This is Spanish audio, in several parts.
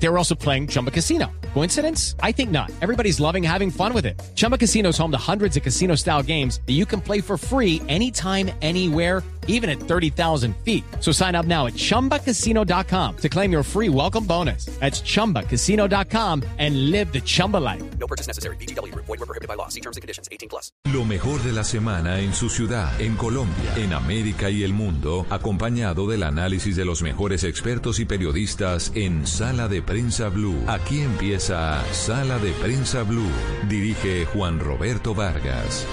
They were also playing Chumba Casino. Coincidence? I think not. Everybody's loving having fun with it. Chumba Casino is home to hundreds of casino style games that you can play for free anytime, anywhere, even at 30,000 feet. So sign up now at chumbacasino.com to claim your free welcome bonus. That's chumbacasino.com and live the Chumba life. No purchase necessary. BGW. Void were prohibited by law. See terms and conditions. 18 plus. Lo mejor de la semana en su ciudad, en Colombia, en América y el mundo, acompañado del análisis de los mejores expertos y periodistas en Sala de Prensa Blue. Aquí empieza Sala de Prensa Blue. Dirige Juan Roberto Vargas.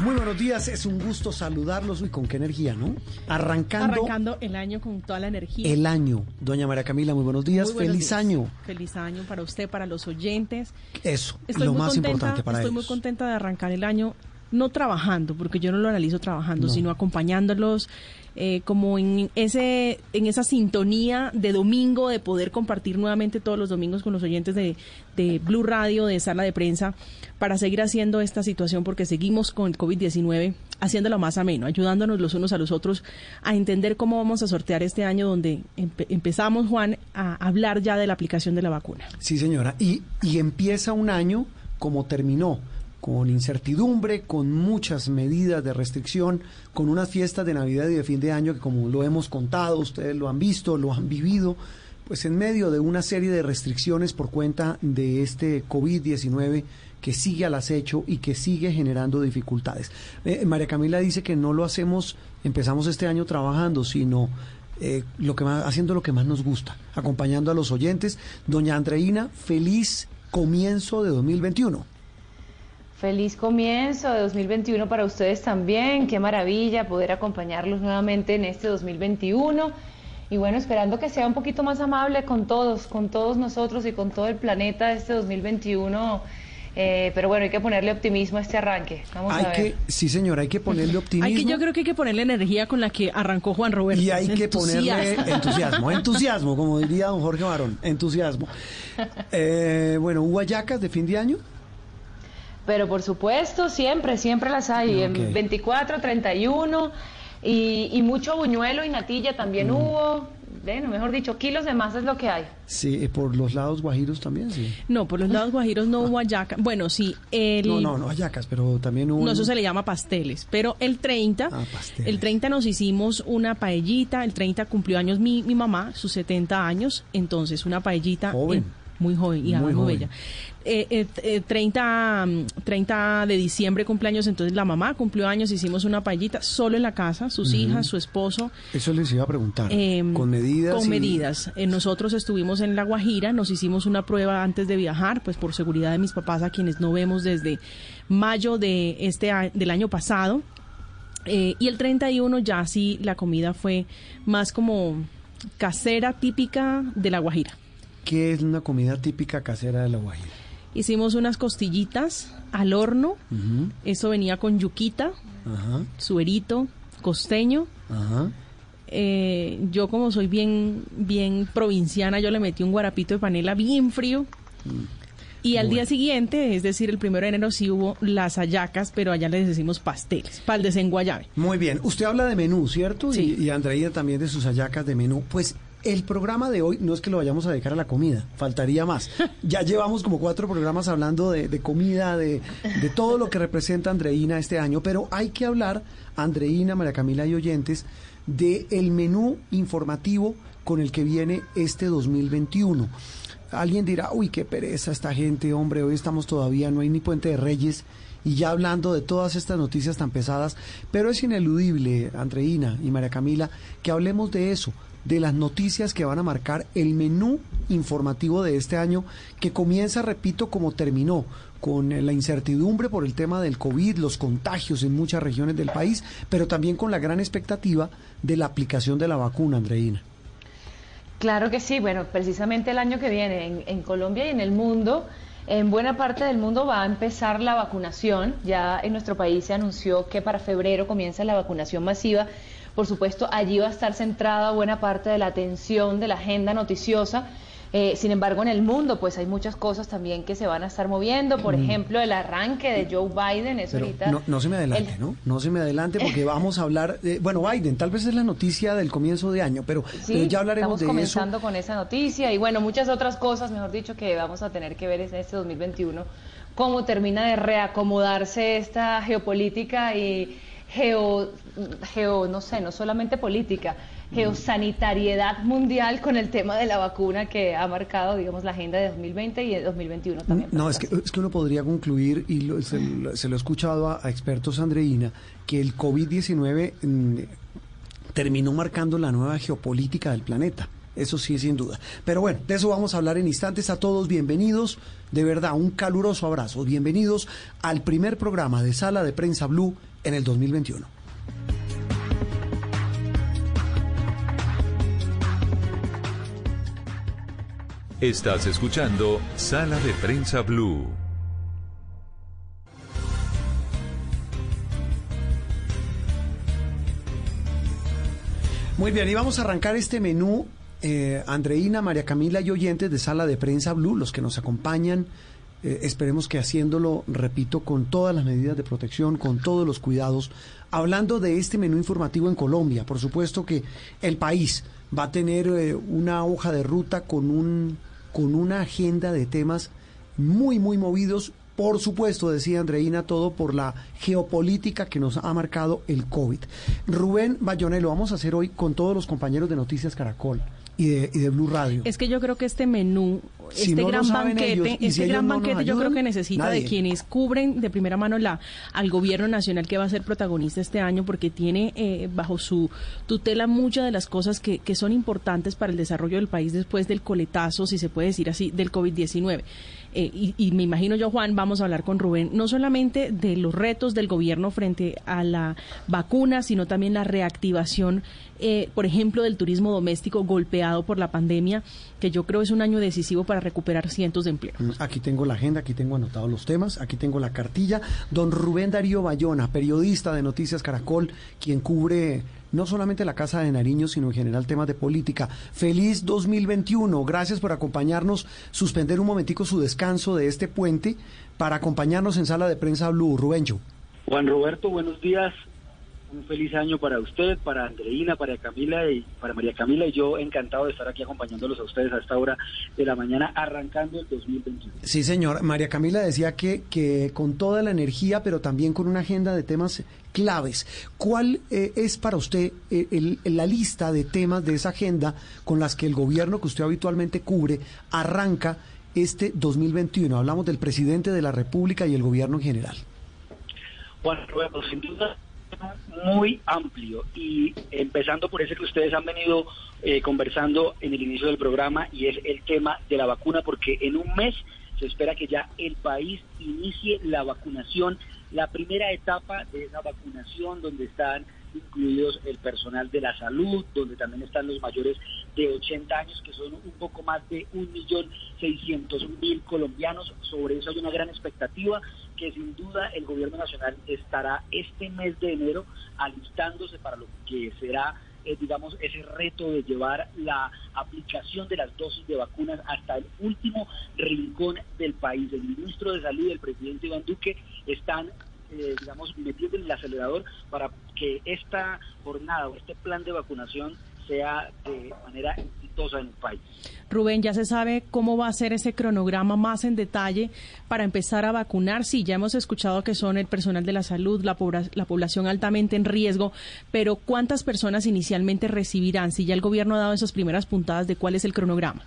Muy buenos días, es un gusto saludarlos. Uy, con qué energía, ¿no? Arrancando, Arrancando el año con toda la energía. el año. Doña María Camila, muy buenos días. Muy buenos Feliz días. año. Feliz año para usted, para los oyentes. Eso, Estoy lo muy más contenta, importante para estoy ellos. muy contenta de arrancar el año no trabajando, porque yo no lo analizo trabajando, No. sino acompañándolos eh, como en ese en esa sintonía de domingo de poder compartir nuevamente todos los domingos con los oyentes de, de Blue Radio, de Sala de Prensa, para seguir haciendo esta situación, porque seguimos con el COVID-19 haciéndolo más ameno, ayudándonos los unos a los otros a entender cómo vamos a sortear este año donde empe- empezamos, Juan, a hablar ya de la aplicación de la vacuna. Sí, señora. Y, y empieza un año como terminó, con incertidumbre, con muchas medidas de restricción, con unas fiestas de Navidad y de fin de año que como lo hemos contado, ustedes lo han visto, lo han vivido, pues en medio de una serie de restricciones por cuenta de este COVID-19 que sigue al acecho y que sigue generando dificultades. Eh, María Camila dice que no lo hacemos, empezamos este año trabajando, sino eh, lo que más, haciendo lo que más nos gusta, acompañando a los oyentes. Doña Andreina, feliz comienzo de 2021. Feliz comienzo de 2021 para ustedes también. Qué maravilla poder acompañarlos nuevamente en este 2021. Y bueno, esperando que sea un poquito más amable con todos, con todos nosotros y con todo el planeta este 2021. Eh, pero bueno, hay que ponerle optimismo a este arranque. Vamos hay a ver. que, sí señora, hay que ponerle optimismo. Hay que, yo creo que hay que ponerle energía con la que arrancó Juan Roberto. Y hay que ponerle Entusiasmo. entusiasmo, como diría don Jorge Barón, entusiasmo. Eh, bueno, ¿hubo hallacas de fin de año? Pero por supuesto, siempre, siempre las hay. En 24, 31 y, y mucho buñuelo y natilla Mm. también hubo. Bueno, mejor dicho, kilos de masa es lo que hay. Sí, eh, por los lados guajiros también, sí. No, por los lados guajiros no hubo hallaca. Bueno, sí, el... No, no, no hallacas, pero también hubo... No, eso se le llama pasteles. Pero el 30, Ah, pasteles. el 30 nos hicimos una paellita. El 30 cumplió años mi, mi mamá, sus 70 años. Entonces, una paellita. Joven. Muy joven y Muy además muy, bella. Eh, eh, eh, 30, mm, 30 de diciembre cumpleaños, entonces la mamá cumplió años, hicimos una paellita solo en la casa, sus hijas, su esposo. Eso les iba a preguntar. Em, con medidas. Con y- medidas. Eh, nosotros estuvimos en La Guajira, nos hicimos una prueba antes de viajar, pues por seguridad de mis papás, a quienes no vemos desde mayo de este del año pasado. Eh, y el 31 ya sí la comida fue más como casera típica de La Guajira. ¿Qué es una comida típica casera de la Guajira? Hicimos unas costillitas al horno, eso venía con yuquita, suerito, costeño. Eh, yo como soy bien bien provinciana, yo le metí un guarapito de panela bien frío. Y al día siguiente, es decir, el primero de enero sí hubo las hallacas, pero allá les decimos pasteles, para el desenguayabe. Muy bien. Usted habla de menú, ¿cierto? Sí. Y, y Andreina también de sus hallacas de menú. Pues el programa de hoy no es que lo vayamos a dedicar a la comida, faltaría más. Ya llevamos como cuatro programas hablando de, de comida, de, de todo lo que representa Andreina este año, pero hay que hablar, Andreina, María Camila y oyentes, de el menú informativo con el que viene este 2021. Alguien dirá, uy, qué pereza esta gente, hombre, hoy estamos todavía, no hay ni puente de reyes y ya hablando de todas estas noticias tan pesadas, pero es ineludible, Andreina y María Camila, que hablemos de eso, de las noticias que van a marcar el menú informativo de este año, que comienza, repito, como terminó, con la incertidumbre por el tema del COVID, los contagios en muchas regiones del país, pero también con la gran expectativa de la aplicación de la vacuna, Andreina. Claro que sí, bueno, precisamente el año que viene en, en Colombia y en el mundo, en buena parte del mundo va a empezar la vacunación. Ya en nuestro país se anunció que para febrero comienza la vacunación masiva. Por supuesto, allí va a estar centrada buena parte de la atención de la agenda noticiosa Eh, sin embargo, en el mundo, pues hay muchas cosas también que se van a estar moviendo. Por ejemplo, el arranque de Joe Biden es Pero ahorita. no, no se me adelante, el- ¿no? No se me adelante porque vamos a hablar, de, bueno, Biden, tal vez es la noticia del comienzo de año, pero, Sí, pero ya hablaremos estamos de eso. comenzando con esa noticia y bueno, muchas otras cosas, mejor dicho, que vamos a tener que ver en este 2021, cómo termina de reacomodarse esta geopolítica y geo, geo no sé, no solamente política, geosanitariedad mundial con el tema de la vacuna que ha marcado, digamos, la agenda de 2020 y de 2021 también. No, es que, es que uno podría concluir, y lo- se, lo- se lo he escuchado a, a expertos, Andreina, que el COVID-19 mm, terminó marcando la nueva geopolítica del planeta. Eso sí, sin duda. Pero bueno, de eso vamos a hablar en instantes. A todos bienvenidos. De verdad, un caluroso abrazo. Bienvenidos al primer programa de Sala de Prensa Blue en el 2021. Estás escuchando Sala de Prensa Blue. Muy bien, y vamos a arrancar este menú. Eh, Andreina, María Camila y oyentes de Sala de Prensa Blue, los que nos acompañan, eh, esperemos que haciéndolo, repito, con todas las medidas de protección, con todos los cuidados, hablando de este menú informativo en Colombia. Por supuesto que el país va a tener eh, una hoja de ruta con, un, con una agenda de temas muy, muy movidos. Por supuesto, decía Andreina, todo por la geopolítica que nos ha marcado el COVID. Rubén Bayonelo, vamos a hacer hoy con todos los compañeros de Noticias Caracol y de, y de Blue Radio. Es que yo creo que este menú, Si este no gran banquete, ellos, y si este gran no banquete yo creo que necesita nadie. de quienes cubren de primera mano la al gobierno nacional que va a ser protagonista este año porque tiene eh, bajo su tutela muchas de las cosas que, que son importantes para el desarrollo del país después del coletazo, si se puede decir así, del COVID-19. Eh, y, y me imagino yo, Juan, vamos a hablar con Rubén, no solamente de los retos del gobierno frente a la vacuna, sino también la reactivación, eh, por ejemplo, del turismo doméstico golpeado por la pandemia, que yo creo es un año decisivo para recuperar cientos de empleos. Mm, Aquí tengo la agenda, aquí tengo anotados los temas, aquí tengo la cartilla. Don Rubén Darío Bayona, periodista de Noticias Caracol, quien cubre no solamente la Casa de Nariño, sino en general temas de política. Feliz 2021. Gracias por acompañarnos, suspender un momentico su descanso de este puente para acompañarnos en Sala de Prensa Blue. Rubencho. Juan Roberto, buenos días. Un feliz año para usted, para Andreina, para Camila y para María Camila y yo encantado de estar aquí acompañándolos a ustedes a esta hora de la mañana arrancando el 2021. Sí, señor. María Camila decía que, que con toda la energía, pero también con una agenda de temas claves. ¿Cuál eh, es para usted eh, el- la lista de temas de esa agenda con las que el gobierno que usted habitualmente cubre arranca este 2021? Hablamos del presidente de la República y el gobierno en general. Juan Roberto, sin duda muy amplio y empezando por ese que ustedes han venido eh, conversando en el inicio del programa y es el tema de la vacuna porque en un mes se espera que ya el país inicie la vacunación, la primera etapa de esa vacunación donde están incluidos el personal de la salud, donde también están los mayores de 80 años, que son un poco más de 1.600.000 colombianos. Sobre eso hay una gran expectativa que sin duda el gobierno nacional estará este mes de enero alistándose para lo que será eh, digamos, ese reto de llevar la aplicación de las dosis de vacunas hasta el último rincón del país. El ministro de Salud el presidente Iván Duque están, eh, digamos, metiendo en el acelerador para que esta jornada o este plan de vacunación sea de manera exitosa en el país. Rubén, ya se sabe cómo va a ser ese cronograma más en detalle para empezar a vacunar. Sí, ya hemos escuchado que son el personal de la salud, la, pobra- la población altamente en riesgo, pero ¿cuántas personas inicialmente recibirán? Si ya el gobierno ha dado esas primeras puntadas de cuál es el cronograma.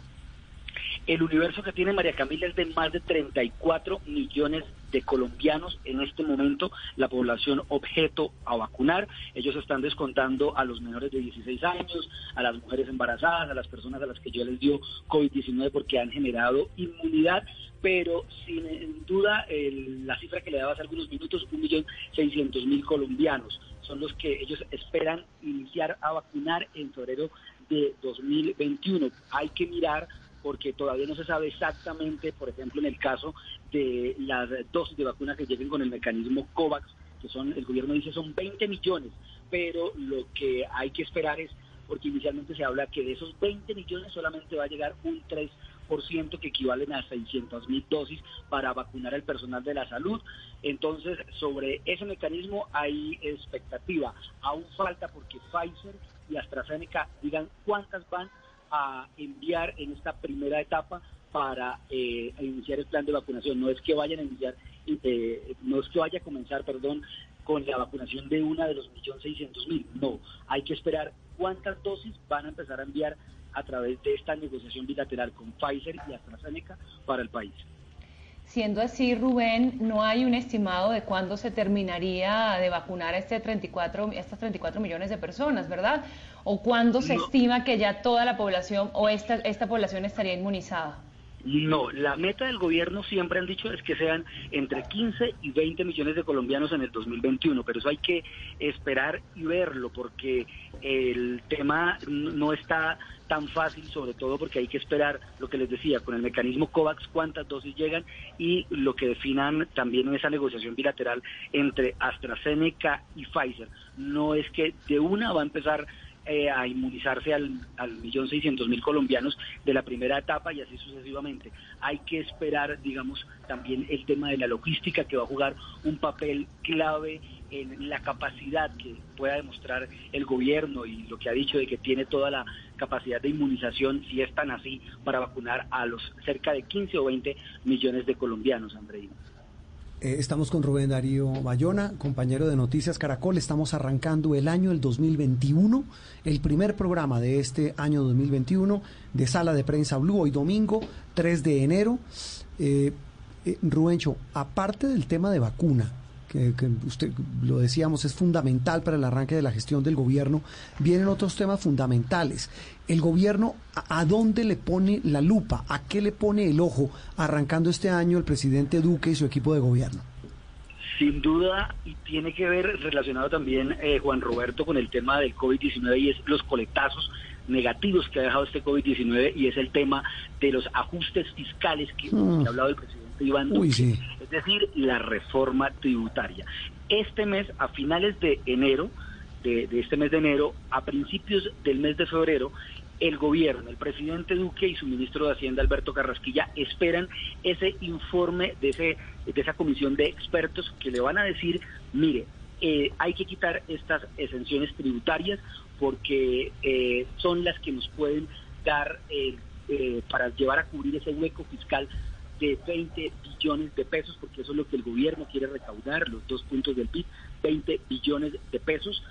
El universo que tiene María Camila es de más de 34 millones de colombianos en este momento, la población objeto a vacunar. Ellos están descontando a los menores de 16 años, a las mujeres embarazadas, a las personas a las que ya les dio COVID-19 porque han generado inmunidad, pero sin duda el- la cifra que le daba hace algunos minutos, 1.600.000 colombianos, son los que ellos esperan iniciar a vacunar en febrero de 2021. Hay que mirar porque todavía no se sabe exactamente, por ejemplo, en el caso de las dosis de vacuna que lleguen con el mecanismo COVAX, que son, el gobierno dice son 20 millones, pero lo que hay que esperar es, porque inicialmente se habla que de esos 20 millones solamente va a llegar un 10% que equivalen a 600 mil dosis para vacunar al personal de la salud. Entonces, sobre ese mecanismo hay expectativa. Aún falta porque Pfizer y AstraZeneca digan cuántas van a enviar en esta primera etapa para eh, iniciar el plan de vacunación. No es que vayan a iniciar, eh, no es que vaya a comenzar, perdón, con la vacunación de una de los 1.600.000. No, hay que esperar cuántas dosis van a empezar a enviar a través de esta negociación bilateral con Pfizer y AstraZeneca para el país. Siendo así, Rubén, no hay un estimado de cuándo se terminaría de vacunar a este 34, estas 34 millones de personas, ¿verdad? ¿O cuándo se estima que ya toda la población o esta, esta población estaría inmunizada? No, la meta del gobierno siempre han dicho es que sean entre 15 y 20 millones de colombianos en el 2021, pero eso hay que esperar y verlo porque el tema no está tan fácil, sobre todo porque hay que esperar lo que les decía, con el mecanismo COVAX, cuántas dosis llegan y lo que definan también en esa negociación bilateral entre AstraZeneca y Pfizer. No es que de una va a empezar eh, a inmunizarse al, millón seiscientos mil colombianos de la primera etapa y así sucesivamente. Hay que esperar, digamos, también el tema de la logística que va a jugar un papel clave en la capacidad que pueda demostrar el gobierno y lo que ha dicho de que tiene toda la capacidad de inmunización, si es tan así, para vacunar a los cerca de 15 o 20 millones de colombianos, Andreina. Eh, estamos con Rubén Darío Bayona, compañero de Noticias Caracol. Estamos arrancando el año, el 2021, el primer programa de este año 2021 de Sala de Prensa Blue, hoy domingo, 3 de enero. Eh, eh, Rubencho, aparte del tema de vacuna, que, usted lo decíamos es fundamental para el arranque de la gestión del gobierno, vienen otros temas fundamentales. El gobierno, ¿a, dónde le pone la lupa? ¿A qué le pone el ojo arrancando este año el presidente Duque y su equipo de gobierno? Sin duda, y tiene que ver relacionado también, eh, Juan Roberto, con el tema del COVID-19 y es los coletazos negativos que ha dejado este COVID-19 y es el tema de los ajustes fiscales que, mm. ha hablado el presidente Iván Duque, es decir, la reforma tributaria. Este mes, a finales de enero, de, de, este mes de enero, a principios del mes de febrero, el gobierno, el presidente Duque y su ministro de Hacienda, Alberto Carrasquilla, esperan ese informe de, ese, de esa comisión de expertos que le van a decir, mire, eh, hay que quitar estas exenciones tributarias porque eh, son las que nos pueden dar eh, para llevar a cubrir ese hueco fiscal de 20 billones de pesos, porque eso es lo que el gobierno quiere recaudar, los dos puntos del PIB, 20 billones de pesos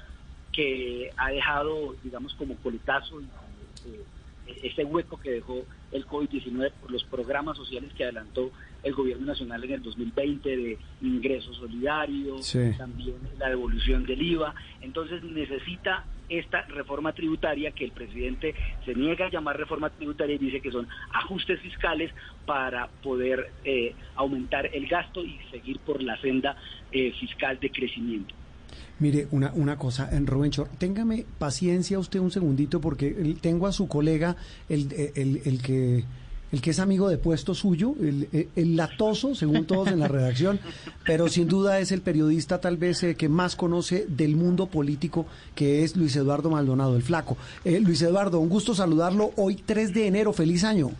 que ha dejado, digamos, como coletazo eh, ese hueco que dejó el COVID-19 por los programas sociales que adelantó el gobierno nacional en el 2020 de ingresos solidarios, también la devolución del IVA. Entonces necesita esta reforma tributaria que el presidente se niega a llamar reforma tributaria y dice que son ajustes fiscales para poder eh, aumentar el gasto y seguir por la senda eh, fiscal de crecimiento. Mire, una, una cosa, en Rubencho, téngame paciencia usted un segundito porque tengo a su colega, el, el, el que el que es amigo de puesto suyo, el, latoso, según todos en la redacción, pero sin duda es el periodista tal vez eh, que más conoce del mundo político, que es Luis Eduardo Maldonado, el flaco. Eh, Luis Eduardo, un gusto saludarlo hoy 3 de enero, feliz año.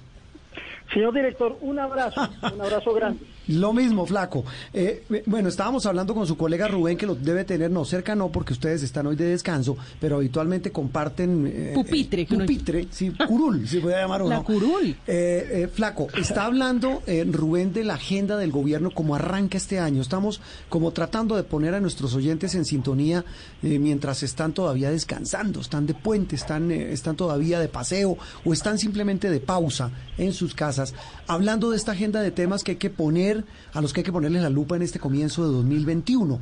Señor director, un abrazo, un abrazo grande. Lo mismo, flaco. Eh, bueno, estábamos hablando con su colega Rubén, que lo debe tener, no, cerca no, porque ustedes están hoy de descanso, pero habitualmente comparten... Eh, pupitre. pupitre, sí, curul, si puede llamar o La curul. Eh, flaco, está hablando Rubén de la agenda del gobierno, como arranca este año. Estamos como tratando de poner a nuestros oyentes en sintonía mientras están todavía descansando, están de puente, están, están todavía de paseo o están simplemente de pausa en sus casas, hablando de esta agenda de temas que hay que poner a los que hay que ponerles la lupa en este comienzo de 2021.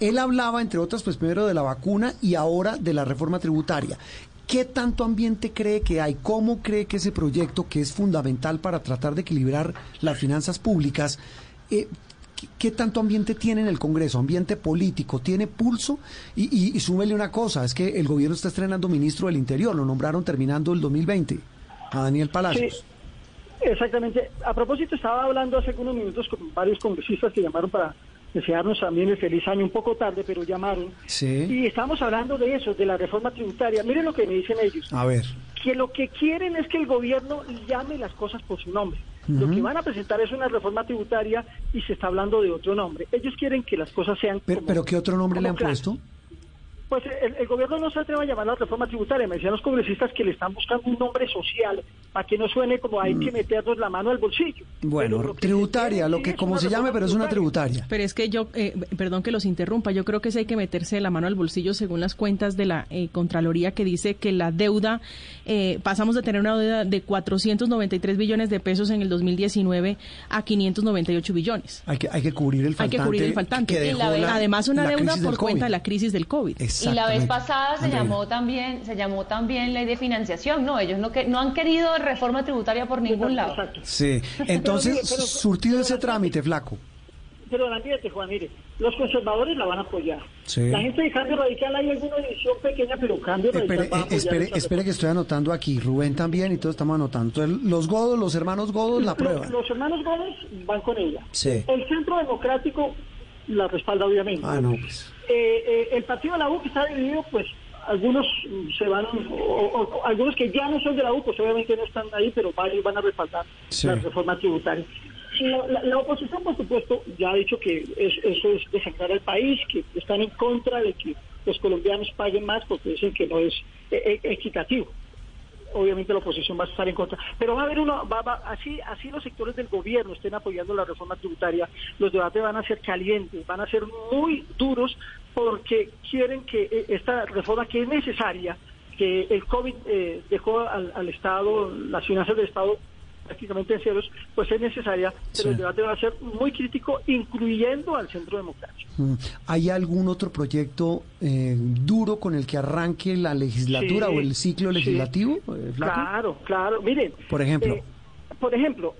Él hablaba, entre otras, pues primero de la vacuna y ahora de la reforma tributaria. ¿Qué tanto ambiente cree que hay? ¿Cómo cree que ese proyecto, que es fundamental para tratar de equilibrar las finanzas públicas, eh, ¿qué tanto ambiente tiene en el Congreso? ¿Ambiente político? ¿Tiene pulso? Y, y, súmele una cosa, es que el gobierno está estrenando ministro del Interior, lo nombraron terminando el 2020, a Daniel Palacios. Exactamente. A propósito, estaba hablando hace unos minutos con varios congresistas que llamaron para desearnos también el feliz año un poco tarde, pero llamaron. Sí. Y estamos hablando de eso, de la reforma tributaria. Miren lo que me dicen ellos. A ver. Que lo que quieren es que el gobierno llame las cosas por su nombre. Lo que van a presentar es una reforma tributaria y se está hablando de otro nombre. Ellos quieren que las cosas sean. Pero, como- pero ¿qué otro nombre le han puesto? Pues el, el gobierno no se atreve a llamarla reforma tributaria. Me decían los congresistas que le están buscando un nombre social para que no suene como hay que meternos la mano al bolsillo. Mm. Bueno, tributaria, lo que como se llame, pero es una tributaria. Pero es que yo, eh, perdón que los interrumpa, yo creo que sí hay que meterse la mano al bolsillo según las cuentas de la eh, Contraloría que dice que la deuda, eh, pasamos de tener una deuda de 493 billones de pesos en el 2019 a 598 billones. Hay que, hay que cubrir el Hay faltante. que cubrir el faltante. que Y dejó la- la- además una la deuda por cuenta de la crisis del COVID. Y la vez pasada se llamó también, se llamó también ley de financiación, no, ellos no que no han querido reforma tributaria por ningún lado. Exacto. Sí, entonces, pero- surtido pero- ese trámite, flaco. Pero el ambiente, Juan, mire, los conservadores la van a apoyar. Sí. La gente de Cambio Radical hay alguna división pequeña, pero Cambio Radical Espere, eh, espere, que estoy anotando aquí. Rubén también y todos estamos anotando. Entonces, los godos, los hermanos godos la prueban. Los, los hermanos Gómez van con ella. Sí. El Centro Democrático la respalda, obviamente. Ah, no, pues. Eh, eh, el partido de la U que está dividido, pues algunos se van, o algunos que ya no son de la U, pues obviamente no están ahí, pero varios van a respaldar Sí. la reforma tributaria. La, la- oposición, por supuesto, ya ha dicho que es- eso es desangrar al país, que están en contra de que los colombianos paguen más porque dicen que no es eh, eh, equitativo obviamente la oposición va a estar en contra. Pero va a haber uno, va, va- así, así los sectores del gobierno estén apoyando la reforma tributaria, los debates van a ser calientes, van a ser muy duros porque quieren que eh, esta reforma que es necesaria, que el COVID eh, dejó al, al Estado, las finanzas del Estado prácticamente en ceros, pues es necesaria, pero Sí. el debate va a ser muy crítico, incluyendo al centro democrático. Mm. ¿Hay algún otro proyecto eh, duro con el que arranque la legislatura Sí, o el ciclo sí. legislativo, eh, flaco? Claro, claro. Miren. Por ejemplo. eh, por ejemplo,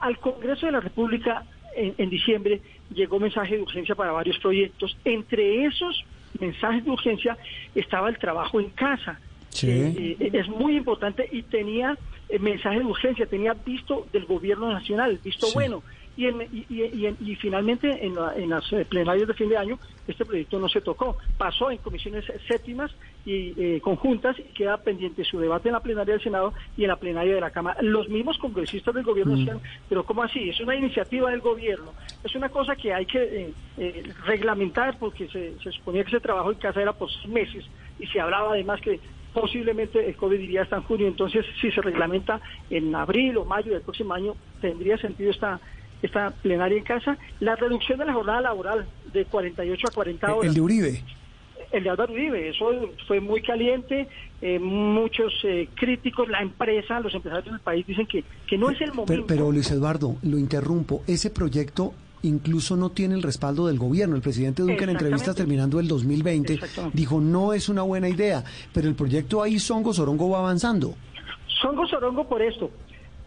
al Congreso de la República en, en diciembre llegó mensaje de urgencia para varios proyectos. Entre esos mensajes de urgencia estaba el trabajo en casa. Sí. Eh, eh, es muy importante y tenía eh, mensaje de urgencia, tenía visto del gobierno nacional, visto Sí. bueno. Y, en- y- y- y en- y finalmente en, la- en las plenarias de fin de año este proyecto no se tocó. Pasó en comisiones séptimas y eh, conjuntas y queda pendiente su debate en la plenaria del Senado y en la plenaria de la Cámara. Los mismos congresistas del gobierno decían, pero ¿cómo así? Es una iniciativa del gobierno. Es una cosa que hay que eh, eh, reglamentar porque se, se suponía que ese trabajo en casa era por seis meses y se hablaba además que posiblemente el COVID iría hasta en junio, entonces si se reglamenta en abril o mayo del próximo año, tendría sentido esta esta plenaria en casa. La reducción de la jornada laboral de 48 a 40 El- horas. el de Uribe. El de Álvaro Uribe, eso fue muy caliente, eh, muchos eh, críticos, la empresa, los empresarios del país dicen que, que no es el momento. Pero, pero, Luis Eduardo, lo interrumpo. Ese proyecto incluso no tiene el respaldo del gobierno. El presidente Duque en entrevistas terminando el 2020 Exactamente. dijo no es una buena idea, pero el proyecto ahí Songo Sorongo va avanzando. Songo Sorongo por esto,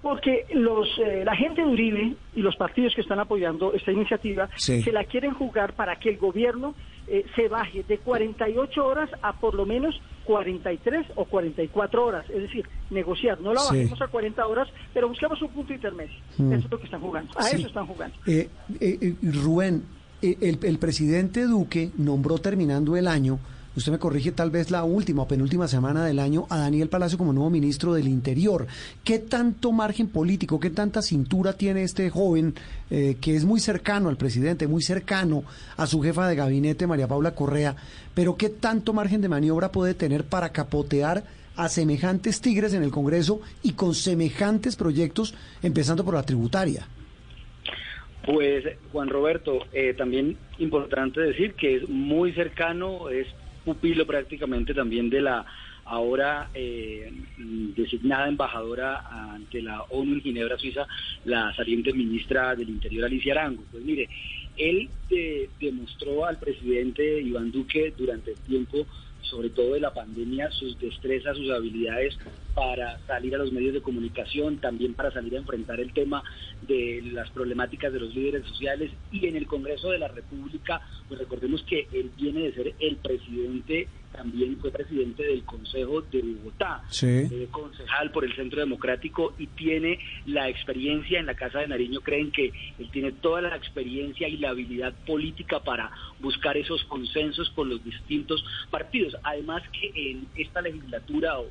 porque los eh, la gente de Uribe y los partidos que están apoyando esta iniciativa Sí. se la quieren jugar para que el gobierno eh, se baje de 48 horas a por lo menos 43 o 44 horas, es decir, negociar, no la Sí. bajemos a 40 horas, pero buscamos un punto intermedio. Mm. Eso es lo que están jugando, a Sí. eso están jugando. Eh, eh, eh, Rubén, el, el presidente Duque nombró terminando el año, usted me corrige tal vez la última o penúltima semana del año, a Daniel Palacio como nuevo ministro del Interior. ¿Qué tanto margen político, qué tanta cintura tiene este joven eh, que es muy cercano al presidente, muy cercano a su jefa de gabinete, María Paula Correa, pero qué tanto margen de maniobra puede tener para capotear? a semejantes tigres en el Congreso y con semejantes proyectos, empezando por la tributaria. Pues Juan Roberto, eh, también importante decir que es muy cercano, es pupilo prácticamente también de la ahora eh, designada embajadora ante la ONU en Ginebra, Suiza, la saliente ministra del Interior, Alicia Arango. Pues mire, él eh, demostró al presidente Iván Duque durante el tiempo, sobre todo de la pandemia, sus destrezas, sus habilidades para salir a los medios de comunicación, también para salir a enfrentar el tema de las problemáticas de los líderes sociales y en el Congreso de la República, pues recordemos que él viene de ser el presidente, también fue presidente del Consejo de Bogotá, Sí. concejal por el Centro Democrático y tiene la experiencia en la Casa de Nariño, creen que él tiene toda la experiencia y la habilidad política para buscar esos consensos con los distintos partidos. Además que en esta legislatura o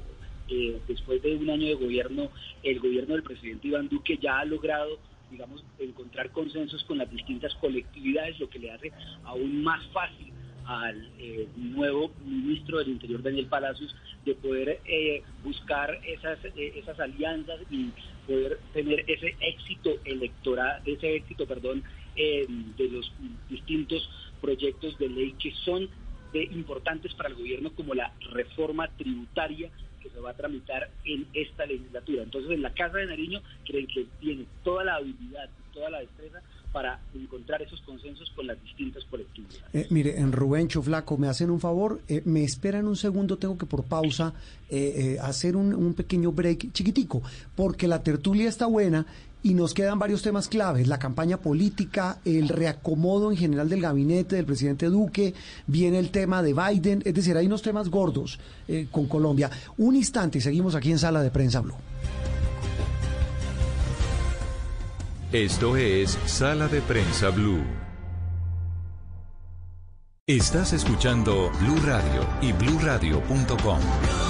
eh, después de un año de gobierno, el gobierno del presidente Iván Duque ya ha logrado, digamos, encontrar consensos con las distintas colectividades, lo que le hace aún más fácil al eh, nuevo ministro del Interior, Daniel Palacios, de poder eh, buscar esas, eh, esas alianzas y poder tener ese éxito electoral, ese éxito, perdón, eh, de los distintos proyectos de ley que son de importantes para el gobierno como la reforma tributaria que se va a tramitar en esta legislatura. Entonces, en la Casa de Nariño creen que tiene toda la habilidad y toda la destreza para encontrar esos consensos con las distintas colectividades. Eh, mire, en Rubencho Flaco, me hacen un favor, eh, me esperan un segundo, tengo que por pausa eh, eh, hacer un pequeño break chiquitico, porque la tertulia está buena y nos quedan varios temas claves, la campaña política, el reacomodo en general del gabinete del presidente Duque, viene el tema de Biden, es decir, hay unos temas gordos eh, con Colombia. Un instante y seguimos aquí en Sala de Prensa Blue. Esto es Sala de Prensa Blue. Estás escuchando Blue Radio y bluradio.com.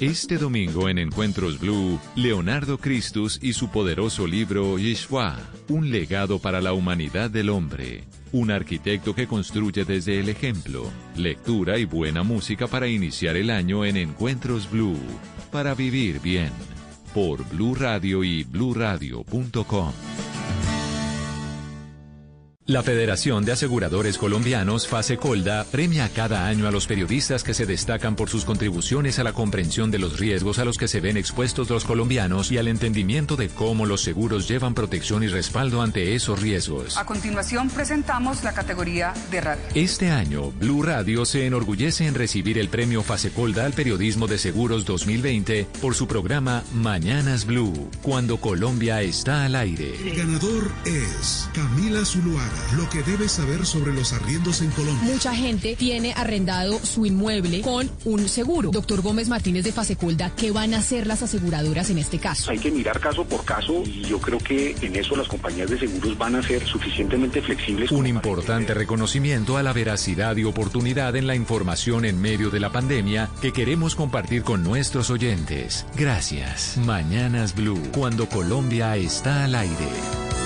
Este domingo en Encuentros Blue, Leonardo Christus y su poderoso libro Yeshua, un legado para la humanidad del hombre. Un arquitecto que construye desde el ejemplo, lectura y buena música para iniciar el año en Encuentros Blue, para vivir bien. Por Blue Radio y bluradio.com. La Federación de Aseguradores Colombianos, FASECOLDA, premia cada año a los periodistas que se destacan por sus contribuciones a la comprensión de los riesgos a los que se ven expuestos los colombianos y al entendimiento de cómo los seguros llevan protección y respaldo ante esos riesgos. A continuación presentamos la categoría de radio. Este año, Blue Radio se enorgullece en recibir el premio FASECOLDA al Periodismo de Seguros 2020 por su programa Mañanas Blue, cuando Colombia está al aire. El ganador es Camila Zuluaga. Lo que debes saber sobre los arriendos en Colombia. Mucha gente tiene arrendado su inmueble con un seguro. Doctor Gómez Martínez de Fasecolda, ¿qué van a hacer las aseguradoras en este caso? Hay que mirar caso por caso y yo creo que en eso las compañías de seguros van a ser suficientemente flexibles. Un importante reconocimiento a la veracidad y oportunidad en la información en medio de la pandemia que queremos compartir con nuestros oyentes. Gracias. Mañanas Blue, cuando Colombia está al aire.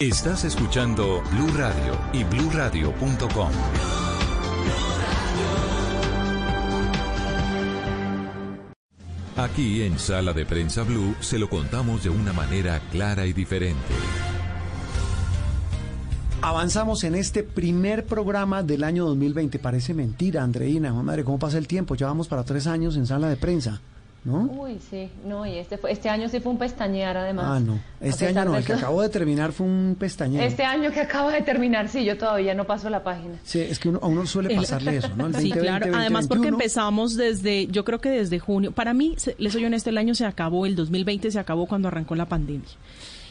Estás escuchando Blue Radio y bluradio.com. Aquí en Sala de Prensa Blue se lo contamos de una manera clara y diferente. Avanzamos en este primer programa del año 2020. Parece mentira, Andreina. Madre, ¿cómo pasa el tiempo? Ya vamos para tres años en sala de prensa. ¿No? Uy, sí, no, y este, fue, este año sí fue un pestañear además. Ah, no. Este año no, el que acabó de terminar fue un pestañeo. Este año que acaba de terminar, sí, yo todavía no paso la página. Sí, es que uno, a uno suele pasarle eso, ¿no? El sí, 2020, claro. Además, 2021. porque empezamos desde, yo creo que desde junio. Para mí, se- les soy honesta, el año se acabó, el 2020 se acabó cuando arrancó la pandemia.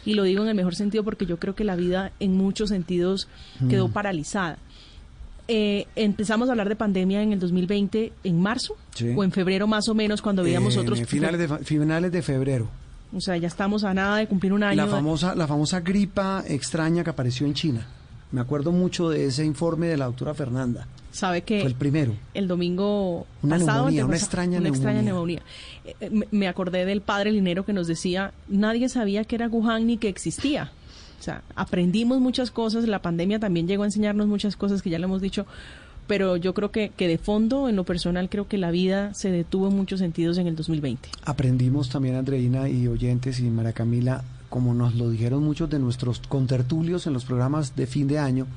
y lo digo en el mejor sentido porque yo creo que la vida en muchos sentidos quedó Mm. paralizada. Eh, empezamos a hablar de pandemia en el 2020, en marzo Sí. o en febrero más o menos, cuando veíamos En otros... finales de, finales de febrero. O sea, ya estamos a nada de cumplir un año. La famosa, la famosa gripa extraña que apareció en China. Me acuerdo mucho de ese informe de la doctora Fernanda. Sabe que Fue el primero. el domingo Una pasado, neumonía, una extraña una extraña neumonía. Eh, eh, me- me acordé del padre Linero que nos decía, nadie sabía que era Wuhan ni que existía. O sea, aprendimos muchas cosas, la pandemia también llegó a enseñarnos muchas cosas que ya le hemos dicho, pero yo creo que, que de fondo, en lo personal, creo que la vida se detuvo en muchos sentidos en el 2020. Aprendimos también, Andreina y oyentes y María Camila, como nos lo dijeron muchos de nuestros contertulios en los programas de fin de año,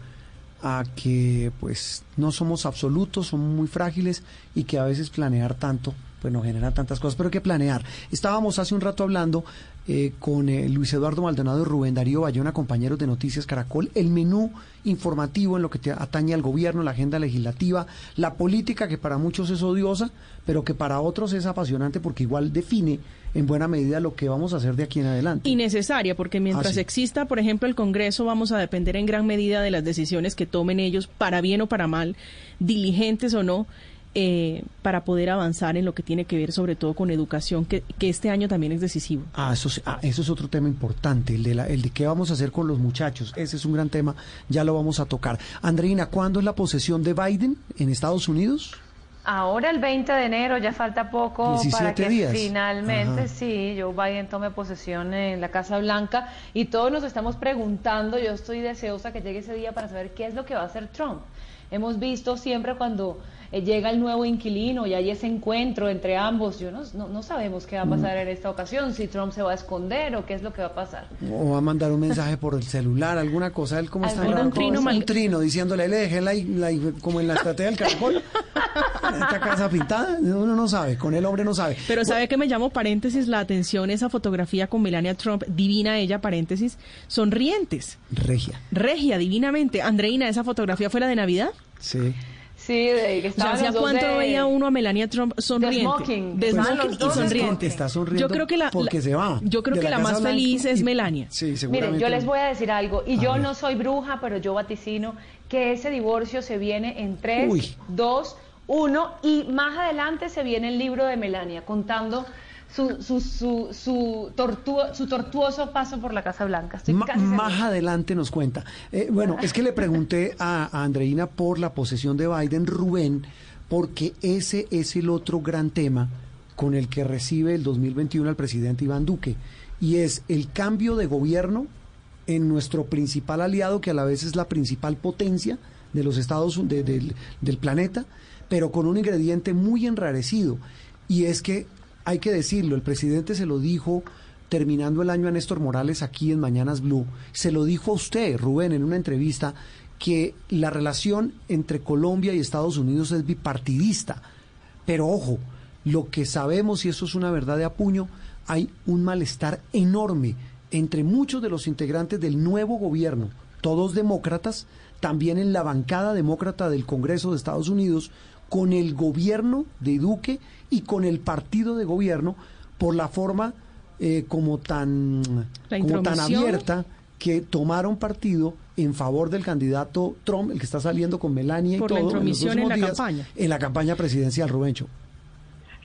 a que pues no somos absolutos, somos muy frágiles y que a veces planear tanto pues nos genera tantas cosas, pero hay que planear. Estábamos hace un rato hablando eh, con eh, Luis Eduardo Maldonado y Rubén Darío Bayona, compañeros de Noticias Caracol, el menú informativo en lo que te atañe al gobierno, la agenda legislativa, la política que para muchos es odiosa, pero que para otros es apasionante porque igual define en buena medida lo que vamos a hacer de aquí en adelante. Y necesaria, porque mientras Ah, sí. exista, por ejemplo, el Congreso, vamos a depender en gran medida de las decisiones que tomen ellos, para bien o para mal, diligentes o no, eh, para poder avanzar en lo que tiene que ver sobre todo con educación, que, que este año también es decisivo. Ah, eso, sí- ah, eso es otro tema importante, el de, la, el de qué vamos a hacer con los muchachos. Ese es un gran tema, ya lo vamos a tocar. Andreina, ¿cuándo es la posesión de Biden en Estados Unidos? Ahora el 20 de enero, ya falta poco 17 para que días. finalmente Ajá. sí, Joe Biden tome posesión en la Casa Blanca y todos nos estamos preguntando, yo estoy deseosa que llegue ese día para saber qué es lo que va a hacer Trump. Hemos visto siempre cuando eh, llega el nuevo inquilino y hay ese encuentro entre ambos, yo no, no, no sabemos qué va a pasar en esta ocasión, si Trump se va a esconder o qué es lo que va a pasar. ¿O va a mandar un mensaje por el celular, alguna cosa? ¿Él cómo está? Grabando? trino un trino diciéndole, le dejé la, la- como en la estrategia del caracol, esta casa pintada, uno no sabe, con el hombre no sabe. Pero ¿sabe que me llamó paréntesis la atención esa fotografía con Melania Trump, divina ella, paréntesis, sonrientes, Regia, regia, divinamente. Andreina, ¿esa fotografía fue la de Navidad? sí. Sí, de que O sea, ¿hacía cuánto de- veía uno a Melania Trump sonriente? smoking. De Estaban smoking y sonriente. Está sonriendo Yo creo que la, porque la- se va. Yo creo que la, Casa más Blanca feliz es y- Melania. Sí, seguramente. Miren, yo les voy a decir algo, y A yo ver. no soy bruja, pero yo vaticino que ese divorcio se viene en 3, Uy. 2, 1, y más adelante se viene el libro de Melania contando su, su, su, su, tortuo- su tortuoso paso por la Casa Blanca. Estoy Ma- casi segura. más adelante nos cuenta. Eh, bueno, es que le pregunté a, a Andreina por la posesión de Biden, Rubén, porque ese es el otro gran tema con el que recibe el 2021 al presidente Iván Duque, y es el cambio de gobierno en nuestro principal aliado, que a la vez es la principal potencia de los Estados de- del, del planeta, pero con un ingrediente muy enrarecido, y es que hay que decirlo, el presidente se lo dijo terminando el año a Néstor Morales aquí en Mañanas Blue, se lo dijo a usted, Rubén, en una entrevista, que la relación entre Colombia y Estados Unidos es bipartidista. Pero ojo, lo que sabemos, y eso es una verdad de apuño, hay un malestar enorme entre muchos de los integrantes del nuevo gobierno, todos demócratas, también en la bancada demócrata del Congreso de Estados Unidos, con el gobierno de Duque y con el partido de gobierno por la forma eh, como tan como tan intromisión. abierta que tomaron partido en favor del candidato Trump, el que está saliendo con Melania Por y la todo en los intromisión en la días, campaña. en la campaña presidencial, Rubencho.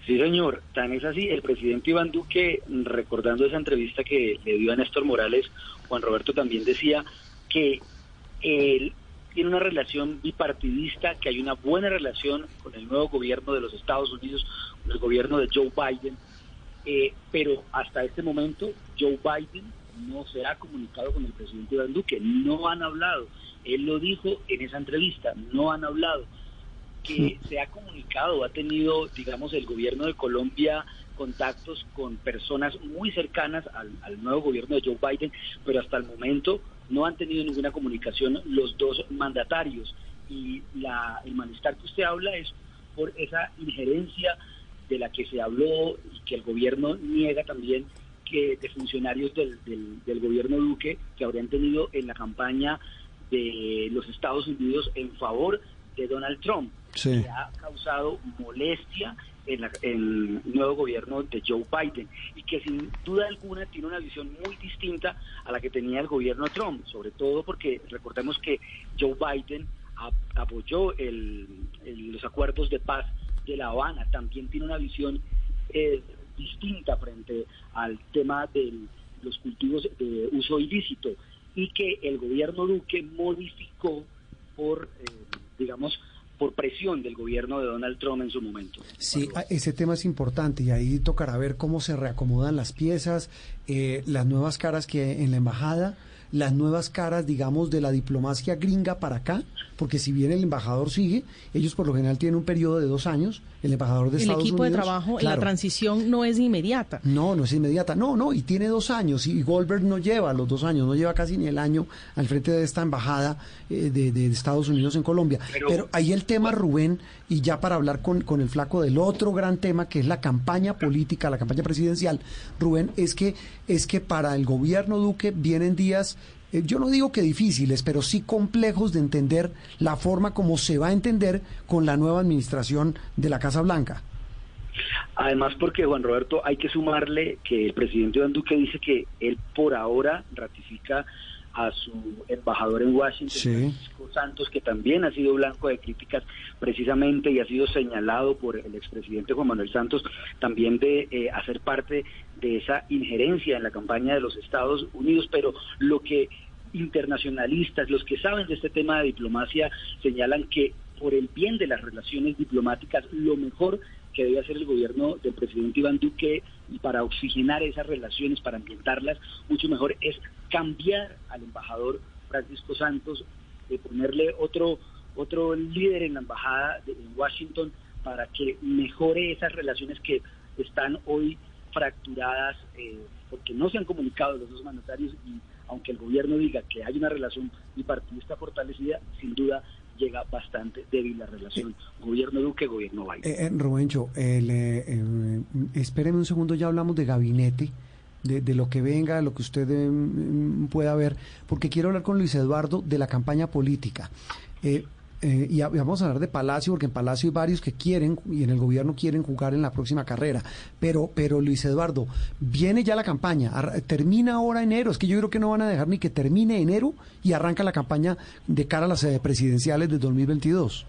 Sí, señor. Tan es así. El presidente Iván Duque, recordando esa entrevista que le dio a Néstor Morales, Juan Roberto también decía que él tiene una relación bipartidista, que hay una buena relación con el nuevo gobierno de los Estados Unidos, con el gobierno de Joe Biden, eh, pero hasta este momento Joe Biden no se ha comunicado con el presidente Iván Duque, no han hablado. Él lo dijo en esa entrevista, no han hablado. Que se ha comunicado, ha tenido, digamos, el gobierno de Colombia contactos con personas muy cercanas al, al nuevo gobierno de Joe Biden, pero hasta el momento no han tenido ninguna comunicación los dos mandatarios. Y la, el malestar que usted habla es por esa injerencia de la que se habló y que el gobierno niega también que de funcionarios del, del, del gobierno Duque que habrían tenido en la campaña de los Estados Unidos en favor de Donald Trump Sí. que ha causado molestia en el nuevo gobierno de Joe Biden y que sin duda alguna tiene una visión muy distinta a la que tenía el gobierno Trump, sobre todo porque recordemos que Joe Biden apoyó el- el- los acuerdos de paz de La Habana, también tiene una visión eh, distinta frente al tema de los cultivos de uso ilícito y que el gobierno Duque modificó por, eh, digamos, por presión del gobierno de Donald Trump en su momento. Sí, a- ese tema es importante y ahí tocará ver cómo se reacomodan las piezas, eh, las nuevas caras que hay en la embajada, las nuevas caras, digamos, de la diplomacia gringa para acá, porque si bien el embajador sigue, ellos por lo general tienen un periodo de dos años, el embajador de El Estados equipo de Unidos. trabajo, la transición no es inmediata. no, no es inmediata. No, no, y tiene dos años. Y Goldberg no lleva los dos años, no lleva casi ni el año al frente de esta embajada eh, de, de Estados Unidos en Colombia. Pero, ahí el tema, Rubén, y ya para hablar con, con el flaco del otro gran tema, que es la campaña política, la campaña presidencial, Rubén, es que, es que para el gobierno Duque vienen días. Eh, Yo no digo que difíciles, pero sí complejos de entender la forma como se va a entender con la nueva administración de la Casa Blanca. Además, porque Juan Roberto, hay que sumarle que el presidente Iván Duque dice que él por ahora ratifica a su embajador en Washington, Sí. Francisco Santos, que también ha sido blanco de críticas precisamente y ha sido señalado por el expresidente Juan Manuel Santos también de eh, hacer parte de esa injerencia en la campaña de los Estados Unidos, pero lo que internacionalistas, los que saben de este tema de diplomacia, señalan que por el bien de las relaciones diplomáticas, lo mejor que debe hacer el gobierno del presidente Iván Duque para oxigenar esas relaciones, para ambientarlas mucho mejor, es cambiar al embajador Francisco Santos, de ponerle otro otro líder en la embajada de, en Washington para que mejore esas relaciones que están hoy fracturadas eh, porque no se han comunicado los dos mandatarios y aunque el gobierno diga que hay una relación bipartidista fortalecida, sin duda llega bastante débil la relación gobierno Duque, gobierno Biden. Eh, eh, eh, eh, espéreme un segundo, ya hablamos de gabinete, de, de lo que venga, de lo que usted eh, mm, pueda ver, porque quiero hablar con Luis Eduardo de la campaña política. Eh, eh, y, vamos a hablar de Palacio, porque en Palacio hay varios que quieren y en el gobierno quieren jugar en la próxima carrera. Pero, pero Luis Eduardo, viene ya la campaña, termina ahora enero. Es que yo creo que no van a dejar ni que termine enero y arranca la campaña de cara a las eh, presidenciales de 2022.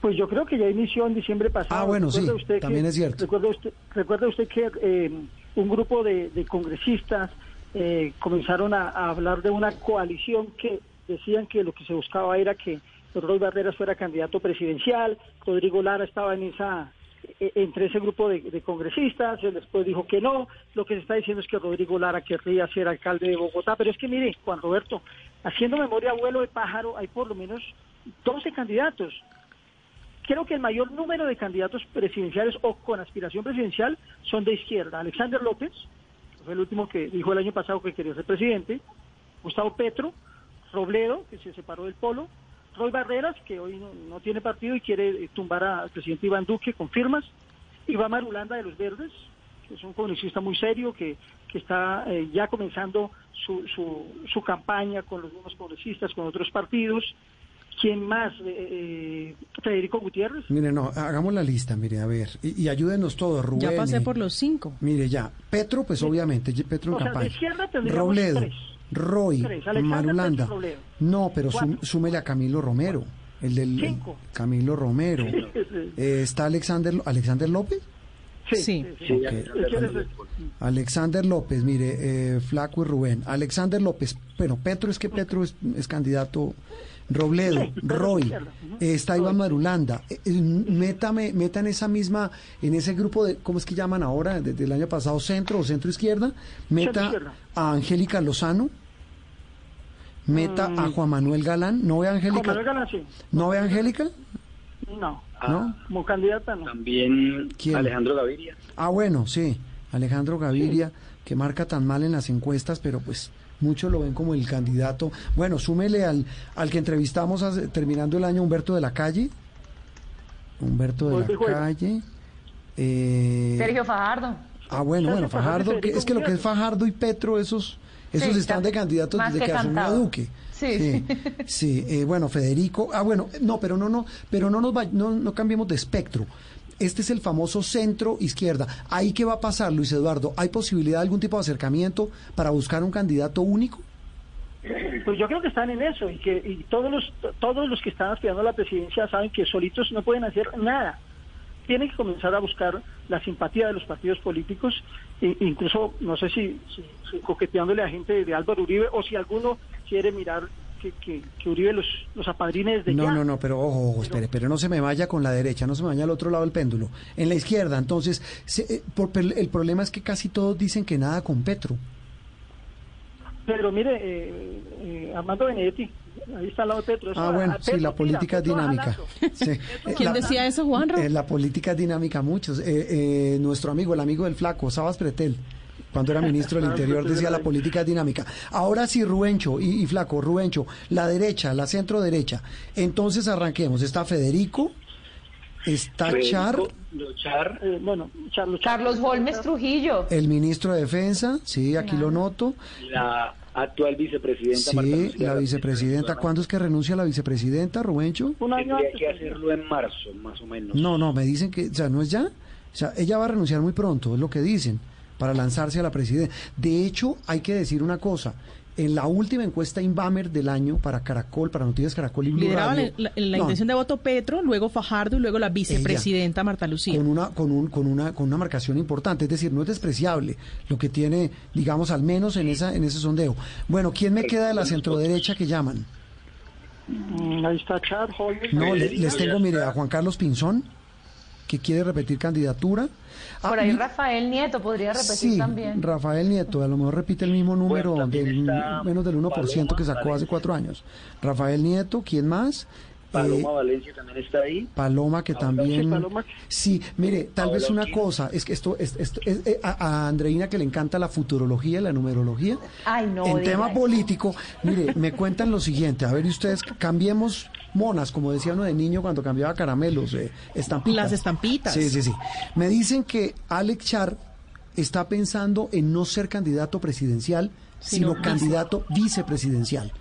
Pues yo creo que ya inició en diciembre pasado. Ah, bueno, sí, usted también que- es cierto. Recuerde usted, usted que eh, un grupo de, de congresistas eh, comenzaron a, a hablar de una coalición que decían que lo que se buscaba era que Roy Barreras fuera candidato presidencial, Rodrigo Lara estaba en esa eh, entre ese grupo de, de congresistas, él después dijo que no, lo que se está diciendo es que Rodrigo Lara querría ser alcalde de Bogotá, pero es que mire, Juan Roberto, haciendo memoria vuelo de pájaro, hay por lo menos 12 candidatos, creo que el mayor número de candidatos presidenciales o con aspiración presidencial son de izquierda. Alexander López, que fue el último que dijo el año pasado que quería ser presidente, Gustavo Petro, Robledo, que se separó del polo, Roy Barreras, que hoy no, no tiene partido y quiere eh, tumbar al presidente Iván Duque con firmas, Iván Marulanda de los Verdes, que es un congresista muy serio, que, que está eh, ya comenzando su, su, su campaña con los mismos congresistas, con otros partidos, ¿Quién más? Eh, eh, Federico Gutiérrez. Mire, no, hagamos la lista, mire, a ver, y, y ayúdenos todos, Rubén. Ya pasé y- por los cinco. Mire, ya, Petro, pues obviamente, Petro en O sea, de campaña. izquierda tendríamos Robledo, tres. Roy, Tres, Marulanda. No, pero sum- súmele a Camilo Romero, el del Cinco. Camilo Romero. Eh, está Alexander, Alexander López. Sí. Sí. Alexander- Alexander López, mire, eh, Flaco y Rubén. Alexander López, bueno, Petro es que Petro es, es candidato. Robledo, Sí, Roy, eh, está Iván Marulanda. Eh, eh, métame, meta en esa misma, en ese grupo de, ¿cómo es que llaman ahora? Desde el año pasado, centro o centro izquierda. Meta a Angélica Lozano. Meta a Juan Manuel Galán. ¿No ve a Mm. Juan Angélica? Manuel Galán, sí. ¿No ve a Angélica? No. ¿No? Como candidata, no. También ¿Quién? Alejandro Gaviria. Ah, bueno, sí. Alejandro Gaviria, que marca tan mal en las encuestas, pero pues muchos lo ven como el candidato. Bueno, súmele al, al que entrevistamos hace- terminando el año, Humberto de la Calle. Humberto de y la. Calle. Eh, Sergio Fajardo. Ah, bueno, bueno, Fajardo que, es que lo que es. Fajardo y Petro, esos, esos Sí, están está de candidatos desde que que asumió cantado. Duque. Sí. sí, sí, eh, bueno, Federico, ah, bueno, no, pero no, no, pero no nos va- no, no cambiemos de espectro. Este es el famoso centro izquierda. ¿Ahí qué va a pasar, Luis Eduardo? ¿Hay posibilidad de algún tipo de acercamiento para buscar un candidato único? Pues yo creo que están en eso y que y todos los todos los que están aspirando a la presidencia saben que solitos no pueden hacer nada. Tienen que comenzar a buscar la simpatía de los partidos políticos, e- incluso no sé si, si- si coqueteándole a gente de Álvaro Uribe o si alguno quiere mirar que, que, que Uribe los, los apadrine desde No, ya. no, no, pero ojo, ojo, espere, pero no se me vaya con la derecha, no se me vaya al otro lado del péndulo. En la izquierda, entonces, se- eh, por- pero el problema es que casi todos dicen que nada con Petro. Pero mire, eh, eh, Armando Benedetti, ahí está al lado de Petro. eso Ah, bueno, a sí, Petro la política es dinámica. Sí. ¿Quién La- decía eso, Juanro? eh, la política es dinámica, muchos. Eh, eh, nuestro amigo, el amigo del flaco, Sabas Pretel, cuando era ministro del Interior, decía la política es dinámica. Ahora sí, Rubencho y, y flaco, Rubencho, la derecha, la centro derecha. Entonces arranquemos. Está Federico, está Char, Federico, lo Char, Eh, bueno, Charlos, Carlos Holmes Trujillo. el ministro de Defensa, sí, aquí lo noto. la actual vicepresidenta Marta Sí, Lucía la vicepresidenta. ¿Cuándo es que renuncia la vicepresidenta, Rubencho? un año Tendría antes. que hacerlo en marzo, más o menos. No, no, me dicen que, o sea, no es ya. O sea, ella va a renunciar muy pronto, es lo que dicen, para lanzarse a la presidencia. De hecho, hay que decir una cosa. En la última encuesta Inbamer del año para Caracol, para Noticias Caracol y Blue Lideraba Radio, la, la- la no, intención de voto Petro, luego Fajardo y luego la vicepresidenta Marta Lucía. con una con un, con una con una marcación importante, es decir, no es despreciable lo que tiene, digamos, al menos en esa en ese sondeo. Bueno, ¿quién me queda de la centroderecha que llaman? Mm, Ahí está Char, Holmes. No, les tengo, mire, a Juan Carlos Pinzón, que quiere repetir candidatura. Por ahí Rafael Nieto podría repetir Sí, también. Rafael Nieto, a lo mejor repite el mismo número del menos del 1% que Paloma sacó hace cuatro años. Rafael Nieto, ¿quién más? Paloma Eh, Valencia también está ahí. Paloma, que también... sí, Paloma. Sí, mire, tal vez una cosa, es que esto, es- esto- es- eh, a, a Andreina que le encanta la futurología y la numerología, Ay, no. en tema eso. político, mire, me cuentan lo siguiente, a ver, y ustedes cambiemos monas, como decía uno de niño cuando cambiaba caramelos, eh, estampitas. Las estampitas. Sí, sí, sí. Me dicen que Alex Char está pensando en no ser candidato presidencial, Sino sino vice. candidato vicepresidencial.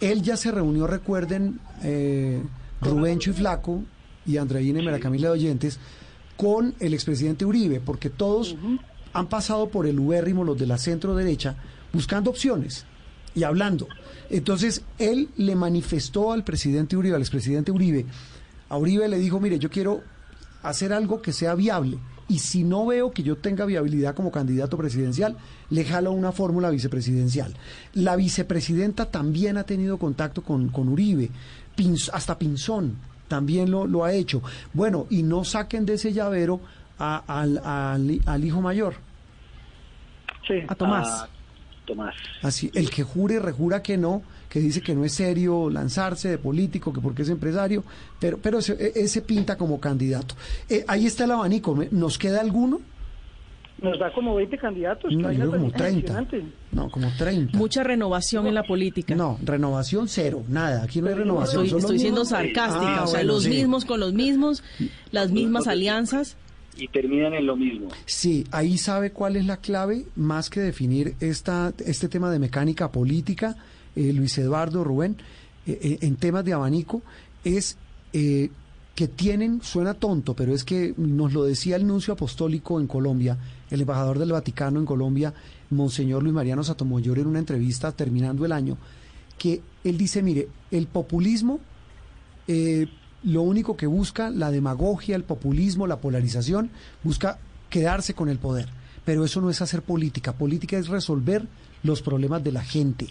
Él ya se reunió, recuerden, eh, Rubencho y Flaco y Andreina y Mara Camila de Oyentes, con el expresidente Uribe, porque todos han pasado por el ubérrimo, los de la centro derecha, buscando opciones y hablando. Entonces, él le manifestó al presidente Uribe, al expresidente Uribe, a Uribe le dijo, mire, yo quiero hacer algo que sea viable. Y si no veo que yo tenga viabilidad como candidato presidencial, le jalo una fórmula vicepresidencial. La vicepresidenta también ha tenido contacto con, con Uribe, Pinz- hasta Pinzón también lo, lo ha hecho. Bueno, y no saquen de ese llavero a- al, al- al hijo mayor. Sí. A Tomás. Tomás. Así, el que jure, rejura que no, que dice que no es serio lanzarse de político, que porque es empresario, pero, pero ese, e- ese pinta como candidato. Eh, ahí está el abanico, ¿me- ¿nos queda alguno? Nos da como 20 candidatos. No, yo como cosa 30. impresionante. No, como 30. Mucha renovación en la política. No, renovación cero, nada, aquí no hay renovación. Estoy, estoy siendo mismos- sarcástica, Ah, o sea, bueno, los sí. mismos con los mismos, las mismas alianzas. Y terminan en lo mismo. Sí, ahí sabe cuál es la clave, más que definir esta, este tema de mecánica política, eh, Luis Eduardo, Rubén, eh, eh, en temas de abanico, es eh, que tienen, suena tonto, pero es que nos lo decía el nuncio apostólico en Colombia, el embajador del Vaticano en Colombia, Monseñor Luis Mariano Satomayor, en una entrevista terminando el año, que él dice, mire, el populismo eh, lo único que busca, la demagogia, el populismo, la polarización, busca quedarse con el poder. Pero eso no es hacer política. Política es resolver los problemas de la gente.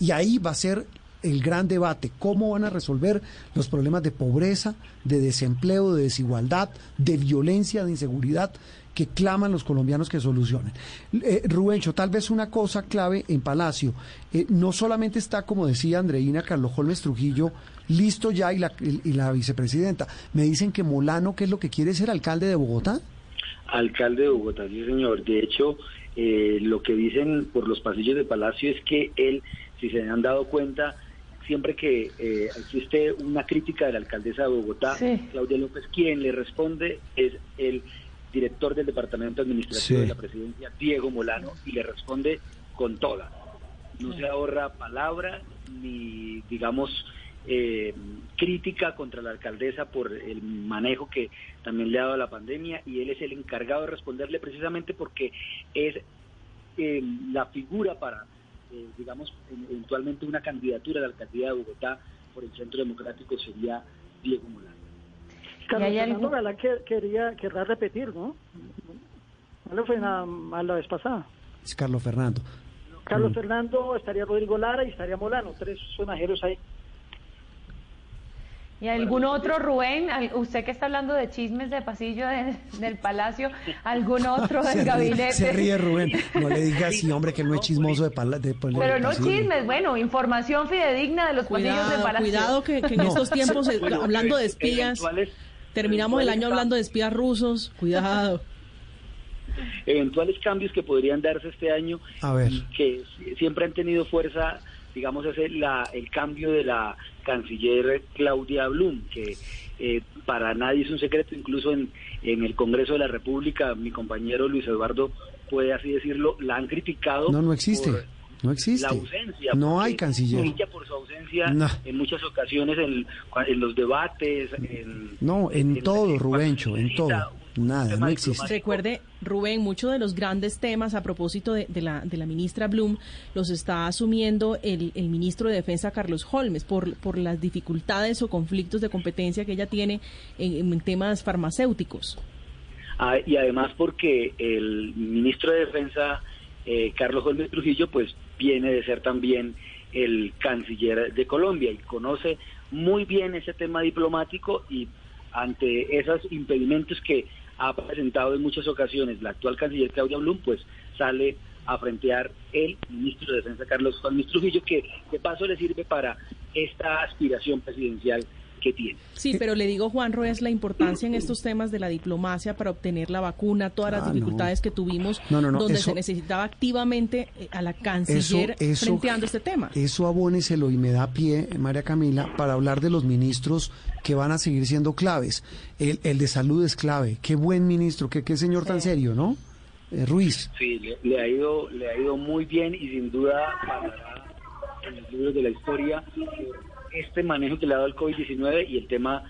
Y ahí va a ser el gran debate, cómo van a resolver los problemas de pobreza, de desempleo, de desigualdad, de violencia, de inseguridad que claman los colombianos que solucionen. Eh, Rubencho, tal vez una cosa clave en Palacio, eh, no solamente está, como decía Andreina Carlos Holmes Trujillo, listo ya y la, y la vicepresidenta, me dicen que Molano, ¿qué es lo que quiere ser alcalde de Bogotá? Alcalde de Bogotá, sí señor. De hecho, eh, lo que dicen por los pasillos de Palacio es que él, si se han dado cuenta, siempre que eh, existe una crítica de la alcaldesa de Bogotá, Sí. Claudia López, quien le responde es el director del Departamento Administrativo Sí. de la Presidencia, Diego Molano, y le responde con toda. No se ahorra palabra ni, digamos, eh, crítica contra la alcaldesa por el manejo que también le ha dado a la pandemia y él es el encargado de responderle precisamente porque es eh, la figura para, eh, digamos, eventualmente una candidatura a la alcaldía de Bogotá por el Centro Democrático sería Diego Molano. Carlos Fernando Galán que, quería, querrá repetir, ¿no? No le fue nada mal la vez pasada. Es Carlos Fernando. Carlos Mm. Fernando, estaría Rodrigo Lara y estaría Molano, tres sonajeros ahí. ¿Y algún otro, Rubén? Al- Usted que está hablando de chismes de pasillo de- del palacio, ¿algún otro del Se ríe, gabinete? se ríe Rubén. No le diga así, hombre, que no es chismoso de, pala, de, de Pero no pasillo. chismes, bueno, información fidedigna de los pasillos del Cuidado, palacio. cuidado que, que en No. estos tiempos, eh, Bueno, hablando de eh, espías, terminamos el año hablando de espías rusos. Cuidado. eventuales cambios que podrían darse este año A ver. y que si- siempre han tenido fuerza, digamos, es el, la- el cambio de la canciller Claudia Blum, que eh, para nadie es un secreto, incluso en, en el Congreso de la República, mi compañero Luis Eduardo puede así decirlo, la han criticado. No, no existe. por No existe. La ausencia. No hay canciller. por su ausencia No. en muchas ocasiones en, en los debates. En, No, en en- todo, en- Rubencho, en todo. Nada, no existe. Recuerde, Rubén, muchos de los grandes temas a propósito de, de la, de la ministra Blum los está asumiendo el, el ministro de Defensa, Carlos Holmes, por, por las dificultades o conflictos de competencia que ella tiene en, en temas farmacéuticos. Ah, y además porque el ministro de Defensa, eh, Carlos Holmes Trujillo, pues viene de ser también el canciller de Colombia y conoce muy bien ese tema diplomático y ante esos impedimentos que ha presentado en muchas ocasiones la actual canciller Claudia Blum, pues sale a frentear el ministro de Defensa Carlos Holmes Trujillo, que de paso le sirve para esta aspiración presidencial que tiene. Sí, pero le digo, Juan es la importancia en estos temas de la diplomacia para obtener la vacuna, todas las Ah, no. dificultades que tuvimos, No, no, no, donde eso- se necesitaba activamente eh, a la canciller Eso- eso- frenteando este tema. Eso abóneselo y me da pie, María Camila, para hablar de los ministros que van a seguir siendo claves. El, el de salud es clave. Qué buen ministro, qué, qué señor tan serio, ¿no? Eh, Ruiz. Sí, le, le ha ido le ha ido muy bien y sin duda en los libros de la historia este manejo que le ha dado el COVID-19 y el tema,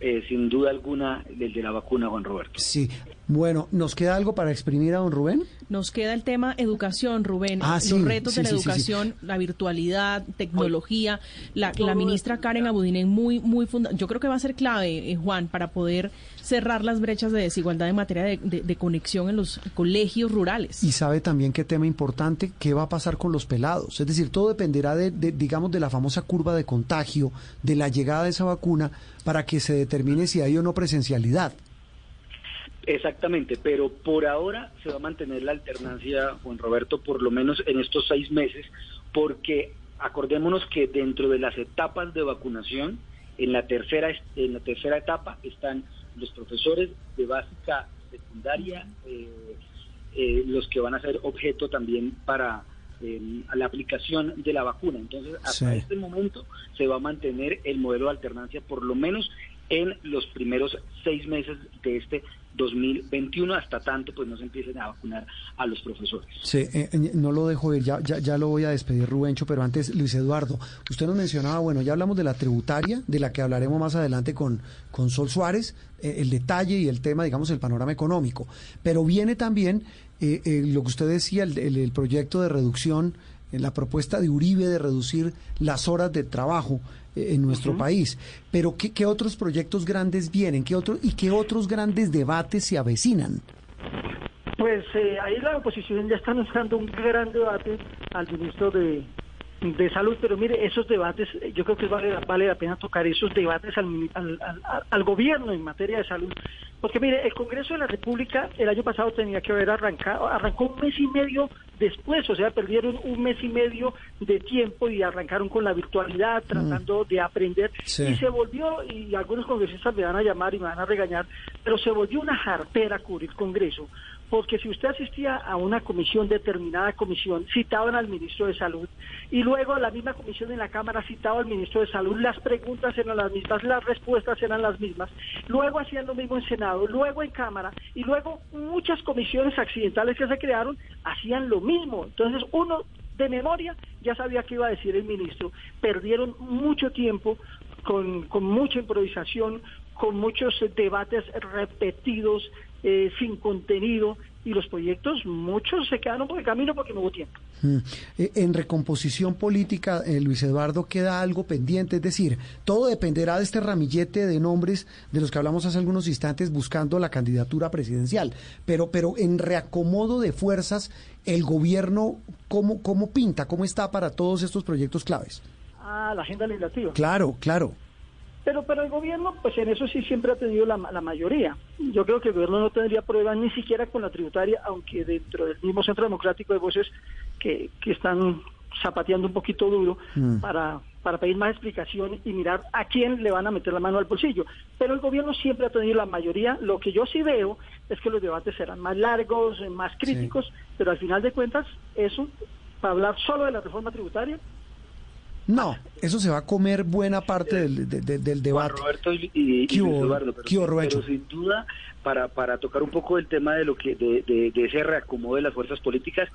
eh, sin duda alguna, del de la vacuna, Juan Roberto. Sí. Bueno, ¿nos queda algo para exprimir a don Rubén? Nos queda el tema educación, Rubén. Ah, Los sí, retos de la sí, sí, sí. educación, la virtualidad, tecnología. La, la ministra Karen Abudinen muy, muy funda Yo creo que va a ser clave, eh, Juan, para poder cerrar las brechas de desigualdad en materia de, de- de conexión en los colegios rurales. Y sabe también qué tema importante, qué va a pasar con los pelados. Es decir, todo dependerá de, de, digamos, de la famosa curva de contagio, de la llegada de esa vacuna, para que se determine si hay o no presencialidad. Exactamente, pero por ahora se va a mantener la alternancia, Juan Roberto, por lo menos en estos seis meses, porque acordémonos que dentro de las etapas de vacunación, en la tercera, en la tercera etapa están los profesores de básica secundaria, eh, eh, los que van a ser objeto también para eh, la aplicación de la vacuna. Entonces, hasta Sí. este momento se va a mantener el modelo de alternancia, por lo menos en los primeros seis meses de este 2021, hasta tanto pues no se empiecen a vacunar a los profesores. Sí, eh, eh, no lo dejo ir, ya, ya, ya lo voy a despedir, Rubencho, pero antes, Luis Eduardo, usted nos mencionaba, bueno, ya hablamos de la tributaria, de la que hablaremos más adelante con, con Sol Suárez, eh, el detalle y el tema, digamos, el panorama económico, pero viene también eh, eh, lo que usted decía, el, el- el proyecto de reducción, eh, la propuesta de Uribe de reducir las horas de trabajo en nuestro país, pero ¿qué, qué otros proyectos grandes vienen? ¿Qué otro, ¿Y qué otros grandes debates se avecinan? Pues eh, ahí la oposición ya está anunciando un gran debate al ministro de, de Salud, pero mire, esos debates, yo creo que vale, vale la pena tocar esos debates al, mini- al, al- al- al gobierno en materia de salud, porque mire, el Congreso de la República el año pasado tenía que haber arrancado, arrancó un mes y medio después, o sea, perdieron un mes y medio de tiempo y arrancaron con la virtualidad, tratando de aprender, Sí. y se volvió, y algunos congresistas me van a llamar y me van a regañar, pero se volvió una jartera cubrir el Congreso, porque si usted asistía a una comisión, determinada comisión, citaban al ministro de Salud y luego la misma comisión en la Cámara citaba al ministro de Salud, las preguntas eran las mismas, las respuestas eran las mismas, luego hacían lo mismo en Senado, luego en Cámara y luego muchas comisiones accidentales que se crearon hacían lo mismo. Entonces uno de memoria ya sabía qué iba a decir el ministro. Perdieron mucho tiempo con, con mucha improvisación, con muchos debates repetidos, eh, sin contenido, y los proyectos, muchos se quedaron por el camino porque no hubo tiempo. Mm. Eh, En recomposición política, eh, Luis Eduardo, queda algo pendiente, es decir, todo dependerá de este ramillete de nombres de los que hablamos hace algunos instantes buscando la candidatura presidencial. Pero, pero en reacomodo de fuerzas, el gobierno, ¿cómo, cómo pinta? ¿Cómo está para todos estos proyectos claves? Ah, la agenda legislativa. Claro, claro. Pero, pero el gobierno, pues en eso sí siempre ha tenido la, la mayoría. Yo creo que el gobierno no tendría pruebas ni siquiera con la tributaria, aunque dentro del mismo Centro Democrático hay voces que, que están zapateando un poquito duro Mm. para, para pedir más explicación y mirar a quién le van a meter la mano al bolsillo. Pero el gobierno siempre ha tenido la mayoría. Lo que yo sí veo es que los debates serán más largos, más críticos, pero al final de cuentas, eso, para hablar solo de la reforma tributaria, No, eso se va a comer buena parte del, de- de- del debate. Roberto y, y- y Eduardo, pero, ¿Qué hubo, pero Rubencho? sin duda para, para tocar un poco el tema de lo que de, de- de ese reacomodo de las fuerzas políticas,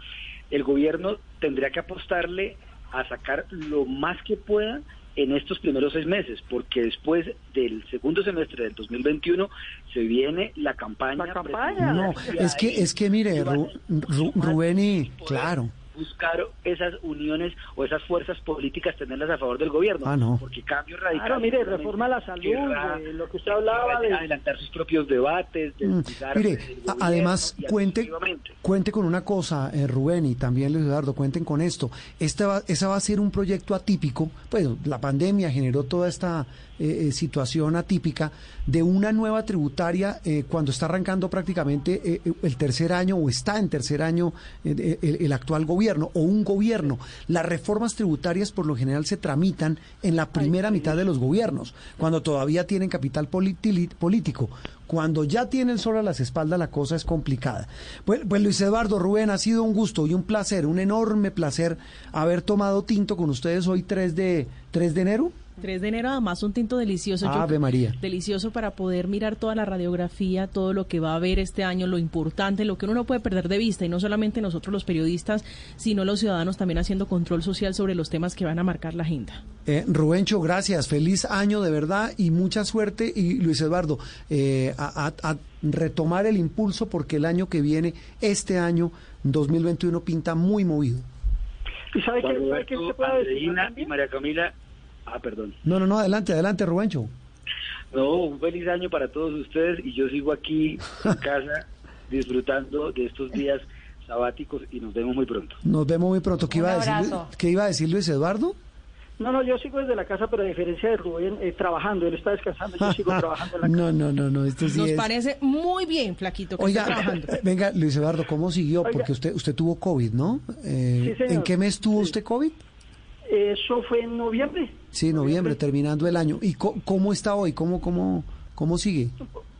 el gobierno tendría que apostarle a sacar lo más que pueda en estos primeros seis meses, porque después del segundo semestre del 2021 se viene la campaña. No, presidencial. es que, es que mire, Ru- Ru- Rubén y, claro, buscar esas uniones o esas fuerzas políticas, tenerlas a favor del gobierno. Ah, no. Porque cambio radical. Claro, mire, reforma a la salud, querrá- de lo que usted hablaba de... adelantar sus propios debates, Mm, desligar Mire, gobierno además, cuente, cuente con una cosa, eh, Rubén y también Luis Eduardo, cuenten con esto. Este va, esa va a ser un proyecto atípico, pues la pandemia generó toda esta eh, eh, situación atípica de una nueva tributaria eh, cuando está arrancando prácticamente eh, el tercer año o está en tercer año el, actual gobierno o un gobierno. Las reformas tributarias por lo general se tramitan en la primera mitad de los gobiernos, cuando todavía tienen capital político. Cuando ya tienen solo a las espaldas la cosa es complicada. Pues, pues Luis Eduardo Rubén, ha sido un gusto y un placer, un enorme placer haber tomado tinto con ustedes hoy 3 de, 3 de enero. 3 de enero, además un tinto delicioso. Yo- Ave María. Delicioso para poder mirar toda la radiografía, todo lo que va a haber este año, lo importante, lo que uno no puede perder de vista, y no solamente nosotros los periodistas, sino los ciudadanos también haciendo control social sobre los temas que van a marcar la agenda. Eh, Rubencho, gracias, feliz año de verdad y mucha suerte. Y Luis Eduardo, eh, a, a- a retomar el impulso porque el año que viene, este año 2021, pinta muy movido. ¿Y sabe qué Roberto, se puede decir y? María Camila, ah, perdón. No, no, no, adelante, adelante, Rubencho. No, un feliz año para todos ustedes y yo sigo aquí en casa disfrutando de estos días sabáticos y nos vemos muy pronto. Nos vemos muy pronto. ¿Qué, Un iba a, decir. ¿qué iba a decir Luis Eduardo? No, no, yo sigo desde la casa, pero a diferencia de Rubén, eh, trabajando, él está descansando, yo sigo trabajando en la casa. No, no, no, no, esto sí Nos es... parece muy bien, Flaquito, que Oiga, está trabajando. venga, Luis Eduardo, ¿cómo siguió? Oiga. Porque usted usted tuvo COVID, ¿no? Eh, Sí, señor. ¿En qué mes tuvo usted COVID? Eso fue en noviembre, Sí, noviembre, terminando el año. ¿Y co- cómo está hoy? ¿Cómo, cómo, cómo sigue?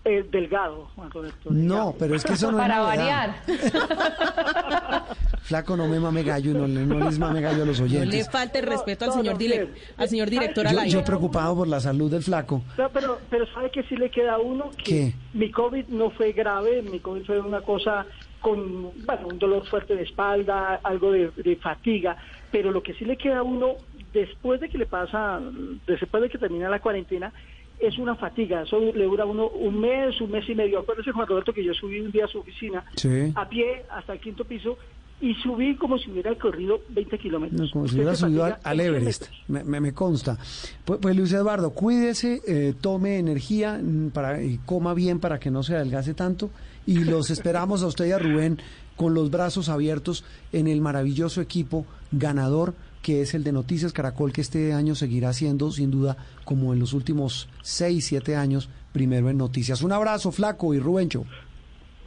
eh, delgado, Juan Roberto. No, pero es que eso no es Para variar. Flaco, no me mame gallo y no, le- no les mame gallo a los No le oyentes. falte el respeto al señor, bien. al señor director al Yo, aire. yo preocupado por la salud del flaco. No, pero, pero sabe que sí le queda a uno que ¿Qué? mi COVID no fue grave, mi COVID fue una cosa con, bueno, un dolor fuerte de espalda, algo de, de fatiga, pero lo que sí le queda a uno después de que le pasa, después de que termina la cuarentena, es una fatiga, eso le dura uno un mes, un mes y medio. Acuérdese, Juan Roberto, que yo subí un día a su oficina Sí. a pie hasta el quinto piso y subí como si hubiera corrido 20 kilómetros. Como si hubiera subido al, fatiga al en 100 Everest, me, me- me consta. Pues, pues, Luis Eduardo, cuídese, eh, tome energía mm, para, y coma bien para que no se adelgace tanto. Y los esperamos a usted y a Rubén con los brazos abiertos en el maravilloso equipo ganador que es el de Noticias Caracol, que este año seguirá siendo, sin duda, como en los últimos seis, siete años, primero en Noticias. Un abrazo, Flaco y Rubencho.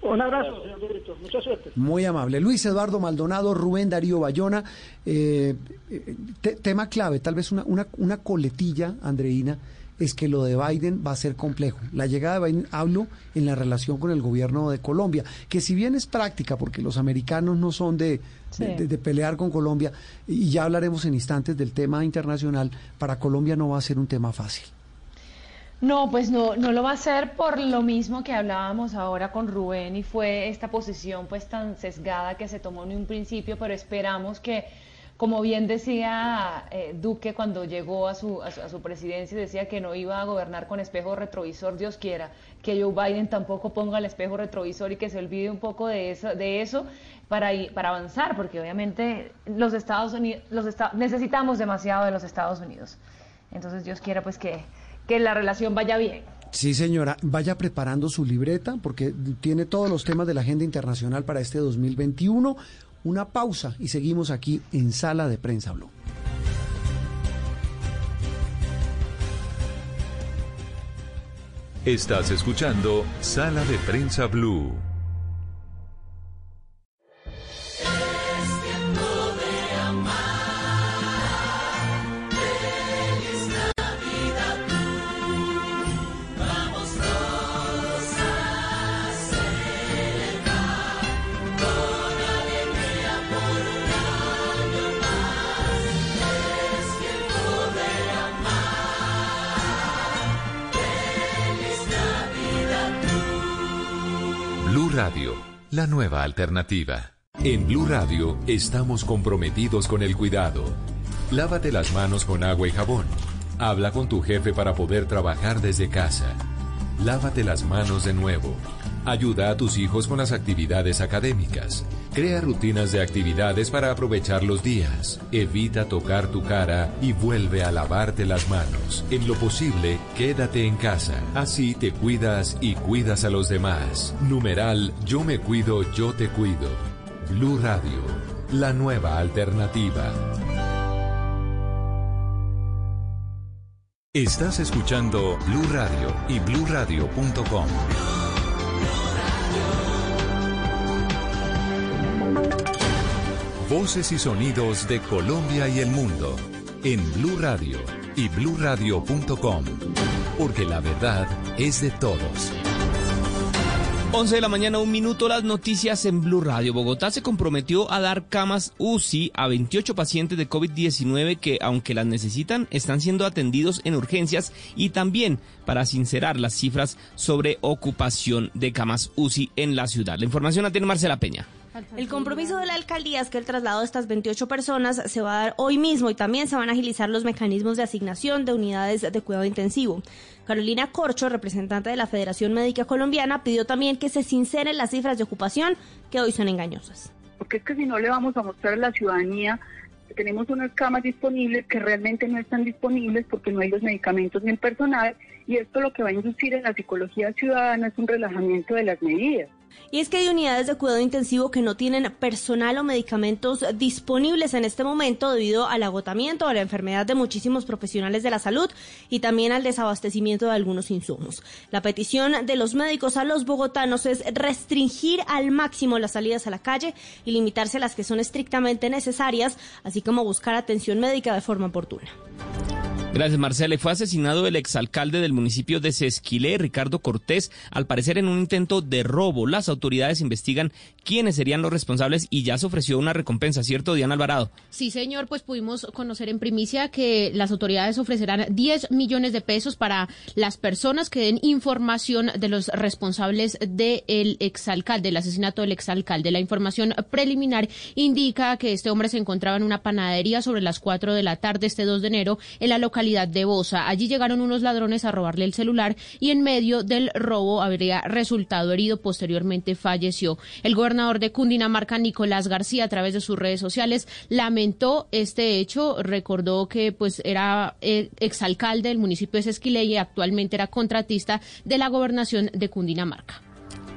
Un abrazo, señor director. Mucha suerte. Muy amable. Luis Eduardo Maldonado, Rubén Darío Bayona. eh, eh, te- tema clave, tal vez una, una, una coletilla, Andreina, es que lo de Biden va a ser complejo. La llegada de Biden, hablo en la relación con el gobierno de Colombia, que si bien es práctica, porque los americanos no son de, Sí. de, de- de pelear con Colombia, y ya hablaremos en instantes del tema internacional, para Colombia no va a ser un tema fácil. No, pues no, no lo va a hacer por lo mismo que hablábamos ahora con Rubén y fue esta posición pues tan sesgada que se tomó en un principio, pero esperamos que como bien decía eh, Duque cuando llegó a su, a su, presidencia, decía que no iba a gobernar con espejo retrovisor, Dios quiera, que Joe Biden tampoco ponga el espejo retrovisor y que se olvide un poco de eso, de eso para, para avanzar, porque obviamente los Estados Unidos, los necesitamos demasiado de los Estados Unidos. Entonces Dios quiera pues que, que la relación vaya bien. Sí, señora, vaya preparando su libreta porque tiene todos los temas de la agenda internacional para este 2021. Una pausa y seguimos aquí en Sala de Prensa Blue. Estás escuchando Sala de Prensa Blue. La nueva alternativa. En Blue Radio estamos comprometidos con el cuidado. Lávate las manos con agua y jabón. Habla con tu jefe para poder trabajar desde casa. Lávate las manos de nuevo. Ayuda a tus hijos con las actividades académicas. Crea rutinas de actividades para aprovechar los días. Evita tocar tu cara y vuelve a lavarte las manos. En lo posible, quédate en casa. Así te cuidas y cuidas a los demás. Numeral Yo me cuido, yo te cuido. Blue Radio, la nueva alternativa. Estás escuchando Blue Radio y bluradio.com. Voces y sonidos de Colombia y el mundo en Blue Radio y bluradio.com, porque la verdad es de todos. 11 de la mañana, un minuto, las noticias en Blue Radio. Bogotá se comprometió a dar camas UCI a 28 pacientes de COVID-19 que, aunque las necesitan, están siendo atendidos en urgencias y también para sincerar las cifras sobre ocupación de camas UCI en la ciudad. La información la tiene Marcela Peña. El compromiso de la alcaldía es que el traslado de estas 28 personas se va a dar hoy mismo y también se van a agilizar los mecanismos de asignación de unidades de cuidado intensivo. Carolina Corcho, representante de la Federación Médica Colombiana, pidió también que se sinceren las cifras de ocupación que hoy son engañosas. Porque es que si no le vamos a mostrar a la ciudadanía que tenemos unas camas disponibles que realmente no están disponibles porque no hay los medicamentos ni el personal y esto lo que va a inducir en la psicología ciudadana es un relajamiento de las medidas. Y es que hay unidades de cuidado intensivo que no tienen personal o medicamentos disponibles en este momento debido al agotamiento o la enfermedad de muchísimos profesionales de la salud y también al desabastecimiento de algunos insumos. La petición de los médicos a los bogotanos es restringir al máximo las salidas a la calle y limitarse a las que son estrictamente necesarias, así como buscar atención médica de forma oportuna. Gracias, Marcela. Fue asesinado el exalcalde del municipio de Sesquilé, Ricardo Cortés, al parecer en un intento de robo. Las autoridades investigan quiénes serían los responsables y ya se ofreció una recompensa, ¿cierto, Diana Alvarado? Sí, señor, pues pudimos conocer en primicia que las autoridades ofrecerán 10 millones de pesos para las personas que den información de los responsables del exalcalde, del asesinato del exalcalde. La información preliminar indica que este hombre se encontraba en una panadería sobre las 4 de la tarde este 2 de enero en la localidad de Bosa. Allí llegaron unos ladrones a robarle el celular y en medio del robo habría resultado herido. Posteriormente falleció. El gobernador de Cundinamarca, Nicolás García, a través de sus redes sociales, lamentó este hecho. Recordó que pues era el exalcalde del municipio de Sesquilé y actualmente era contratista de la gobernación de Cundinamarca.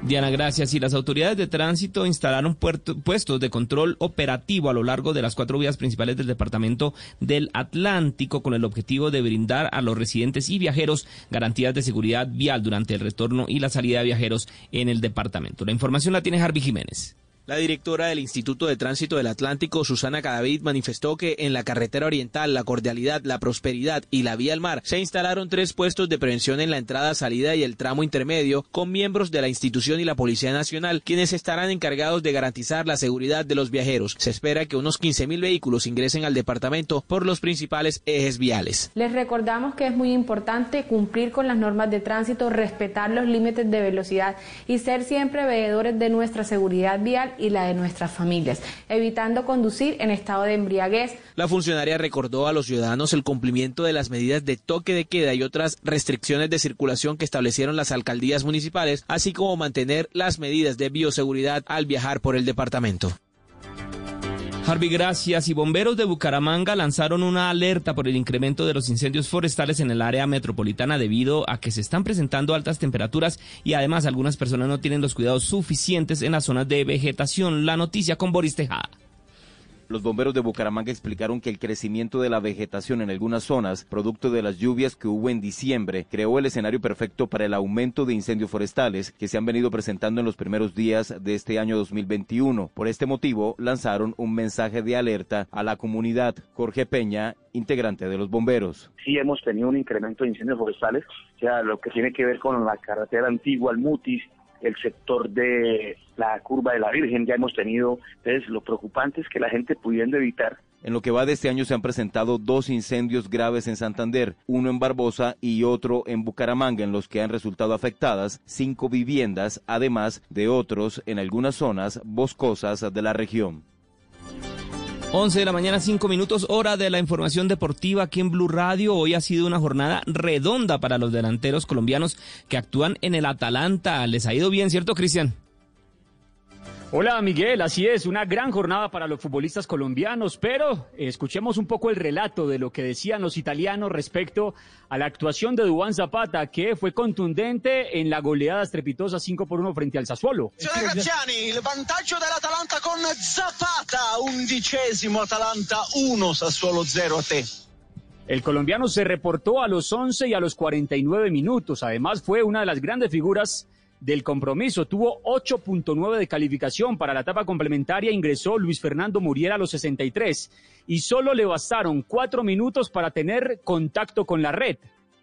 Diana, gracias. Y las autoridades de tránsito instalaron puestos de control operativo a lo largo de las cuatro vías principales del departamento del Atlántico con el objetivo de brindar a los residentes y viajeros garantías de seguridad vial durante el retorno y la salida de viajeros en el departamento. La información la tiene Harvey Jiménez. La directora del Instituto de Tránsito del Atlántico, Susana Cadavid, manifestó que en la carretera oriental, la cordialidad, la prosperidad y la vía al mar se instalaron tres puestos de prevención en la entrada, salida y el tramo intermedio con miembros de la institución y la Policía Nacional, quienes estarán encargados de garantizar la seguridad de los viajeros. Se espera que unos 15.000 vehículos ingresen al departamento por los principales ejes viales. Les recordamos que es muy importante cumplir con las normas de tránsito, respetar los límites de velocidad y ser siempre veedores de nuestra seguridad vial y la de nuestras familias, evitando conducir en estado de embriaguez. La funcionaria recordó a los ciudadanos el cumplimiento de las medidas de toque de queda y otras restricciones de circulación que establecieron las alcaldías municipales, así como mantener las medidas de bioseguridad al viajar por el departamento. Harvey, gracias. Y bomberos de Bucaramanga lanzaron una alerta por el incremento de los incendios forestales en el área metropolitana debido a que se están presentando altas temperaturas y además algunas personas no tienen los cuidados suficientes en las zonas de vegetación. La noticia con Boris Tejada. Los bomberos de Bucaramanga explicaron que el crecimiento de la vegetación en algunas zonas, producto de las lluvias que hubo en diciembre, creó el escenario perfecto para el aumento de incendios forestales que se han venido presentando en los primeros días de este año 2021. Por este motivo, lanzaron un mensaje de alerta a la comunidad. Jorge Peña, integrante de los bomberos. Sí hemos tenido un incremento de incendios forestales, o sea, lo que tiene que ver con la carretera antigua, el Mutis, el sector de la curva de la Virgen, ya hemos tenido, entonces lo preocupante que la gente pudiendo evitar en lo que va de este año se han presentado dos incendios graves en Santander, uno en Barbosa y otro en Bucaramanga, en los que han resultado afectadas cinco viviendas, además de otros en algunas zonas boscosas de la región. 11 de la mañana, 5 minutos, hora de la información deportiva aquí en Blue Radio. Hoy ha sido una jornada redonda para los delanteros colombianos que actúan en el Atalanta. Les ha ido bien, ¿cierto, Cristian? Hola Miguel, así es, una gran jornada para los futbolistas colombianos, pero escuchemos un poco el relato de lo que decían los italianos respecto a la actuación de Duan Zapata, que fue contundente en la goleada estrepitosa 5 por 1 frente al Sassuolo. Ragazziani, il vantaggio dell'Atalanta con Zapata, undicesimo Atalanta 1, Sassuolo 0 a te. El colombiano se reportó a los 11 y a los 49 minutos, además fue una de las grandes figuras del compromiso. Tuvo 8.9 de calificación para la etapa complementaria. Ingresó Luis Fernando Muriel a los 63 y solo le bastaron cuatro minutos para tener contacto con la red.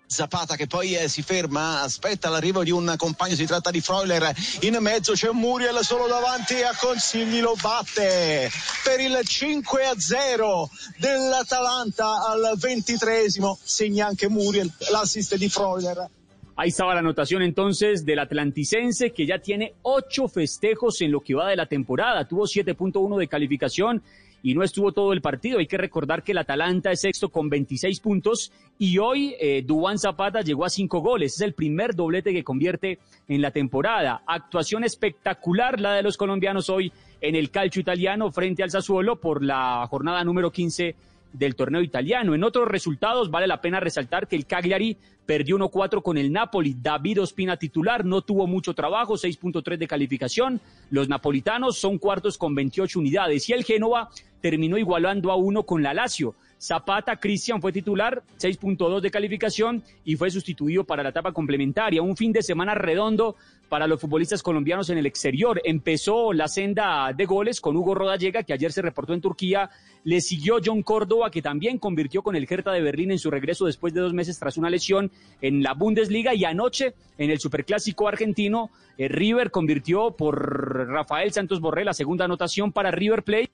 Zapata che poi eh, si ferma, aspetta l'arrivo di un compagno, si tratta di Freuler, in mezzo c'è Muriel solo davanti a Consigli lo batte per il 5 a 0 dell'Atalanta al ventitresimo, segna anche Muriel, l'assist di Freuler. Ahí estaba la anotación entonces del Atlanticense que ya tiene ocho festejos en lo que va de la temporada. Tuvo 7.1 de calificación y no estuvo todo el partido. Hay que recordar que el Atalanta es sexto con 26 puntos y hoy eh, Duan Zapata llegó a cinco goles. Es el primer doblete que convierte en la temporada. Actuación espectacular la de los colombianos hoy en el calcio italiano frente al Sassuolo por la jornada número 15 del torneo italiano. En otros resultados vale la pena resaltar que el Cagliari perdió 1-4 con el Napoli. David Ospina titular, no tuvo mucho trabajo, 6.3 de calificación. Los napolitanos son cuartos con 28 unidades y el Génova terminó igualando a uno con la Lazio. Zapata Cristian fue titular, 6.2 de calificación y fue sustituido para la etapa complementaria. Un fin de semana redondo para los futbolistas colombianos en el exterior. Empezó la senda de goles con Hugo Rodallega, que ayer se reportó en Turquía. Le siguió John Córdoba, que también convirtió con el Hertha de Berlín en su regreso después de dos meses tras una lesión en la Bundesliga. Y anoche, en el Superclásico argentino, eh, River convirtió por Rafael Santos Borré la segunda anotación para River Plate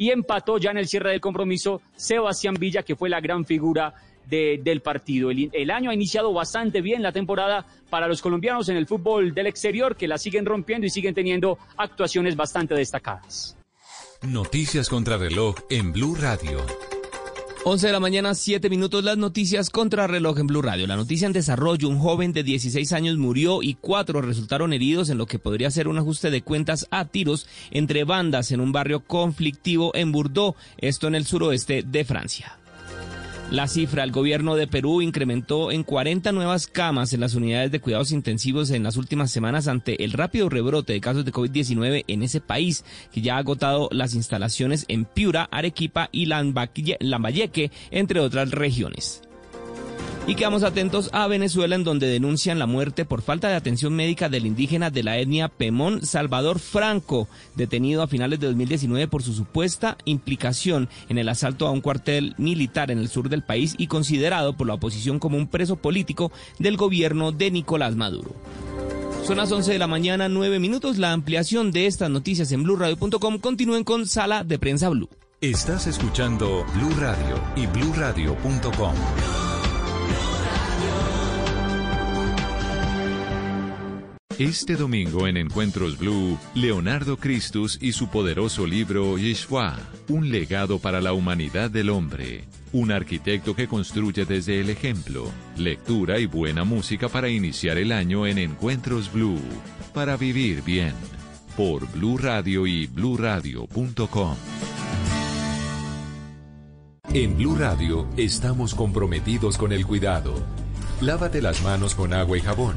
y empató ya en el cierre del compromiso Sebastián Villa, que fue la gran figura del partido. El, el, año ha iniciado bastante bien la temporada para los colombianos en el fútbol del exterior, que la siguen rompiendo y siguen teniendo actuaciones bastante destacadas. Noticias contra reloj en Blue Radio. 11 de la mañana, 7 minutos, las noticias contra reloj en Blue Radio. La noticia en desarrollo, un joven de 16 años murió y cuatro resultaron heridos en lo que podría ser un ajuste de cuentas a tiros entre bandas en un barrio conflictivo en Bordeaux, esto en el suroeste de Francia. La cifra, el gobierno de Perú incrementó en 40 nuevas camas en las unidades de cuidados intensivos en las últimas semanas ante el rápido rebrote de casos de COVID-19 en ese país, que ya ha agotado las instalaciones en Piura, Arequipa y Lambayeque, entre otras regiones. Y quedamos atentos a Venezuela, en donde denuncian la muerte por falta de atención médica del indígena de la etnia Pemón, Salvador Franco, detenido a finales de 2019 por su supuesta implicación en el asalto a un cuartel militar en el sur del país y considerado por la oposición como un preso político del gobierno de Nicolás Maduro. Son las 11 de la mañana, 9 minutos. La ampliación de estas noticias en blurradio.com. Continúen con Sala de Prensa Blue. Estás escuchando Blue Radio y bluradio.com. Este domingo en Encuentros Blue, Leonardo Christus y su poderoso libro Yeshua, un legado para la humanidad del hombre. Un arquitecto que construye desde el ejemplo, lectura y buena música para iniciar el año en Encuentros Blue, para vivir bien. Por Blue Radio y bluradio.com. En Blue Radio estamos comprometidos con el cuidado. Lávate las manos con agua y jabón.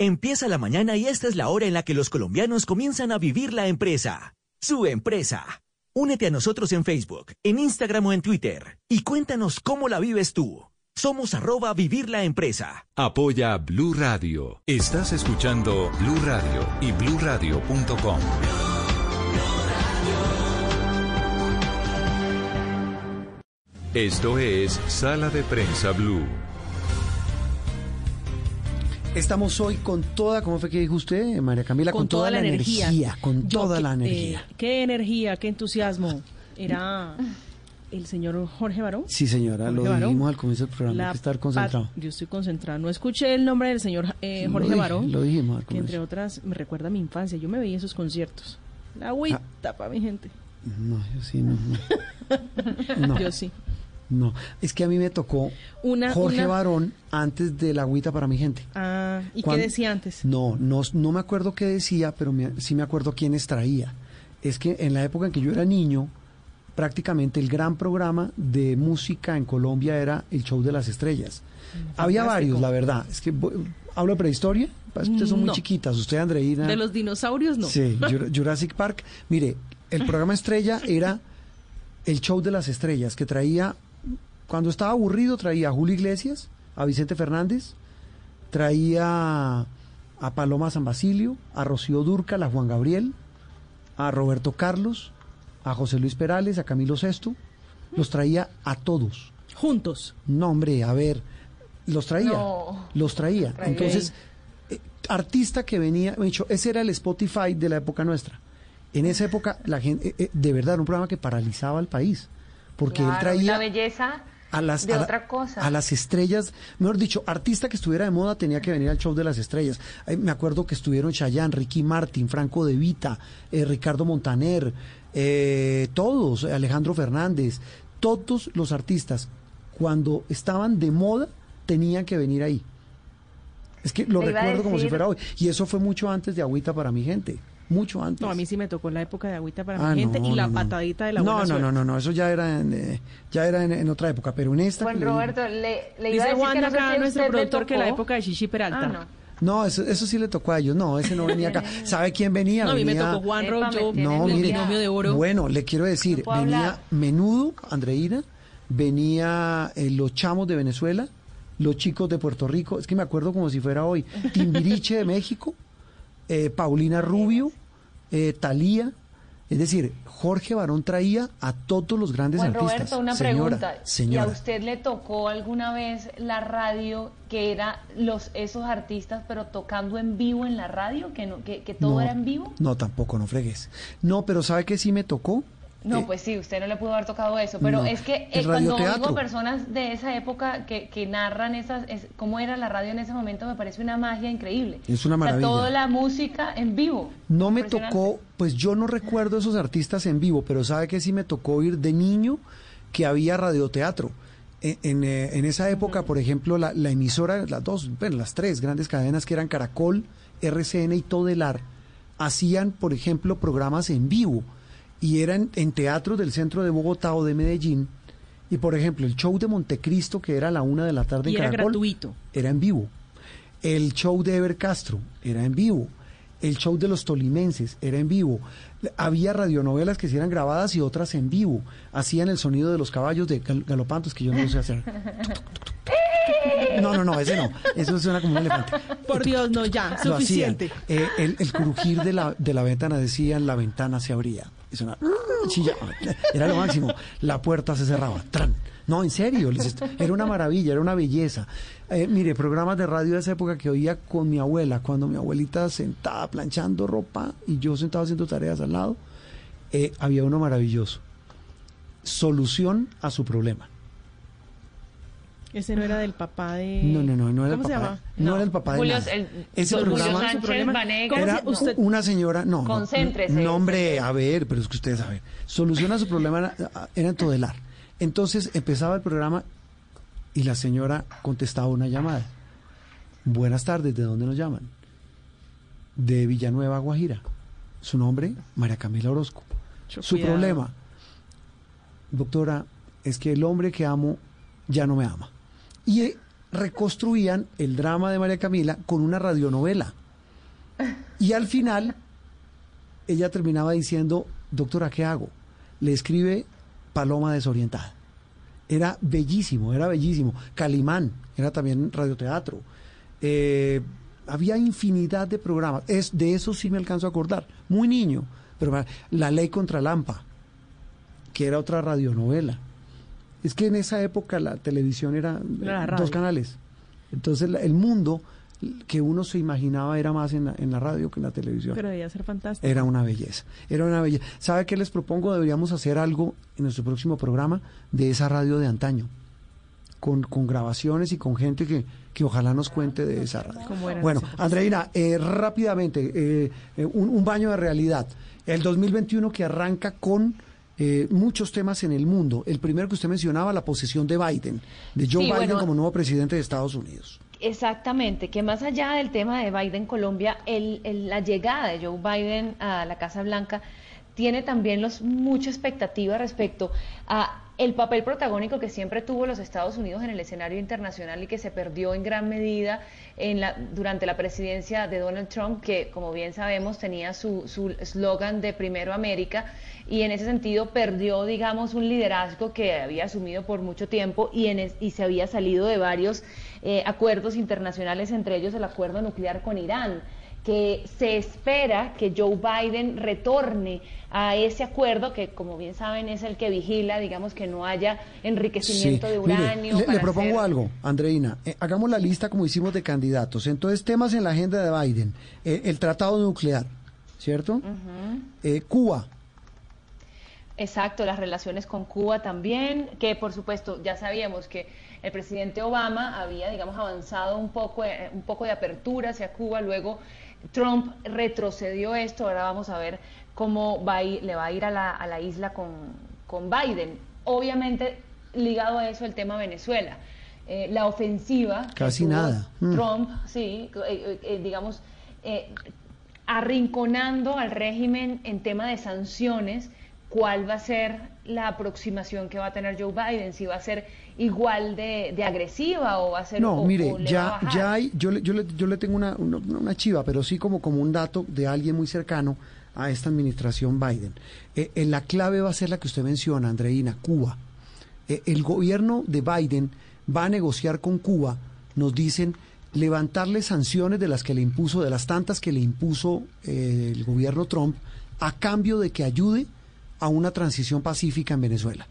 Empieza la mañana y esta es la hora en la que los colombianos comienzan a vivir la empresa. Su empresa. Únete a nosotros en Facebook, en Instagram o en Twitter y cuéntanos cómo la vives tú. Somos arroba vivir la empresa. Apoya Blue Radio. Estás escuchando Blue Radio y bluradio.com. Esto es Sala de Prensa Blue. Estamos hoy con toda, ¿cómo fue que dijo usted, María Camila? Con, toda, la energía. con Yo toda que- la energía. eh, qué energía, qué entusiasmo. Era el señor Jorge Barón. Sí, señora, lo Jorge Barón. dijimos al comienzo del programa, hay que estar concentrado. Yo estoy concentrado. No escuché el nombre del señor eh, Lo Jorge dije, Barón. lo dijimos al Que comienzo. entre otras me recuerda a mi infancia. Yo me veía esos conciertos. La agüita para mi gente. No, yo sí, no. No. No. Yo sí. No, es que a mí me tocó Una- Jorge una- Barón antes de la agüita para mi gente. Ah, ¿y qué decía antes? No, no, no me acuerdo qué decía, pero me- sí me acuerdo quiénes traía. Es que en la época en que yo era niño, prácticamente el gran programa de música en Colombia era el Show de las Estrellas. Había fantástico. varios, la verdad. Es que hablo de prehistoria, pues, ustedes son muy chiquitas, usted Andreina. De los dinosaurios, no. Sí, Jur- Jurassic Park. Mire, el programa estrella era el show de las estrellas, que traía, cuando estaba aburrido, traía a Julio Iglesias, a Vicente Fernández, traía a Paloma San Basilio, a Rocío Durcal, a Juan Gabriel, a Roberto Carlos, a José Luis Perales, a Camilo Sesto, los traía a todos. Juntos. No, hombre, a ver, los traía, No. los traía. Traía. Entonces, eh, artista que venía, de hecho, ese era el Spotify de la época nuestra. En esa época, la gente, eh, eh, de verdad, era un programa que paralizaba al país, porque él traía una belleza a las, de a la- otra cosa. a las estrellas, mejor dicho, artista que estuviera de moda tenía que venir al show de las estrellas. Ay, me acuerdo que estuvieron Chayanne, Ricky Martin, Franco De Vita, eh, Ricardo Montaner, eh, todos, Alejandro Fernández, todos los artistas, cuando estaban de moda, tenían que venir ahí. Es que lo recuerdo como si fuera hoy. Y eso fue mucho antes de Agüita para mi gente. Mucho antes. No, a mí sí me tocó la época de agüita para Ah, mi gente no, y la no, no. patadita de la no, no, no, no, no, eso ya era en, eh, ya era en, en otra época, pero en esta Juan le Roberto, le, le iba a Dice decir Juan que no sé acá, si a nuestro productor, que la época de Shishi Peralta. Ah, no. No, eso, eso sí le tocó a ellos. No, ese no venía acá. ¿Sabe quién venía? No, a mí me tocó Juan Ro, yo, No, el mire, binomio de oro. Bueno, le quiero decir, No venía hablar. Menudo, Andreina, venía eh, los chamos de Venezuela, los chicos de Puerto Rico, es que me acuerdo como si fuera hoy, Timbiriche de México, eh, Paulina Rubio, eh, Talía, es decir, Jorge Barón traía a todos los grandes Juan artistas. Roberto, una Señora, pregunta. ¿Y a Señora. usted le tocó alguna vez la radio que era los esos artistas pero tocando en vivo en la radio, que no, que, que todo No, era en vivo? No, tampoco, no fregues. No, pero ¿sabe que sí me tocó? No, Eh, pues sí, usted no le pudo haber tocado eso, pero no. es que eh, cuando oigo personas de esa época que, que narran esas, es- cómo era la radio en ese momento, me parece una magia increíble. Es una O sea, maravilla. toda la música en vivo. No me tocó, pues yo no recuerdo esos artistas en vivo, pero sabe que sí me tocó ir de niño que había radioteatro. En, en, eh, en esa época, por ejemplo, la, la emisora, las dos, bueno, las tres grandes cadenas que eran Caracol, RCN y Todelar, hacían, por ejemplo, programas en vivo y eran en teatros del centro de Bogotá o de Medellín. Y por ejemplo, el show de Montecristo, que era a la una de la tarde Y en era Caracol, gratuito. era en vivo. El show de Ever Castro era en vivo. El show de los tolimenses era en vivo. Había radionovelas que sí eran grabadas y otras en vivo. Hacían el sonido de los caballos de gal- galopantes que yo no lo sé hacer. No, no, no, ese no. Eso suena como un elefante. Por Dios, no, ya, suficiente. Eh, el, el crujir de la, de la ventana decían la ventana se abría. Y chillaba. Era lo máximo. La puerta se cerraba. Tran. No, en serio. Era una maravilla, era una belleza. Eh, mire, programas de radio de esa época que oía con mi abuela, cuando mi abuelita sentada planchando ropa y yo sentado haciendo tareas al lado, eh, había uno maravilloso. Solución a su problema. Ese no era del papá de... No, no, no, no era el ¿Cómo se papá. llama? No, era el papá de Julio- nada. el- Ese programa Sánchez problema- Vanegas. ¿Cómo era usted- una señora, no, Concéntrese. no, hombre, a ver, pero es que ustedes saben. Solución a su problema era, era en Todelar. Entonces empezaba el programa y la señora contestaba una llamada. Buenas tardes, ¿de dónde nos llaman? De Villanueva, Guajira. Su nombre, María Camila Orozco. Su problema, doctora, es que el hombre que amo ya no me ama. Y reconstruían el drama de María Camila con una radionovela. Y al final, ella terminaba diciendo, doctora, ¿qué hago? Le escribe Paloma desorientada. Era bellísimo, era bellísimo. Calimán, era también radioteatro. Eh, había infinidad de programas. Es, de eso sí me alcanzo a acordar. Muy niño. Pero La Ley contra Lampa, que era otra radionovela. Es que en esa época la televisión era La eh, dos canales. Entonces el mundo que uno se imaginaba era más en la, en la radio que en la televisión. Pero debía ser fantástico. Era una belleza, era una belleza. ¿Sabe qué les propongo? Deberíamos hacer algo en nuestro próximo programa de esa radio de antaño, con, con grabaciones y con gente que, que ojalá nos cuente de esa radio. Bueno. Andreina, eh, rápidamente, eh, eh, un, un baño de realidad. El 2021 que arranca con eh, muchos temas en el mundo. El primero que usted mencionaba, la posesión de Biden, de Joe Sí, Biden bueno. como nuevo presidente de Estados Unidos. Exactamente, que más allá del tema de Biden Colombia, el, el- la llegada de Joe Biden a la Casa Blanca tiene también los, mucha expectativa respecto a el papel protagónico que siempre tuvo los Estados Unidos en el escenario internacional y que se perdió en gran medida en la, durante la presidencia de Donald Trump, que como bien sabemos tenía su su eslogan de Primero América y en ese sentido perdió, digamos, un liderazgo que había asumido por mucho tiempo y, en es- y se había salido de varios eh, acuerdos internacionales, entre ellos el acuerdo nuclear con Irán que se espera que Joe Biden retorne a ese acuerdo que, como bien saben, es el que vigila, digamos, que no haya enriquecimiento de mire, uranio. le, propongo hacer- algo, Andreina. Eh, hagamos la lista como hicimos de candidatos. Entonces, temas en la agenda de Biden. Eh, el tratado nuclear, ¿cierto? Eh, Cuba. Exacto, las relaciones con Cuba también, que por supuesto ya sabíamos que el presidente Obama había, digamos, avanzado un poco, un poco de apertura hacia Cuba, luego Trump retrocedió esto, ahora vamos a ver cómo va a ir- le va a ir a la, a la isla con, con Biden. Obviamente, ligado a eso el tema Venezuela. Eh, la ofensiva Casi nada. Mm. Trump, sí, eh, eh, eh, digamos, eh, arrinconando al régimen en tema de sanciones, cuál va a ser la aproximación que va a tener Joe Biden, si va a ser igual de, de agresiva o va a ser No, o- mire, o le va a ya, ya hay, yo le, yo le, yo le tengo una, una, una chiva, pero sí como, como un dato de alguien muy cercano a esta administración Biden. Eh, eh, la clave va a ser la que usted menciona, Andreina, Cuba. Eh, el gobierno de Biden va a negociar con Cuba, nos dicen, levantarle sanciones de las que le impuso, de las tantas que le impuso eh, el gobierno Trump, a cambio de que ayude a una transición pacífica en Venezuela.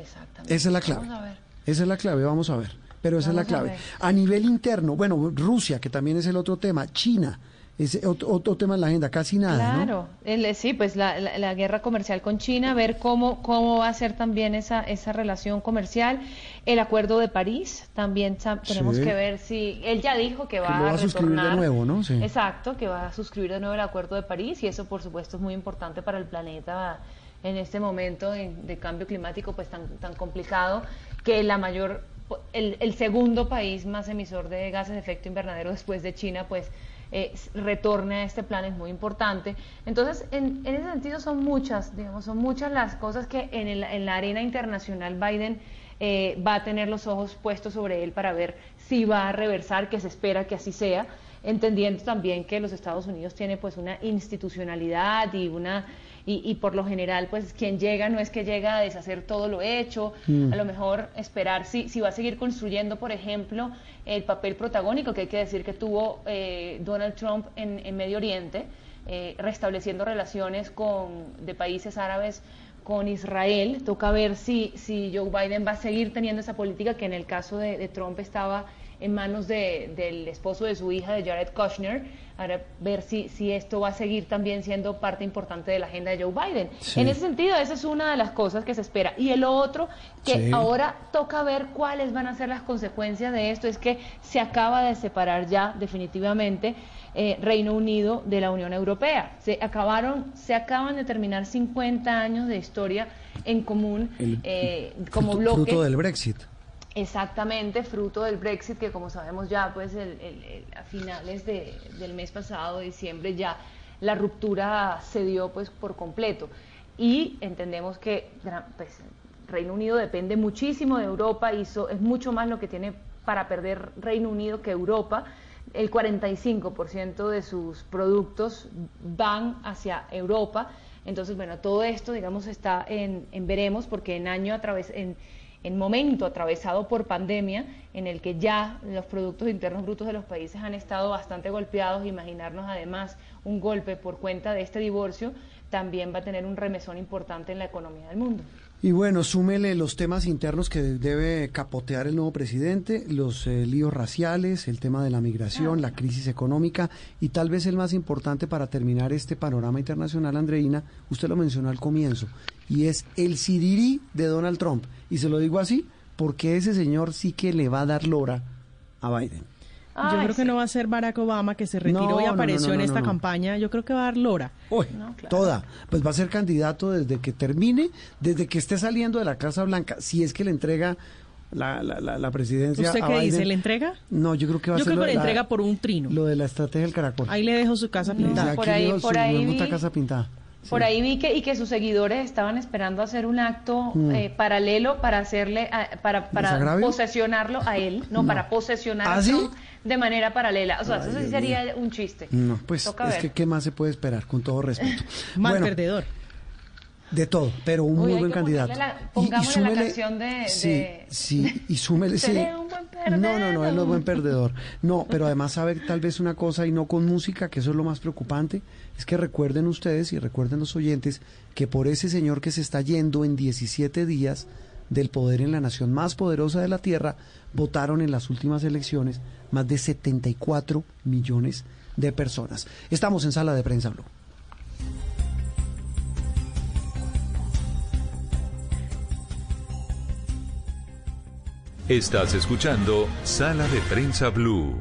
Exactamente. Esa es la Vamos clave. a ver. Esa es la clave, vamos a ver. Pero esa Vamos es la a clave. A, nivel interno, bueno, Rusia, que también es el otro tema, China, es otro, otro tema en la agenda, casi nada, ¿no? Claro, el- sí, pues la, la- la guerra comercial con China, ver cómo, cómo va a ser también esa, esa relación comercial. El acuerdo de París, también tenemos Sí. que ver si. Él ya dijo que va, Que lo va a suscribir de nuevo, ¿no? Sí. Exacto, que va a suscribir de nuevo el acuerdo de París y eso, por supuesto, es muy importante para el planeta en este momento de, cambio climático pues tan, tan complicado que la mayor el, el segundo país más emisor de gases de efecto invernadero después de China pues eh, retorne a este plan es muy importante. Entonces en, en ese sentido son muchas digamos son muchas las cosas que en, el- en la arena internacional Biden eh, va a tener los ojos puestos sobre él para ver si va a reversar que se espera que así sea entendiendo también que los Estados Unidos tiene pues una institucionalidad y una y, por lo general, pues quien llega no es que llega a deshacer todo lo hecho, Mm. a lo mejor esperar si, si va a seguir construyendo, por ejemplo, el papel protagónico que hay que decir que tuvo eh, Donald Trump en, en Medio Oriente, eh, restableciendo relaciones con, de países árabes con Israel. Toca ver si, si Joe Biden va a seguir teniendo esa política que en el caso de, de Trump estaba en manos de- del esposo de su hija, de Jared Kushner. Ahora ver si, si esto va a seguir también siendo parte importante de la agenda de Joe Biden. Sí. En ese sentido, esa es una de las cosas que se espera. Y el otro, que Sí. ahora toca ver cuáles van a ser las consecuencias de esto, es que se acaba de separar ya definitivamente eh, Reino Unido de la Unión Europea. Se acabaron, se acaban de terminar 50 años de historia en común El- eh, como fruto, bloque. fruto del Brexit. Exactamente, fruto del Brexit, que como sabemos ya, pues el- a finales de- del mes pasado, diciembre, ya la ruptura se dio pues por completo. Y entendemos que pues, Reino Unido depende muchísimo de Europa so- es mucho más lo que tiene para perder Reino Unido que Europa. El 45% de sus productos van hacia Europa. Entonces, bueno, todo esto, digamos, está en, en veremos, porque en año a través, en, en momento atravesado por pandemia, en el que ya los productos internos brutos de los países han estado bastante golpeados, imaginarnos además un golpe por cuenta de este divorcio, también va a tener un remesón importante en la economía del mundo. Y bueno, súmele los temas internos que debe capotear el nuevo presidente, los eh, líos raciales, el tema de la migración, la crisis económica y tal vez el más importante para terminar este panorama internacional, Andreina, usted lo mencionó al comienzo, y es el sirirí de Donald Trump. Y se lo digo así porque ese señor sí que le va a dar lora a Biden. Yo creo que no va a ser Barack Obama que se retiró No, y apareció no, no, en esta no. campaña. Yo creo que va a dar Lora. Toda. Pues va a ser candidato desde que termine, desde que esté saliendo de la Casa Blanca, si es que le entrega la, la, la, la presidencia ¿Usted a qué dice? ¿Le entrega? No, yo creo que va Yo a ser creo lo que le la- entrega por un trino. Lo de la estrategia del caracol. Ahí le dejo su casa pintada. Aquí por ahí- digo, por su- ahí vi- casa pintada. Por ahí vi que y que sus seguidores estaban esperando hacer un acto Mm. eh, paralelo para hacerle a- para para posesionarlo a él, no, No. para posesionar ¿Ah, sí? De manera paralela. O sea, Ay, eso sí Dios sería un chiste. No, pues Toca es ver. que qué más se puede esperar, con todo respeto. Mal Bueno, perdedor. De todo, pero un Uy, muy buen candidato. la canción de- sí, de- sí, y súmele, sí. Seré un buen No, no, no, él no es buen perdedor. No, pero además sabe tal vez una cosa y no con música, que eso es lo más preocupante, es que recuerden ustedes y recuerden los oyentes que por ese señor que se está yendo en 17 días del poder en la nación más poderosa de la tierra, votaron en las últimas elecciones más de 74 millones de personas. Estamos en sala de prensa Blue. Estás escuchando Sala de Prensa Blue.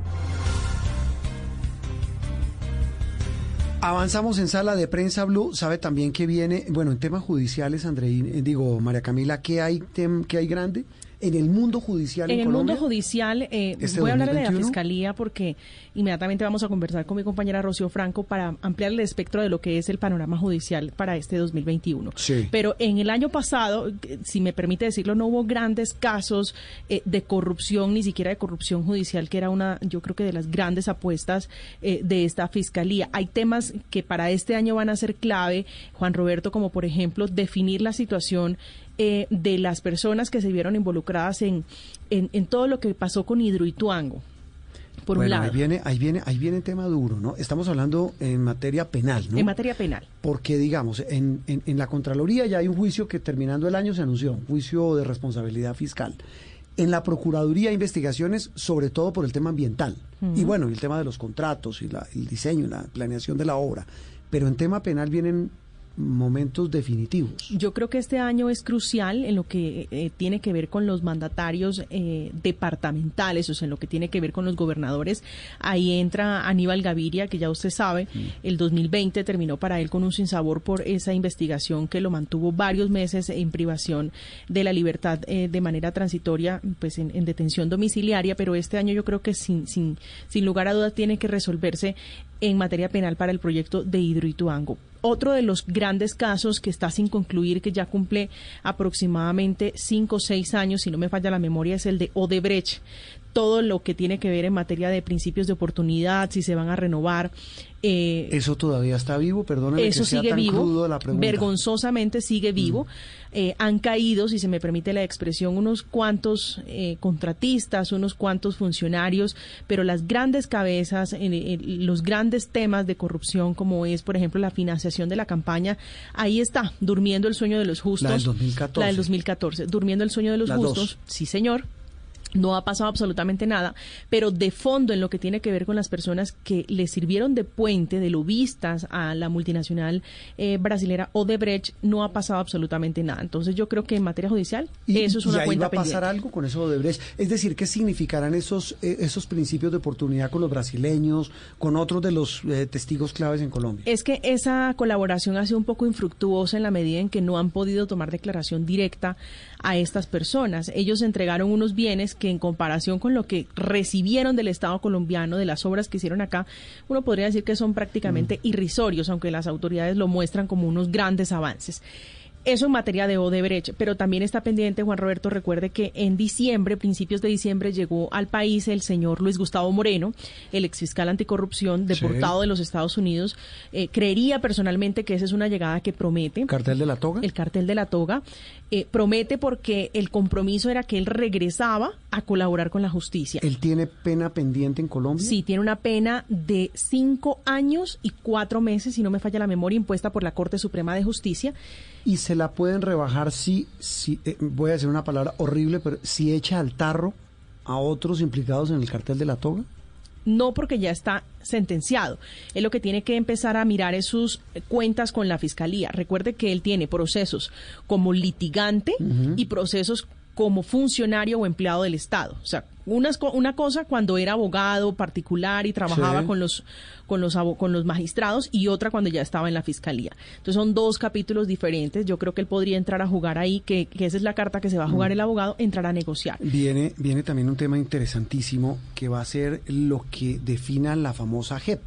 Avanzamos en sala de prensa Blue. Sabe también que viene, bueno, en temas judiciales, Andreín, eh, digo, María Camila, ¿qué hay, tem- qué hay grande en el mundo judicial en, En el Colombia? mundo judicial, eh, ¿Este voy a hablar de la 2021? fiscalía porque inmediatamente vamos a conversar con mi compañera Rocío Franco para ampliar el espectro de lo que es el panorama judicial para este 2021. Sí. Pero en el año pasado, si me permite decirlo, no hubo grandes casos eh, de corrupción, ni siquiera de corrupción judicial, que era una, yo creo que de las grandes apuestas eh, de esta fiscalía. Hay temas que para este año van a ser clave, Juan Roberto, como por ejemplo definir la situación eh, de las personas que se vieron involucradas en, en, en todo lo que pasó con Hidroituango. Por bueno, un lado, ahí viene, ahí viene, ahí viene tema duro, ¿no? Estamos hablando en materia penal, ¿no? en materia penal. Porque, digamos, en, en, en la Contraloría ya hay un juicio que terminando el año se anunció, un juicio de responsabilidad fiscal. En la Procuraduría hay investigaciones sobre todo por el tema ambiental. Y bueno, el tema de los contratos y la- el diseño y la planeación de la obra. Pero en tema penal vienen momentos definitivos. Yo creo que este año es crucial en lo que eh, tiene que ver con los mandatarios eh, departamentales, o sea, en lo que tiene que ver con los gobernadores. Ahí entra Aníbal Gaviria, que ya usted sabe, el 2020 terminó para él con un sinsabor por esa investigación que lo mantuvo varios meses en privación de la libertad eh, de manera transitoria, pues en, en detención domiciliaria, pero este año yo creo que sin, sin, sin lugar a dudas tiene que resolverse en materia penal para el proyecto de Hidroituango. Otro de los grandes casos que está sin concluir, que ya cumple aproximadamente cinco o seis años, si no me falla la memoria, es el de Odebrecht. Todo lo que tiene que ver en materia de principios de oportunidad, si se van a renovar. Eh, eso todavía está vivo, perdónenme eso que sea sigue tan vivo, crudo la pregunta. vergonzosamente sigue vivo. Eh, han caído, si se me permite la expresión, unos cuantos eh, contratistas, unos cuantos funcionarios, pero las grandes cabezas, los grandes temas de corrupción, como es, por ejemplo, la financiación de la campaña, ahí está, durmiendo el sueño de los justos. La del 2014. La del 2014, durmiendo el sueño de los justos. dos. Sí, señor. No ha pasado absolutamente nada, pero de fondo en lo que tiene que ver con las personas que le sirvieron de puente, de lobistas a la multinacional eh, brasilera Odebrecht, no ha pasado absolutamente nada. Entonces yo creo que en materia judicial eso es y una ahí cuenta va a pasar pendiente. algo con eso de Brecht. Es decir, ¿qué significarán esos, eh, esos principios de oportunidad con los brasileños, con otros de los eh, testigos claves en Colombia? Es que esa colaboración ha sido un poco infructuosa en la medida en que no han podido tomar declaración directa a estas personas. Ellos entregaron unos bienes que en comparación con lo que recibieron del Estado colombiano, de las obras que hicieron acá, uno podría decir que son prácticamente irrisorios, aunque las autoridades lo muestran como unos grandes avances. Eso en materia de Odebrecht, pero también está pendiente, Juan Roberto, recuerde que en diciembre, principios de diciembre, llegó al país el señor Luis Gustavo Moreno, el exfiscal anticorrupción, deportado de los Estados Unidos. Eh, creería personalmente que esa es una llegada que promete. ¿Cartel de la toga? El cartel de la toga. Eh, promete porque el compromiso era que él regresaba a colaborar con la justicia. ¿Él tiene pena pendiente en Colombia? Sí, tiene una pena de cinco años y cuatro meses, si no me falla la memoria, impuesta por la Corte Suprema de Justicia. Y se la pueden rebajar si, si eh, voy a decir una palabra horrible, pero si echa al tarro a otros implicados en el cartel de la toga. no porque ya está sentenciado. Él lo que tiene que empezar a mirar es sus cuentas con la fiscalía. Recuerde que él tiene procesos como litigante y procesos como funcionario o empleado del Estado. O sea, una, una cosa cuando era abogado particular y trabajaba Sí. con los con los con los magistrados y otra cuando ya estaba en la fiscalía. Entonces son dos capítulos diferentes. Yo creo que él podría entrar a jugar ahí, que, que esa es la carta que se va a jugar Mm. el abogado, entrar a negociar. Viene, viene también un tema interesantísimo que va a ser lo que defina la famosa JEP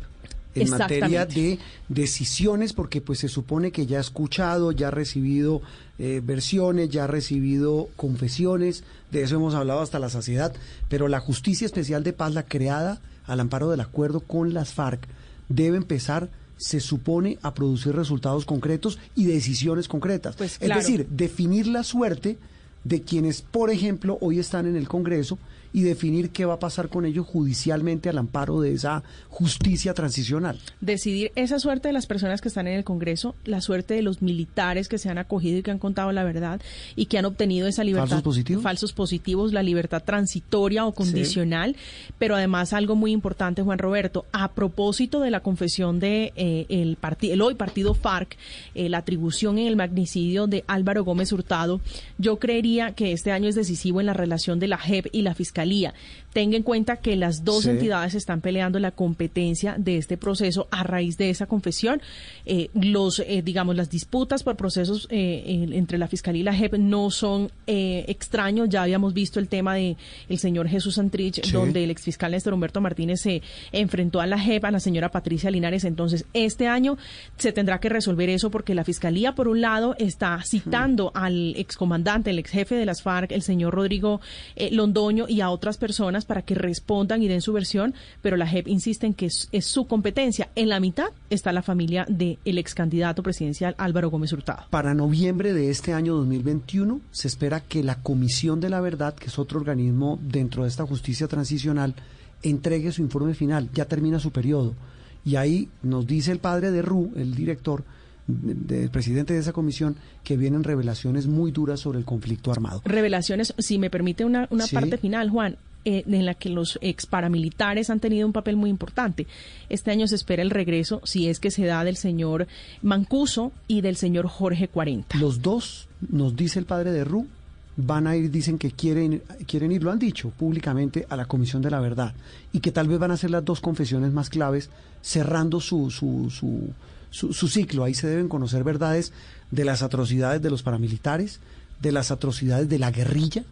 en materia de decisiones, porque pues se supone que ya ha escuchado, ya ha recibido eh, versiones, ya ha recibido confesiones, de eso hemos hablado hasta la saciedad, pero la Justicia Especial de Paz, la creada al amparo del acuerdo con las FARC, debe empezar se supone a producir resultados concretos y decisiones concretas. Pues, Es decir, definir la suerte de quienes, por ejemplo, hoy están en el Congreso y definir qué va a pasar con ellos judicialmente al amparo de esa justicia transicional. decidir esa suerte de las personas que están en el Congreso, la suerte de los militares que se han acogido y que han contado la verdad y que han obtenido esa libertad. ¿Falsos positivos? Falsos positivos, la libertad transitoria o condicional, pero además algo muy importante, Juan Roberto, a propósito de la confesión de eh, el, el hoy partido FARC, eh, la atribución en el magnicidio de Álvaro Gómez Hurtado, yo creería que este año es decisivo en la relación de la JEP y la Fiscalía fiscalía. Tenga en cuenta que las dos Sí. entidades están peleando la competencia de este proceso a raíz de esa confesión. Eh, los, eh, digamos, las disputas por procesos eh, en- entre la Fiscalía y la JEP no son eh, extraños. Ya habíamos visto el tema de el señor Jesús Santrich, Sí. donde el exfiscal Néstor Humberto Martínez se enfrentó a la JEP, a la señora Patricia Linares. Entonces, este año se tendrá que resolver eso porque la Fiscalía, por un lado, está citando al excomandante, el ex jefe de las FARC, el señor Rodrigo Londoño, y a otras personas para que respondan y den su versión, pero la JEP insiste en que es, es su competencia. En la mitad está la familia del ex candidato presidencial Álvaro Gómez Hurtado. Para noviembre de este año 2021 se espera que la Comisión de la Verdad, que es otro organismo dentro de esta justicia transicional, entregue su informe final. Ya termina su periodo. Y ahí nos dice el padre de Ru, el director, de- del presidente de esa comisión, que vienen revelaciones muy duras sobre el conflicto armado. Revelaciones, si me permite una, una Sí. parte final, Juan, eh, en la que los ex paramilitares han tenido un papel muy importante. Este año se espera el regreso, si es que se da, del señor Mancuso y del señor Jorge 40. Los dos, nos dice el padre de Ru, van a ir, dicen que quieren, quieren ir, lo han dicho públicamente, a la Comisión de la Verdad. Y que tal vez van a ser las dos confesiones más claves, cerrando su, su, su, su, su ciclo. Ahí se deben conocer verdades de las atrocidades de los paramilitares, de las atrocidades de la guerrilla,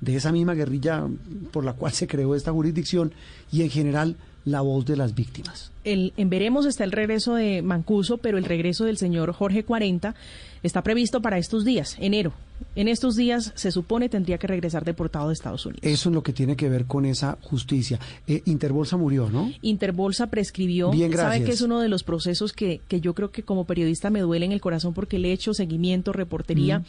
de esa misma guerrilla por la cual se creó esta jurisdicción, y en general la voz de las víctimas. el, en veremos está el regreso de Mancuso, pero el regreso del señor Jorge 40 está previsto para estos días, enero. En estos días se supone tendría que regresar deportado de Estados Unidos. Eso es lo que tiene que ver con esa justicia. Eh, Interbolsa murió, ¿no? Interbolsa prescribió. Bien, Sabe gracias. que es uno de los procesos que, que yo creo que como periodista me duele en el corazón porque le he hecho seguimiento, reportería. Mm.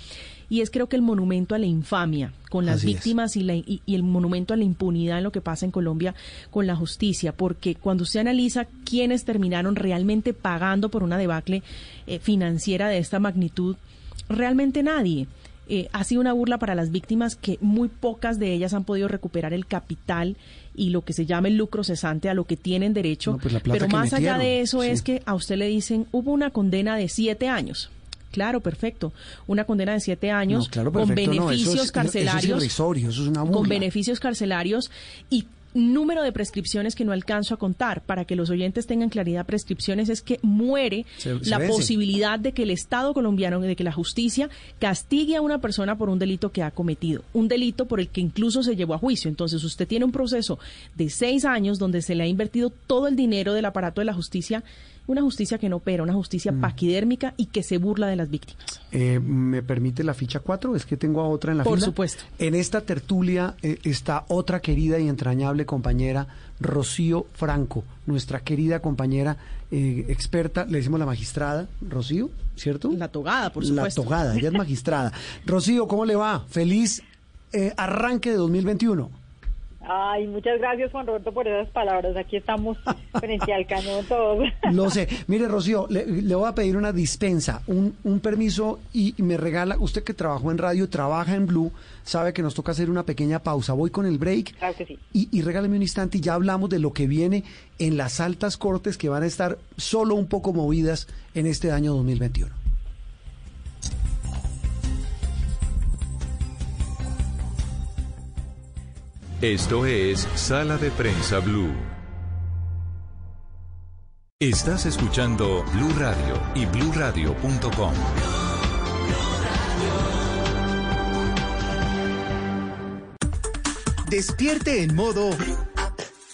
Y es creo que el monumento a la infamia con las Así víctimas y, la, y, y el monumento a la impunidad en lo que pasa en Colombia con la justicia. Porque cuando usted analiza quiénes terminaron realmente pagando por una debacle eh, financiera de esta magnitud, realmente nadie. Eh, ha sido una burla para las víctimas que muy pocas de ellas han podido recuperar el capital y lo que se llama el lucro cesante a lo que tienen derecho. No, pues Pero más allá de eso sí. es que a usted le dicen, hubo una condena de siete años. Claro, perfecto. Una condena de siete años No, claro, con perfecto, no, eso beneficios es- carcelarios. Eso es irrisorio, eso es una burla. con beneficios carcelarios y número de prescripciones que no alcanzo a contar para que los oyentes tengan claridad prescripciones es que muere Se- se la vence. posibilidad de que el Estado colombiano de que la justicia castigue a una persona por un delito que ha cometido un delito por el que incluso se llevó a juicio entonces usted tiene un proceso de seis años donde se le ha invertido todo el dinero del aparato de la justicia una justicia que no opera, una justicia Mm. paquidérmica y que se burla de las víctimas. Eh, ¿Me permite la ficha 4? Es que tengo a otra en la Por fila. supuesto. En esta tertulia eh, está otra querida y entrañable compañera, Rocío Franco, nuestra querida compañera eh, experta, le decimos la magistrada, Rocío, ¿cierto? La togada, por La supuesto. togada, ella es magistrada. Rocío, ¿cómo le va? Feliz eh, arranque de 2021. Ay, muchas gracias Juan Roberto por esas palabras. Aquí estamos frente al cañón todos. Lo sé. Mire, Rocío, le, le voy a pedir una dispensa, un, un permiso y me regala, usted que trabajó en radio, trabaja en Blue, sabe que nos toca hacer una pequeña pausa. Voy con el break Claro que sí. y, y regáleme un instante y ya hablamos de lo que viene en las altas cortes que van a estar solo un poco movidas en este año 2021. Esto es Sala de Prensa Blue. Estás escuchando Blue Radio y bluradio.com. Despierte en modo.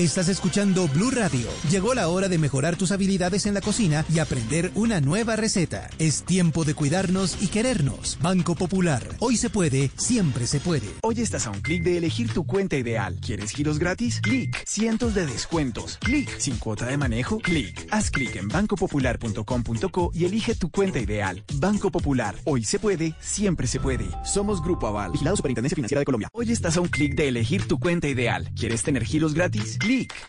Estás escuchando Blue Radio. Llegó la hora de mejorar tus habilidades en la cocina y aprender una nueva receta. Es tiempo de cuidarnos y querernos. Banco Popular. Hoy se puede, siempre se puede. Hoy estás a un clic de elegir tu cuenta ideal. ¿Quieres giros gratis? Clic. Cientos de descuentos. Clic. Sin cuota de manejo. Clic. Haz clic en bancopopular.com.co y elige tu cuenta ideal. Banco Popular. Hoy se puede, siempre se puede. Somos Grupo Aval. Vigilado Superintendencia Financiera de Colombia. Hoy estás a un clic de elegir tu cuenta ideal. ¿Quieres tener giros gratis?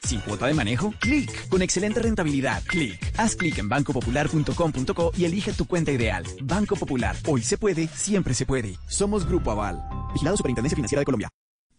Sin cuota de manejo. Clic. Con excelente rentabilidad. Clic. Haz clic en bancopopular.com.co y elige tu cuenta ideal. Banco Popular. Hoy se puede, siempre se puede. Somos Grupo Aval. Vigilado Superintendencia Financiera de Colombia.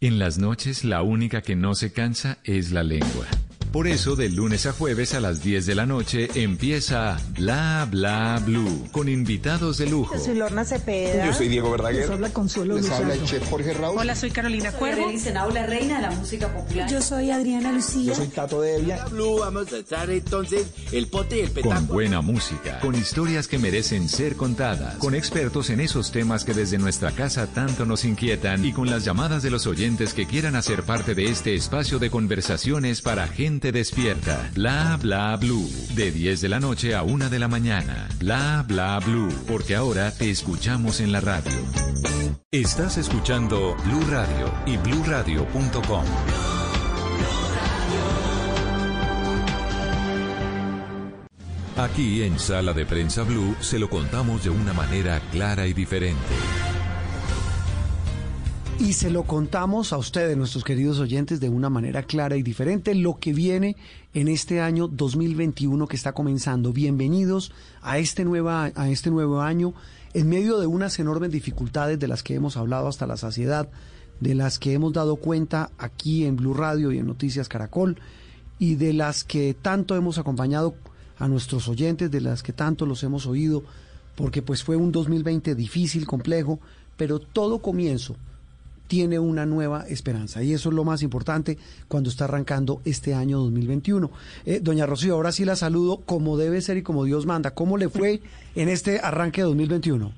En las noches la única que no se cansa es la lengua. Por eso, de lunes a jueves a las 10 de la noche empieza Bla Bla Blue con invitados de lujo. Soy Lorna Cepeda. Yo soy Diego Verdaguer. Les habla Consuelo Les habla el chef Jorge Raúl. Hola, soy Carolina Cuervo. la reina de la música popular. Yo soy Adriana Lucía. Tato de Evia. Blue, vamos a echar entonces el pote y el Con petaco. buena música, con historias que merecen ser contadas, con expertos en esos temas que desde nuestra casa tanto nos inquietan y con las llamadas de los oyentes que quieran hacer parte de este espacio de conversaciones para gente despierta. Bla bla blue, de 10 de la noche a 1 de la mañana. Bla bla blue, porque ahora te escuchamos en la radio. Estás escuchando Blue Radio y bluradio.com. Aquí en Sala de Prensa Blue se lo contamos de una manera clara y diferente. Y se lo contamos a ustedes, nuestros queridos oyentes, de una manera clara y diferente lo que viene en este año 2021 que está comenzando. Bienvenidos a este, nueva, a este nuevo año en medio de unas enormes dificultades de las que hemos hablado hasta la saciedad, de las que hemos dado cuenta aquí en Blue Radio y en Noticias Caracol y de las que tanto hemos acompañado a nuestros oyentes, de las que tanto los hemos oído, porque pues fue un 2020 difícil, complejo, pero todo comienzo tiene una nueva esperanza. Y eso es lo más importante cuando está arrancando este año 2021. Eh, doña Rocío, ahora sí la saludo como debe ser y como Dios manda. ¿Cómo le fue en este arranque de 2021?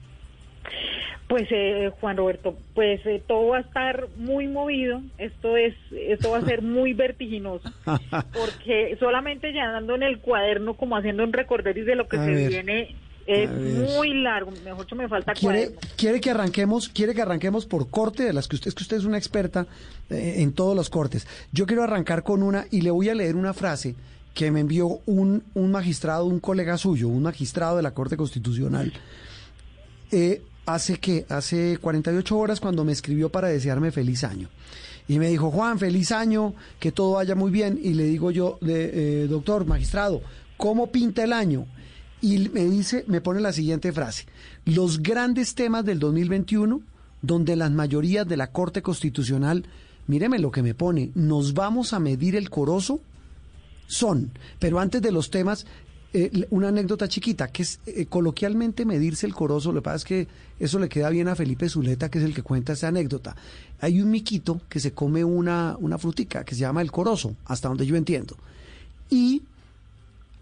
Pues eh, Juan Roberto, pues eh, todo va a estar muy movido, esto es, esto va a ser muy vertiginoso, porque solamente ya dando en el cuaderno como haciendo un recorderis de lo que A se ver. viene es muy largo, mejor dicho me falta ¿Quiere, cuaderno. quiere que arranquemos, quiere que arranquemos por corte de las que usted es que usted es una experta eh, en todos los cortes. Yo quiero arrancar con una y le voy a leer una frase que me envió un, un magistrado, un colega suyo, un magistrado de la Corte Constitucional. Eh, hace que hace 48 horas cuando me escribió para desearme feliz año. Y me dijo, Juan, feliz año, que todo vaya muy bien. Y le digo yo, de, eh, doctor, magistrado, ¿cómo pinta el año? Y me dice, me pone la siguiente frase, los grandes temas del 2021, donde las mayorías de la Corte Constitucional, míreme lo que me pone, nos vamos a medir el corozo, son, pero antes de los temas, eh, una anécdota chiquita, que es eh, coloquialmente medirse el corozo, lo que pasa es que eso le queda bien a Felipe Zuleta, que es el que cuenta esa anécdota. Hay un miquito que se come una, una frutica que se llama el corozo, hasta donde yo entiendo. Y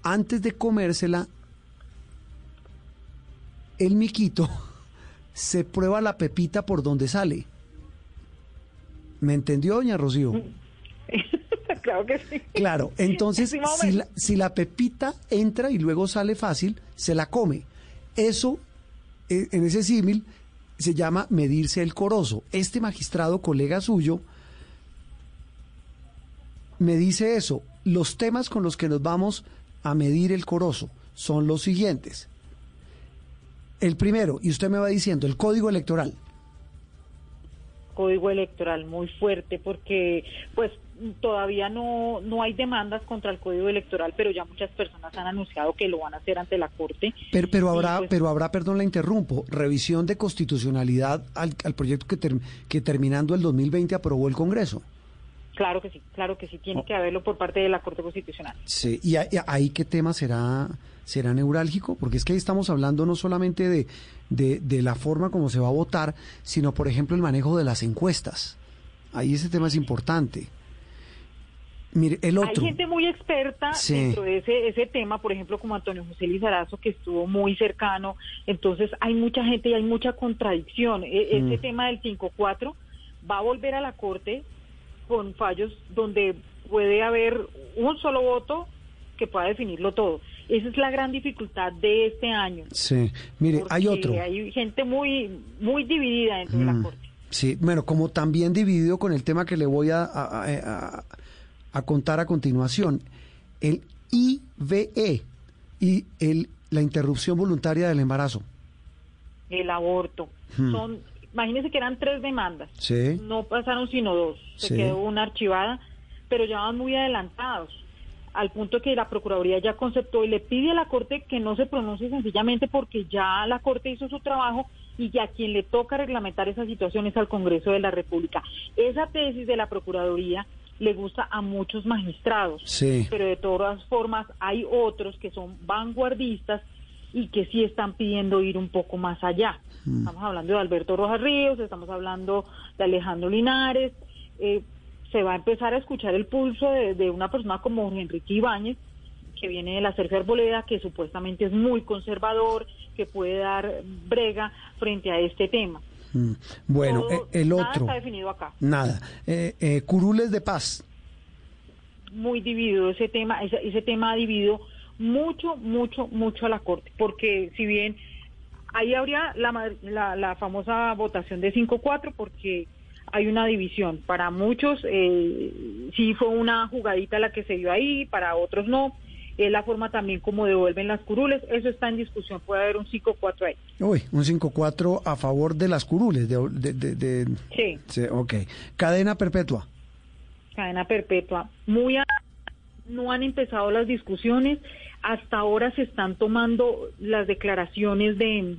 antes de comérsela, el miquito se prueba la pepita por donde sale. ¿Me entendió, doña Rocío? claro que sí. Claro, entonces Sí, si la, si la pepita entra y luego sale fácil, se la come. Eso, eh, en ese símil, se llama medirse el corozo. Este magistrado, colega suyo, me dice eso. Los temas con los que nos vamos a medir el corozo son los siguientes. El primero, y usted me va diciendo, el código electoral. código electoral muy fuerte porque pues todavía no no hay demandas contra el código electoral pero ya muchas personas han anunciado que lo van a hacer ante la corte Pero, pero habrá, pues, pero habrá, perdón, la interrumpo, revisión de constitucionalidad al, al proyecto que, ter- que terminando el 2020 aprobó el Congreso. claro que sí claro que sí tiene que haberlo por parte de la corte constitucional Sí, y ahí qué tema será será neurálgico, porque es que ahí estamos hablando no solamente de, de, de la forma como se va a votar, sino por ejemplo el manejo de las encuestas. Ahí ese tema es importante. Mire, el hay otro. gente muy experta Sí. dentro de ese ese tema por ejemplo como Antonio José Lizarazo que estuvo muy cercano entonces hay mucha gente y hay mucha contradicción E- Mm. ese tema del 5-4 va a volver a la corte con fallos donde puede haber un solo voto que pueda definirlo todo. Esa es la gran dificultad de este año. Sí, mire, hay otro. Hay gente muy muy dividida dentro de la Mm, corte. Sí, bueno, como también dividido con el tema que le voy a, a- a- a contar a continuación, el IVE y el, la interrupción voluntaria del embarazo. El aborto. Hmm. Son, imagínense que eran tres demandas. Sí. No pasaron sino dos. Se Sí. quedó una archivada, pero ya van muy adelantados. Al punto que la Procuraduría ya conceptó y le pide a la Corte que no se pronuncie sencillamente porque ya la Corte hizo su trabajo y que a quien le toca reglamentar esa situación es al Congreso de la República. Esa tesis de la Procuraduría le gusta a muchos magistrados, Sí. pero de todas formas hay otros que son vanguardistas y que sí están pidiendo ir un poco más allá. Mm. Estamos hablando de Alberto Rojas Ríos, estamos hablando de Alejandro Linares. eh, se va a empezar a escuchar el pulso de, de una persona como Enrique Ibáñez, que viene de la Sergio Arboleda, que supuestamente es muy conservador, que puede dar brega frente a este tema. Mm, Bueno, Todo- eh, el nada otro. está definido acá. Nada. Eh, eh, curules de paz. muy dividido ese tema, ese, ese tema ha dividido mucho, mucho, mucho a la Corte, porque si bien ahí habría la, la, la famosa votación de 5-4, porque hay una división. Para muchos eh, sí fue una jugadita la que se dio ahí, para otros no. Es la forma también como devuelven las curules, eso está en discusión, puede haber un 5-4 ahí. Uy, un 5-4 a favor de las curules. De, de, de- de- Sí. sí, ok. Cadena perpetua. cadena perpetua. Muy a- no han empezado las discusiones, hasta ahora se están tomando las declaraciones de,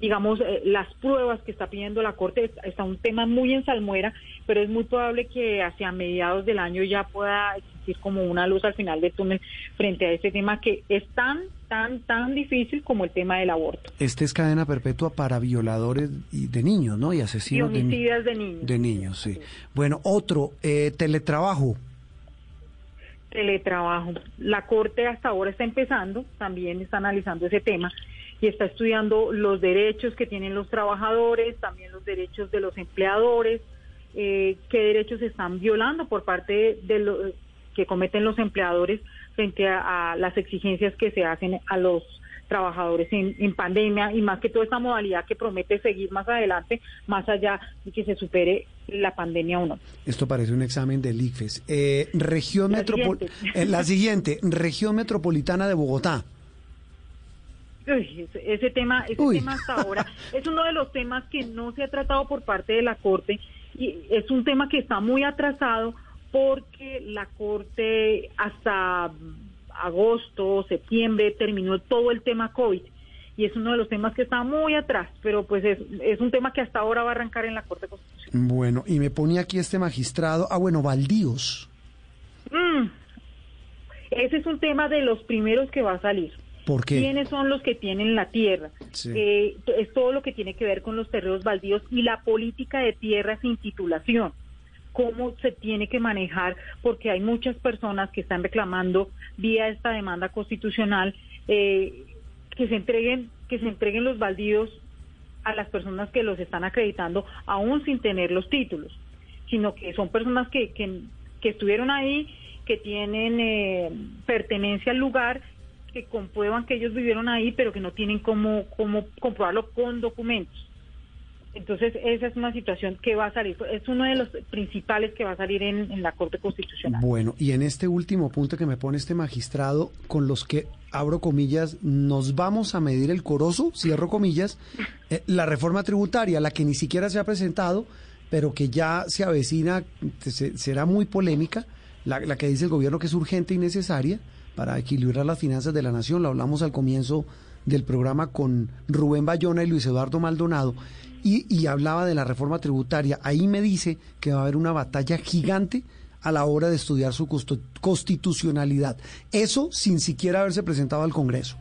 digamos, eh, las pruebas que está pidiendo la Corte. Está- un tema muy en salmuera, pero es muy probable que hacia mediados del año ya pueda existir como una luz al final del túnel frente a este tema que es tan, tan tan, difícil como el tema del aborto. Este es cadena perpetua para violadores y de niños, ¿no? Y asesinos y homicidas de, niños. De niños, sí. Bueno, otro, eh, teletrabajo. Teletrabajo. La Corte hasta ahora está empezando, también está analizando ese tema y está estudiando los derechos que tienen los trabajadores, también los derechos de los empleadores, eh, qué derechos están violando por parte de los que cometen los empleadores frente a, las exigencias que se hacen a los trabajadores en, pandemia y más que toda esta modalidad que promete seguir más adelante, más allá de que se supere la pandemia o no. Esto parece un examen del ICFES. Eh, región la, eh, la siguiente, región metropolitana de Bogotá. Ese, tema, ese tema hasta ahora es uno de los temas que no se ha tratado por parte de la Corte y es un tema que está muy atrasado porque la Corte hasta agosto, septiembre terminó todo el tema COVID y es uno de los temas que está muy atrás, pero pues es, es un tema que hasta ahora va a arrancar en la Corte Constitucional. Bueno, y me pone aquí este magistrado, ah bueno, baldíos. Mm, ese es un tema de los primeros que va a salir. ¿Por qué? ¿Quiénes son los que tienen la tierra? Eh, es todo lo que tiene que ver con los terrenos baldíos y la política de tierra sin titulación cómo se tiene que manejar, porque hay muchas personas que están reclamando vía esta demanda constitucional eh, que se entreguen que se entreguen los baldíos a las personas que los están acreditando aún sin tener los títulos, sino que son personas que, que, estuvieron ahí, que tienen eh, pertenencia al lugar, que comprueban que ellos vivieron ahí, pero que no tienen cómo, cómo comprobarlo con documentos. Entonces, esa es una situación que va a salir, es uno de los principales que va a salir en, la Corte Constitucional. Bueno, y en este último punto que me pone este magistrado, con los que, abro comillas, nos vamos a medir el corozo, cierro comillas, eh, la reforma tributaria, la que ni siquiera se ha presentado, pero que ya se avecina, será muy polémica, la, la que dice el gobierno que es urgente y necesaria para equilibrar las finanzas de la nación, lo hablamos al comienzo del programa con Rubén Bayona y Luis Eduardo Maldonado y, hablaba de la reforma tributaria. Ahí me dice que va a haber una batalla gigante a la hora de estudiar su constitucionalidad. Eso sin siquiera haberse presentado al Congreso.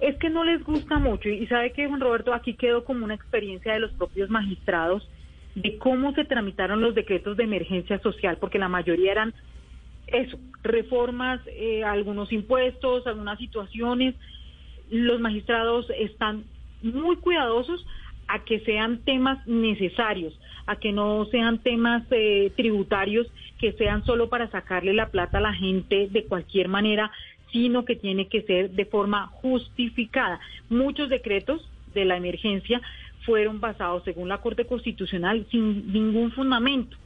Es que no les gusta mucho y sabe que Juan Roberto aquí quedó como una experiencia de los propios magistrados de cómo se tramitaron los decretos de emergencia social, porque la mayoría eran eso, reformas, eh, algunos impuestos, algunas situaciones. Los magistrados están muy cuidadosos a que sean temas necesarios, a que no sean temas eh, tributarios que sean solo para sacarle la plata a la gente de cualquier manera, sino que tiene que ser de forma justificada. Muchos decretos de la emergencia fueron basados, según la Corte Constitucional, sin ningún fundamento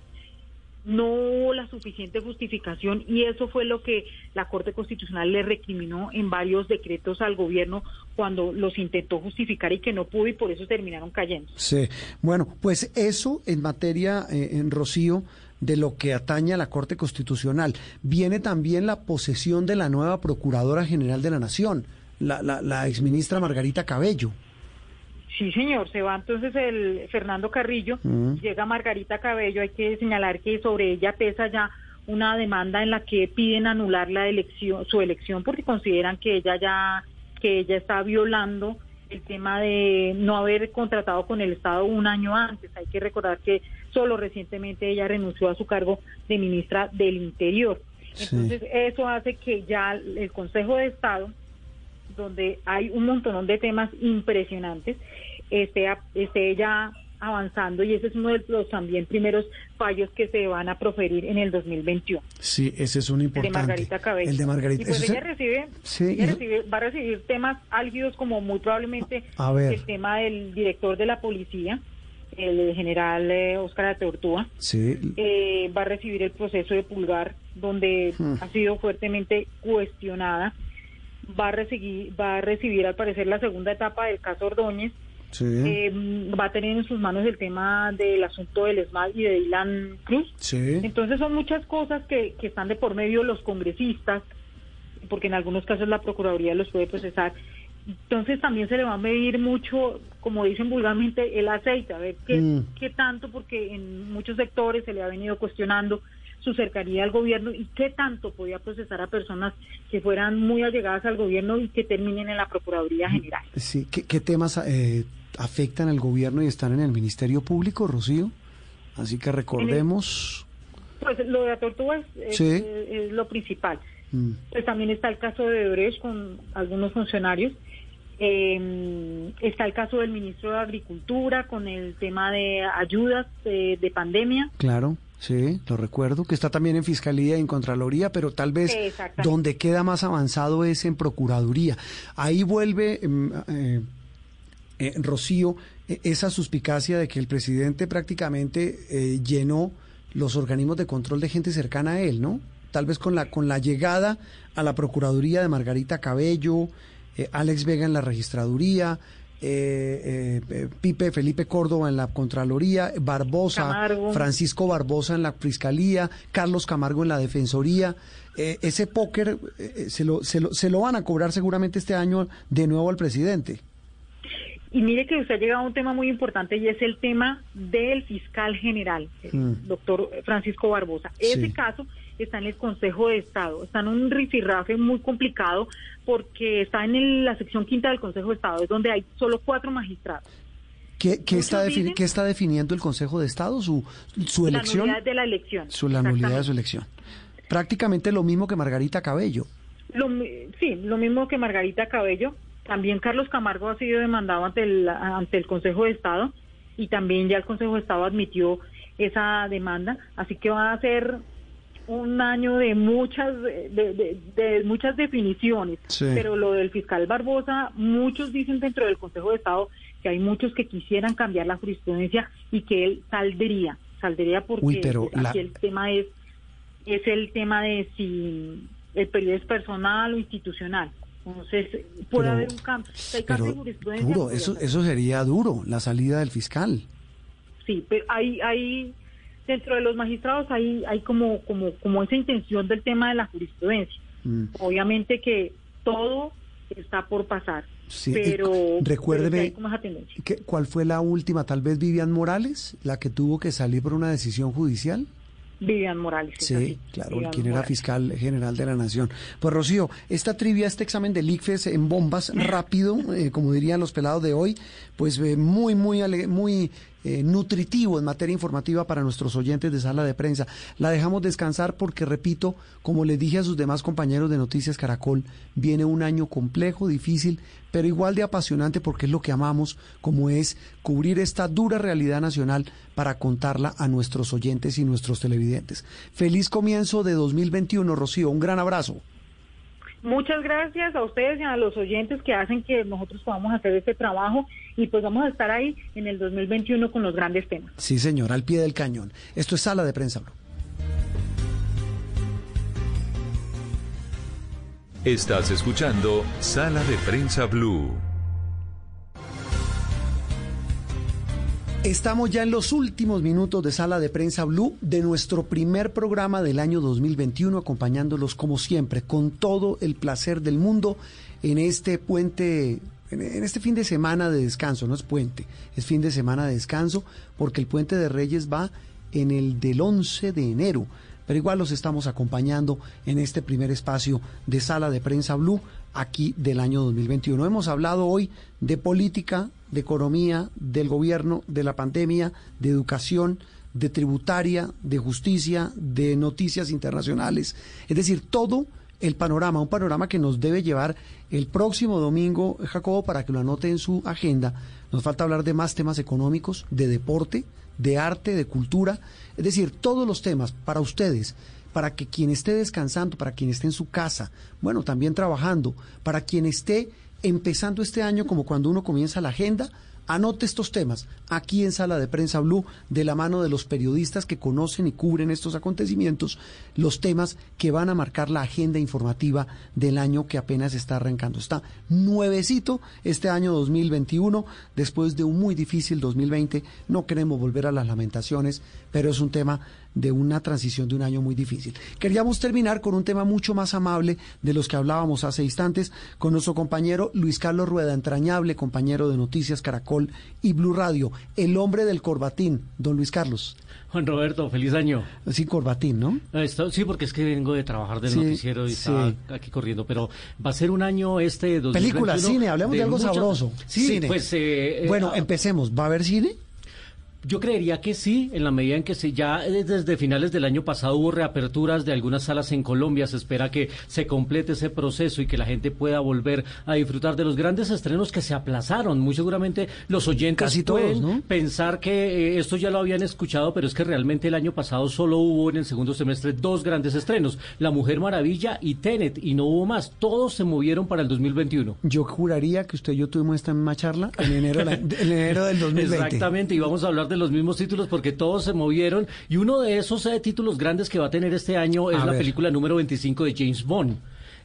no la suficiente justificación y eso fue lo que la Corte Constitucional le recriminó en varios decretos al gobierno cuando los intentó justificar y que no pudo y por eso terminaron cayendo. Sí, bueno, pues eso en materia, eh, en Rocío, de lo que atañe a la Corte Constitucional. Viene también la posesión de la nueva Procuradora General de la Nación, la, la, la exministra Margarita Cabello. Sí, señor, se va entonces el Fernando Carrillo, mm. llega Margarita Cabello, hay que señalar que sobre ella pesa ya una demanda en la que piden anular la elección, su elección porque consideran que ella ya que ella está violando el tema de no haber contratado con el Estado un año antes. Hay que recordar que solo recientemente ella renunció a su cargo de ministra del Interior. Entonces, eso hace que ya el Consejo de Estado donde hay un montón de temas impresionantes, esté, esté ya avanzando y ese es uno de los también primeros fallos que se van a proferir en el 2021. Sí, ese es un importante. El de Margarita Cabello. El de Margarita. Y pues ella, recibe, recibe, va a recibir temas álgidos como muy probablemente el tema del director de la policía, el general eh, Oscar Ateortúa. Sí. Eh, va a recibir el proceso de Pulgar, donde hmm. ha sido fuertemente cuestionada va a recibir, va a recibir al parecer la segunda etapa del caso Ordóñez. Eh, va a tener en sus manos el tema del asunto del ESMAD y de Dylan Cruz. Entonces son muchas cosas que, que están de por medio los congresistas, porque en algunos casos la Procuraduría los puede procesar. Entonces también se le va a medir mucho, como dicen vulgarmente, el aceite, a ver qué, mm. qué tanto, porque en muchos sectores se le ha venido cuestionando su cercanía al gobierno y qué tanto podía procesar a personas que fueran muy allegadas al gobierno y que terminen en la Procuraduría General. Sí, ¿qué, temas eh, afectan al gobierno y están en el Ministerio Público, Rocío? Así que recordemos... pues lo de Atortúa es, lo principal. Mm. Pues también está el caso de Brecht con algunos funcionarios. Eh, está el caso del ministro de Agricultura con el tema de ayudas de pandemia. Claro. Sí, lo recuerdo, que está también en Fiscalía y en Contraloría, pero tal vez donde queda más avanzado es en Procuraduría. Ahí vuelve, em, eh, eh, Rocío, e, esa suspicacia de que el presidente prácticamente eh, llenó los organismos de control de gente cercana a él, ¿no? Tal vez con la, con la llegada a la Procuraduría de Margarita Cabello, Alex Vega en la Registraduría, eh, eh, Pipe Felipe Córdoba en la Contraloría, Barbosa, Francisco Barbosa en la Fiscalía, Carlos Camargo en la Defensoría. Eh, ese póker eh, se, lo, se, lo, se lo van a cobrar seguramente este año de nuevo al presidente. Y mire que usted ha llegado a un tema muy importante y es el tema del fiscal general, el mm. doctor Francisco Barbosa. Ese caso está en el Consejo de Estado, está en un rifirrafe muy complicado porque está en la sección quinta del Consejo de Estado, es donde hay solo cuatro magistrados. ¿Qué, está, está definiendo el Consejo de Estado? ¿Su, su elección? La nulidad de la elección. Su, la nulidad de su elección. Prácticamente lo mismo que Margarita Cabello. sí, lo mismo que Margarita Cabello. También Carlos Camargo ha sido demandado ante el, ante el Consejo de Estado y también ya el Consejo de Estado admitió esa demanda. Así que va a ser un año de muchas de, muchas definiciones, pero lo del fiscal Barbosa, muchos dicen dentro del Consejo de Estado que hay muchos que quisieran cambiar la jurisprudencia y que él saldría, saldría porque aquí el tema es es el tema de si el periodo es personal o institucional. Entonces, puede haber un cambio. Duro, eso, eso sería duro, la salida del fiscal. Sí, pero hay, hay dentro de los magistrados hay, hay como, como, como esa intención del tema de la jurisprudencia. Mm. Obviamente que todo está por pasar. pero recuérdeme cuál fue la última, tal vez Vivian Morales, la que tuvo que salir por una decisión judicial. Vivian Morales. Sí, claro, quien era fiscal general de la Nación. Pues Rocío, esta trivia, este examen del ICFES en bombas, rápido, eh, como dirían los pelados de hoy, pues eh, muy, muy, muy eh, nutritivo en materia informativa para nuestros oyentes de sala de prensa. La dejamos descansar porque, repito, como les dije a sus demás compañeros de Noticias Caracol, viene un año complejo, difícil, pero igual de apasionante porque es lo que amamos, como es cubrir esta dura realidad nacional para contarla a nuestros oyentes y nuestros televidentes. Feliz comienzo de 2021, Rocío. Un gran abrazo. Muchas gracias a ustedes y a los oyentes que hacen que nosotros podamos hacer este trabajo y pues vamos a estar ahí en el 2021 con los grandes temas. Sí, señor, al pie del cañón. Esto es Sala de Prensa Blue. Estás escuchando Sala de Prensa Blue. Estamos ya en los últimos minutos de Sala de Prensa Blue de nuestro primer programa del año 2021, acompañándolos como siempre, con todo el placer del mundo en este puente, en este fin de semana de descanso, no es puente, es fin de semana de descanso, porque el puente de Reyes va en el del 11 de enero. Pero igual los estamos acompañando en este primer espacio de Sala de Prensa Blue aquí del año 2021. Hemos hablado hoy de política, de economía, del gobierno, de la pandemia, de educación, de tributaria, de justicia, de noticias internacionales, es decir, todo el panorama, un panorama que nos debe llevar el próximo domingo, Jacobo, para que lo anote en su agenda. Nos falta hablar de más temas económicos, de deporte, de arte, de cultura, es decir, todos los temas para ustedes, para que quien esté descansando, para quien esté en su casa, bueno, también trabajando, para quien esté empezando este año como cuando uno comienza la agenda, Anote estos temas aquí en Sala de Prensa Blue, de la mano de los periodistas que conocen y cubren estos acontecimientos, los temas que van a marcar la agenda informativa del año que apenas está arrancando. Está nuevecito este año 2021, después de un muy difícil 2020. No queremos volver a las lamentaciones, pero es un tema de una transición de un año muy difícil. Queríamos terminar con un tema mucho más amable de los que hablábamos hace instantes con nuestro compañero Luis Carlos Rueda, entrañable compañero de Noticias Caracol y Blue Radio, el hombre del corbatín, don Luis Carlos. Juan Roberto, feliz año. Sí, corbatín, ¿no? sí, porque es que vengo de trabajar del noticiero y estaba aquí corriendo, pero va a ser un año este de 2021. Película, cine, hablemos de, algo sabroso. Sí, pues... Eh, bueno, eh, empecemos. ¿Va a haber cine? Yo creería que sí, en la medida en que se, ya desde finales del año pasado hubo reaperturas de algunas salas en Colombia, se espera que se complete ese proceso y que la gente pueda volver a disfrutar de los grandes estrenos que se aplazaron. Muy seguramente los oyentes Casi pueden pensar que eh, esto ya lo habían escuchado, pero es que realmente el año pasado solo hubo en el segundo semestre dos grandes estrenos, La Mujer Maravilla y Tenet, y no hubo más. Todos se movieron para el 2021. Yo juraría que usted y yo tuvimos esta misma charla en enero, en enero del 2020. Exactamente, y vamos a hablar de los mismos títulos porque todos se movieron. Y uno de esos eh, títulos grandes que va a tener este año es la película número 25 de James Bond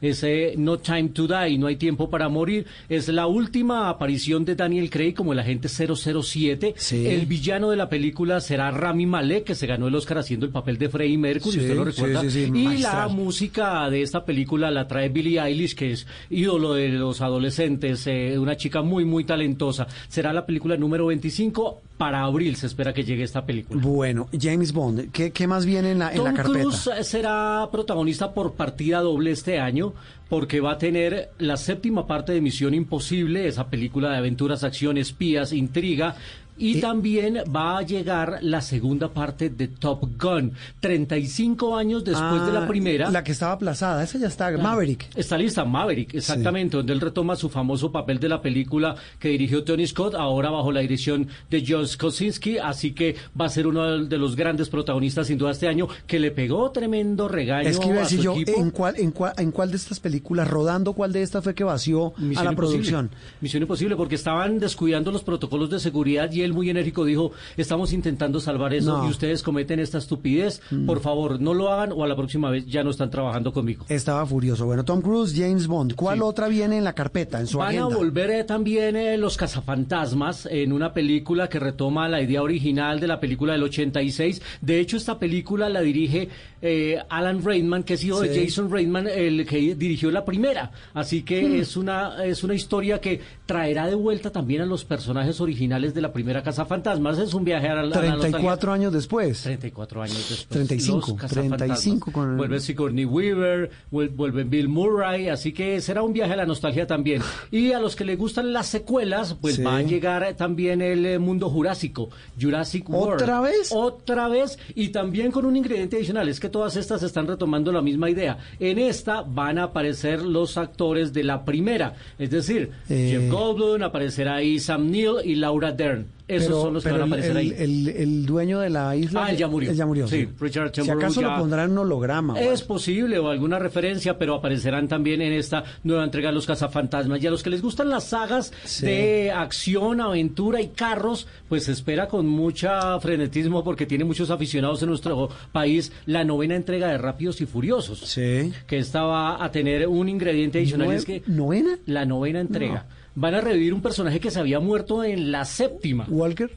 ese No Time to Die, No hay tiempo para morir. Es la última aparición de Daniel Craig como el agente 007. El villano de la película será Rami Malek, que se ganó el Oscar haciendo el papel de Freddie Mercury, usted lo recuerda. y la música de esta película la trae Billie Eilish, que es ídolo de los adolescentes, eh, una chica muy, muy talentosa. Será la película número 25. Para abril se espera que llegue esta película. Bueno, James Bond, ¿qué, más viene en la, en la carpeta? Cruise será protagonista por partida doble este año porque va a tener la séptima parte de Misión Imposible, esa película de aventuras, acción, espías, intriga, y también va a llegar la segunda parte de Top Gun, 35 años después de la ah, primera. La que estaba aplazada, esa ya está, Maverick. Está lista, Maverick, exactamente, donde él retoma su famoso papel de la película que dirigió Tony Scott, ahora bajo la dirección de John Kosinski, así que va a ser uno de los grandes protagonistas sin duda este año, que le pegó tremendo regaño es que iba a, decir yo, ¿en cuál, en, cuál, ¿en cuál de estas películas, rodando cuál de estas fue que vació a la producción? Misión Imposible, porque estaban descuidando los protocolos de seguridad y muy enérgico dijo, estamos intentando salvar eso y ustedes cometen esta estupidez, mm. por favor, no lo hagan o a la próxima vez ya no están trabajando conmigo. Estaba furioso. Bueno, Tom Cruise, James Bond, ¿cuál otra viene en la carpeta, en su Van a volver eh, también eh, Los Cazafantasmas en una película que retoma la idea original de la película del 86. De hecho, esta película la dirige eh, Alan Reitman, que es hijo de Jason Reitman, el que dirigió la primera. Así que hmm. es, una, es una historia que traerá de vuelta también a los personajes originales de la primera Casa Fantasmas. Es un viaje a la, 34 años después. 34 años después. 35. 35 con Vuelve Sigourney Weaver, vuelve Bill Murray, así que será un viaje a la nostalgia también. Y a los que les gustan las secuelas, pues va a llegar también el eh, mundo jurásico, Jurassic World. ¿Otra vez? Otra vez, y también con un ingrediente adicional, es que todas estas están retomando la misma idea. En esta van a aparecer los actores de la primera, es decir, eh... Jeff Goldblum, aparecerá ahí Sam Neill y Laura Dern. Esos son los que van a aparecer ahí. El, dueño de la isla. Ah, ya murió. ya murió. Sí, Richard Si acaso lo pondrán en holograma. Es posible o alguna referencia, pero aparecerán también en esta nueva entrega de los cazafantasmas. Y a los que les gustan las sagas de acción, aventura y carros, pues se espera con mucha frenetismo porque tiene muchos aficionados en nuestro país la novena entrega de Rápidos y Furiosos. Sí. Que esta va a tener un ingrediente adicional. es que ¿Novena? La novena entrega van a revivir un personaje que se había muerto en la séptima. ¿Walker?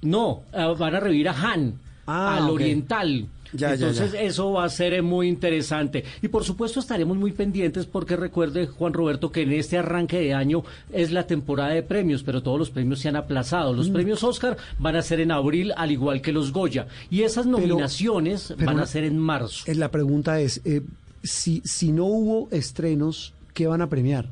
No, eh, van a revivir a Han, ah, al oriental. Ya, Entonces eso va a ser eh, muy interesante. Y por supuesto estaremos muy pendientes porque recuerde Juan Roberto que en este arranque de año es la temporada de premios, pero todos los premios se han aplazado. Los mm. premios Oscar van a ser en abril al igual que los Goya. Y esas nominaciones van a ser en marzo. Eh, la pregunta es, si, si no hubo estrenos, ¿qué van a premiar?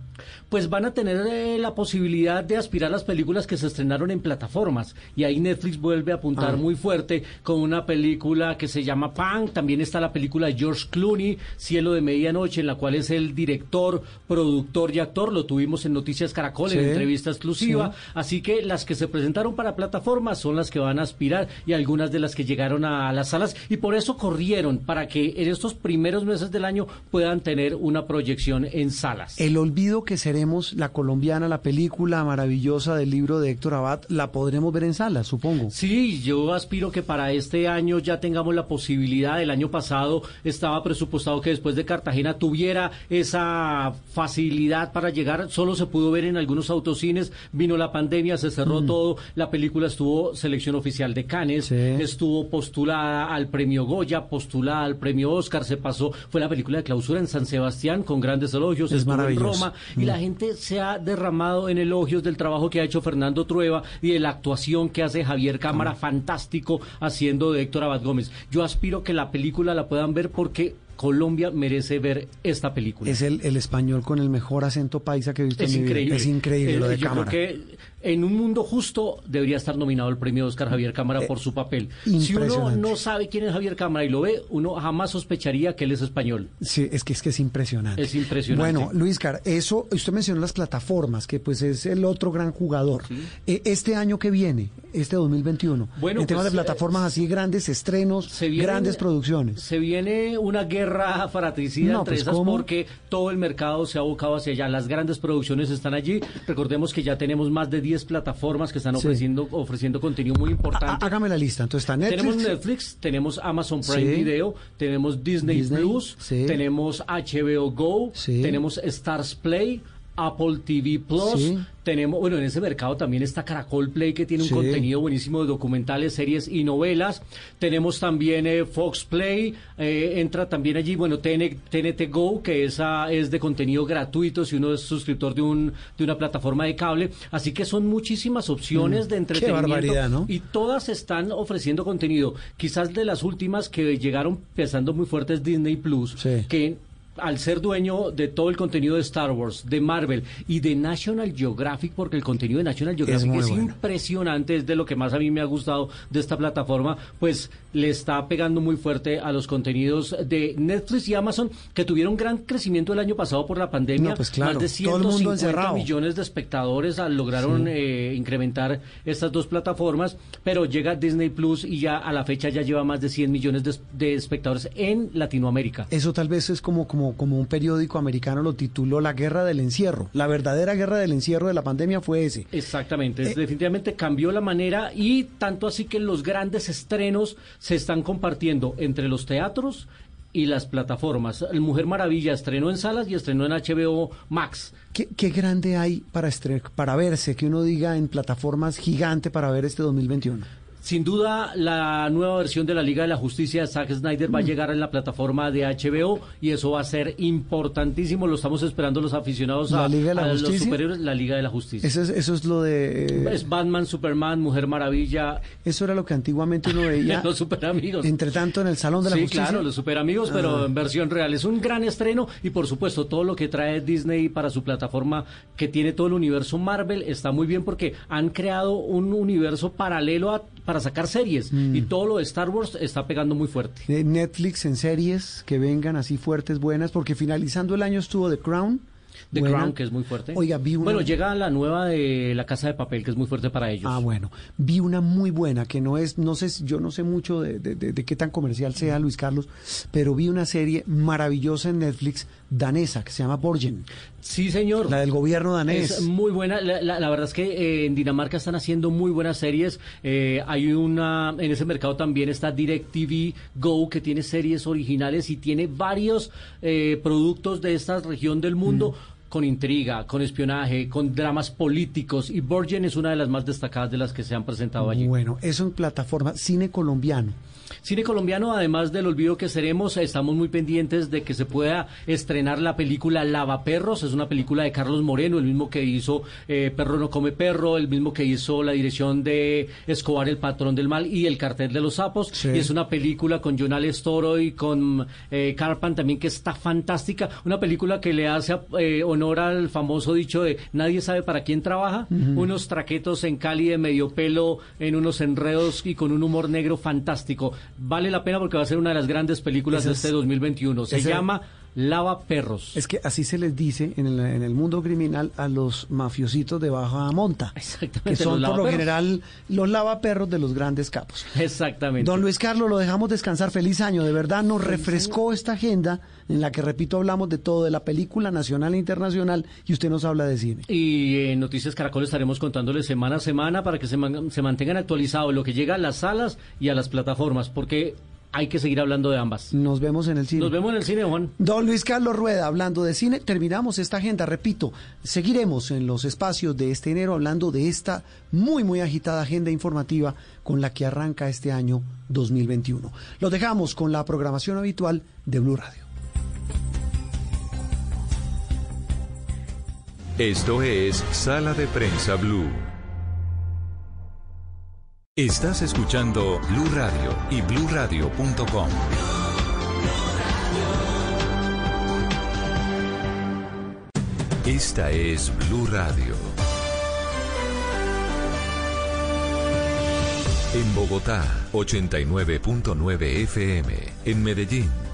Pues van a tener eh, la posibilidad de aspirar a las películas que se estrenaron en plataformas. Y ahí Netflix vuelve a apuntar ah. muy fuerte con una película que se llama Punk. También está la película de George Clooney, Cielo de Medianoche, en la cual es el director, productor y actor. Lo tuvimos en Noticias Caracol, en entrevista exclusiva. Así que las que se presentaron para plataformas son las que van a aspirar y algunas de las que llegaron a las salas. Y por eso corrieron para que en estos primeros meses del año puedan tener una proyección en salas. El olvido que seremos la colombiana, la película maravillosa del libro de Héctor Abad, la podremos ver en sala, supongo. Sí, yo aspiro que para este año ya tengamos la posibilidad. El año pasado estaba presupuestado que después de Cartagena tuviera esa facilidad para llegar. Solo se pudo ver en algunos autocines. Vino la pandemia, se cerró Mm. todo. La película estuvo selección oficial de Cannes, estuvo postulada al premio Goya, postulada al premio Oscar. Se pasó, fue la película de clausura en San Sebastián con grandes elogios. Es estuvo en maravilloso. Roma y Mm. la gente se ha derramado en elogios del trabajo que ha hecho Fernando Trueba y de la actuación que hace Javier Cámara, fantástico, haciendo de Héctor Abad Gómez. Yo aspiro que la película la puedan ver porque Colombia merece ver esta película. Es el, el español con el mejor acento paisa que he visto Es en mi increíble. vida. Es increíble lo Eh, de yo cámara. creo que en un mundo justo debería estar nominado el premio Oscar Javier Cámara por su papel. Si uno no sabe quién es Javier Cámara y lo ve, uno jamás sospecharía que él es español. Sí, es que es que es impresionante. Es impresionante. Bueno, Luis Car, eso, usted mencionó las plataformas, que pues es el otro gran jugador. Eh, este año que viene, este 2021, Bueno, en temas pues, de plataformas así, grandes estrenos, vienen- grandes producciones. Se viene una guerra fratricida No, entre pues, esas ¿cómo? porque todo el mercado se ha abocado hacia allá. Las grandes producciones están allí. Recordemos que ya tenemos más de 10 plataformas que están Sí. ofreciendo, ofreciendo contenido muy importante. Há- Hágame la lista. Entonces está Netflix. Tenemos Netflix, tenemos Amazon Prime Sí. Video, tenemos Disney, Disney, Plus, sí. tenemos HBO Go, tenemos Stars Play, Apple TV Plus, Sí. tenemos, bueno, en ese mercado también está Caracol Play que tiene un Sí. contenido buenísimo de documentales, series y novelas. Tenemos también eh, Fox Play, eh, entra también allí, bueno, TN TNT Go, que esa es de contenido gratuito si uno es suscriptor de un de una plataforma de cable. Así que son muchísimas opciones Mm, de qué entretenimiento barbaridad, ¿no? y todas están ofreciendo contenido. Quizás de las últimas que llegaron pensando muy fuerte es Disney Plus, que al ser dueño de todo el contenido de Star Wars, de Marvel y de National Geographic, porque el contenido de National Geographic es, bueno. impresionante, es de lo que más a mí me ha gustado de esta plataforma, pues le está pegando muy fuerte a los contenidos de Netflix y Amazon, que tuvieron gran crecimiento el año pasado por la pandemia. No, pues claro, más de todo el mundo 150 encerrado. millones de espectadores ah, lograron Sí. eh, incrementar estas dos plataformas, pero llega Disney Plus y ya a la fecha ya lleva más de 100 millones de, de espectadores en Latinoamérica. Eso tal vez es como, como, como un periódico americano lo tituló La Guerra del Encierro. La verdadera guerra del encierro de la pandemia fue ese. Exactamente, Eh, definitivamente cambió la manera y tanto así que los grandes estrenos se están compartiendo entre los teatros y las plataformas. El Mujer Maravilla estrenó en salas y estrenó en HBO Max. ¿Qué, qué grande hay para, para verse, que uno diga en plataformas gigante para ver este 2021? Sin duda, la nueva versión de la Liga de la Justicia de Zack Snyder Mm. va a llegar en la plataforma de HBO y eso va a ser importantísimo. Lo estamos esperando los aficionados ¿La a, Liga de la a los Justicia? superhéroes. La Liga de la Justicia. Eso es, eso es lo de... eh, Es Batman, Superman, Mujer Maravilla. Eso era lo que antiguamente uno veía. los superamigos. Entre tanto, en el Salón de la sí, Justicia. claro, los superamigos, pero Ah. en versión real. Es un gran estreno y por supuesto todo lo que trae Disney para su plataforma que tiene todo el universo Marvel está muy bien porque han creado un universo paralelo a- para sacar series Mm. y todo lo de Star Wars está pegando muy fuerte. Netflix en series que vengan así fuertes, buenas, porque finalizando el año estuvo The Crown. The buena. Crown, que es muy fuerte. Oiga, vi una... Bueno, llega la nueva de La Casa de Papel, que es muy fuerte para ellos. Ah, bueno. Vi una muy buena que no es, no sé, yo no sé mucho de, de- de- de qué tan comercial sea Luis Carlos, pero vi una serie maravillosa en Netflix danesa que se llama Borgen. Sí, señor. La del gobierno danés. Es muy buena. La, la- la verdad es que eh, en Dinamarca están haciendo muy buenas series. Eh, hay una, en ese mercado también está DirecTV Go, que tiene series originales y tiene varios eh, productos de esta región del mundo. Mm. Con intriga, con espionaje, con dramas políticos. Y Borgen es una de las más destacadas de las que se han presentado allí. Bueno, eso en plataforma cine colombiano. Cine colombiano, además del olvido que seremos, estamos muy pendientes de que se pueda estrenar la película Lavaperros. Es una película de Carlos Moreno, el mismo que hizo eh, Perro no come perro, el mismo que hizo la dirección de Escobar, el patrón del mal y El cartel de los sapos. Sí. Y es una película con Jonales Toro y con eh, Carpan también que está fantástica. Una película que le hace eh, honor al famoso dicho de nadie sabe para quién trabaja. Unos traquetos en Cali de medio pelo, en unos enredos y con un humor negro fantástico. Vale la pena porque va a ser una de las grandes películas de es- este 2021. Se llama lava perros. Es que así se les dice en el, en el mundo criminal a los mafiositos de baja monta. Exactamente. Que son por lo general los lavaperros de los grandes capos. Exactamente. Don Luis Carlos, lo dejamos descansar. Feliz año. De verdad nos refrescó esta agenda en la que, repito, hablamos de todo, de la película nacional e internacional, y usted nos habla de cine. Y en Noticias Caracol estaremos contándoles semana a semana para que se, man- se mantengan actualizados lo que llega a las salas y a las plataformas, porque hay que seguir hablando de ambas. Nos vemos en el cine. Nos vemos en el cine, Juan. Don Luis Carlos Rueda, hablando de cine, terminamos esta agenda, repito, seguiremos en los espacios de este enero hablando de esta muy, muy agitada agenda informativa con la que arranca este año 2021. Los dejamos con la programación habitual de Blue Radio. Esto es Sala de Prensa Blue. Estás escuchando Blue Radio y bluradio.com. Esta es Blue Radio. En Bogotá, 89.9 FM. En Medellín,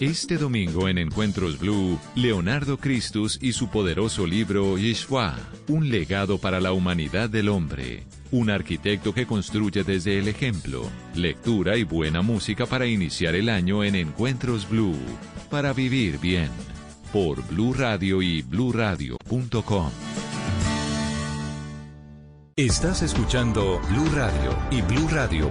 Este domingo en Encuentros Blue, Leonardo Christus y su poderoso libro Yeshua, un legado para la humanidad del hombre. Un arquitecto que construye desde el ejemplo, lectura y buena música para iniciar el año en Encuentros Blue, para vivir bien. Por Blue Radio y bluradio.com. Estás escuchando Blue Radio y Blue Radio.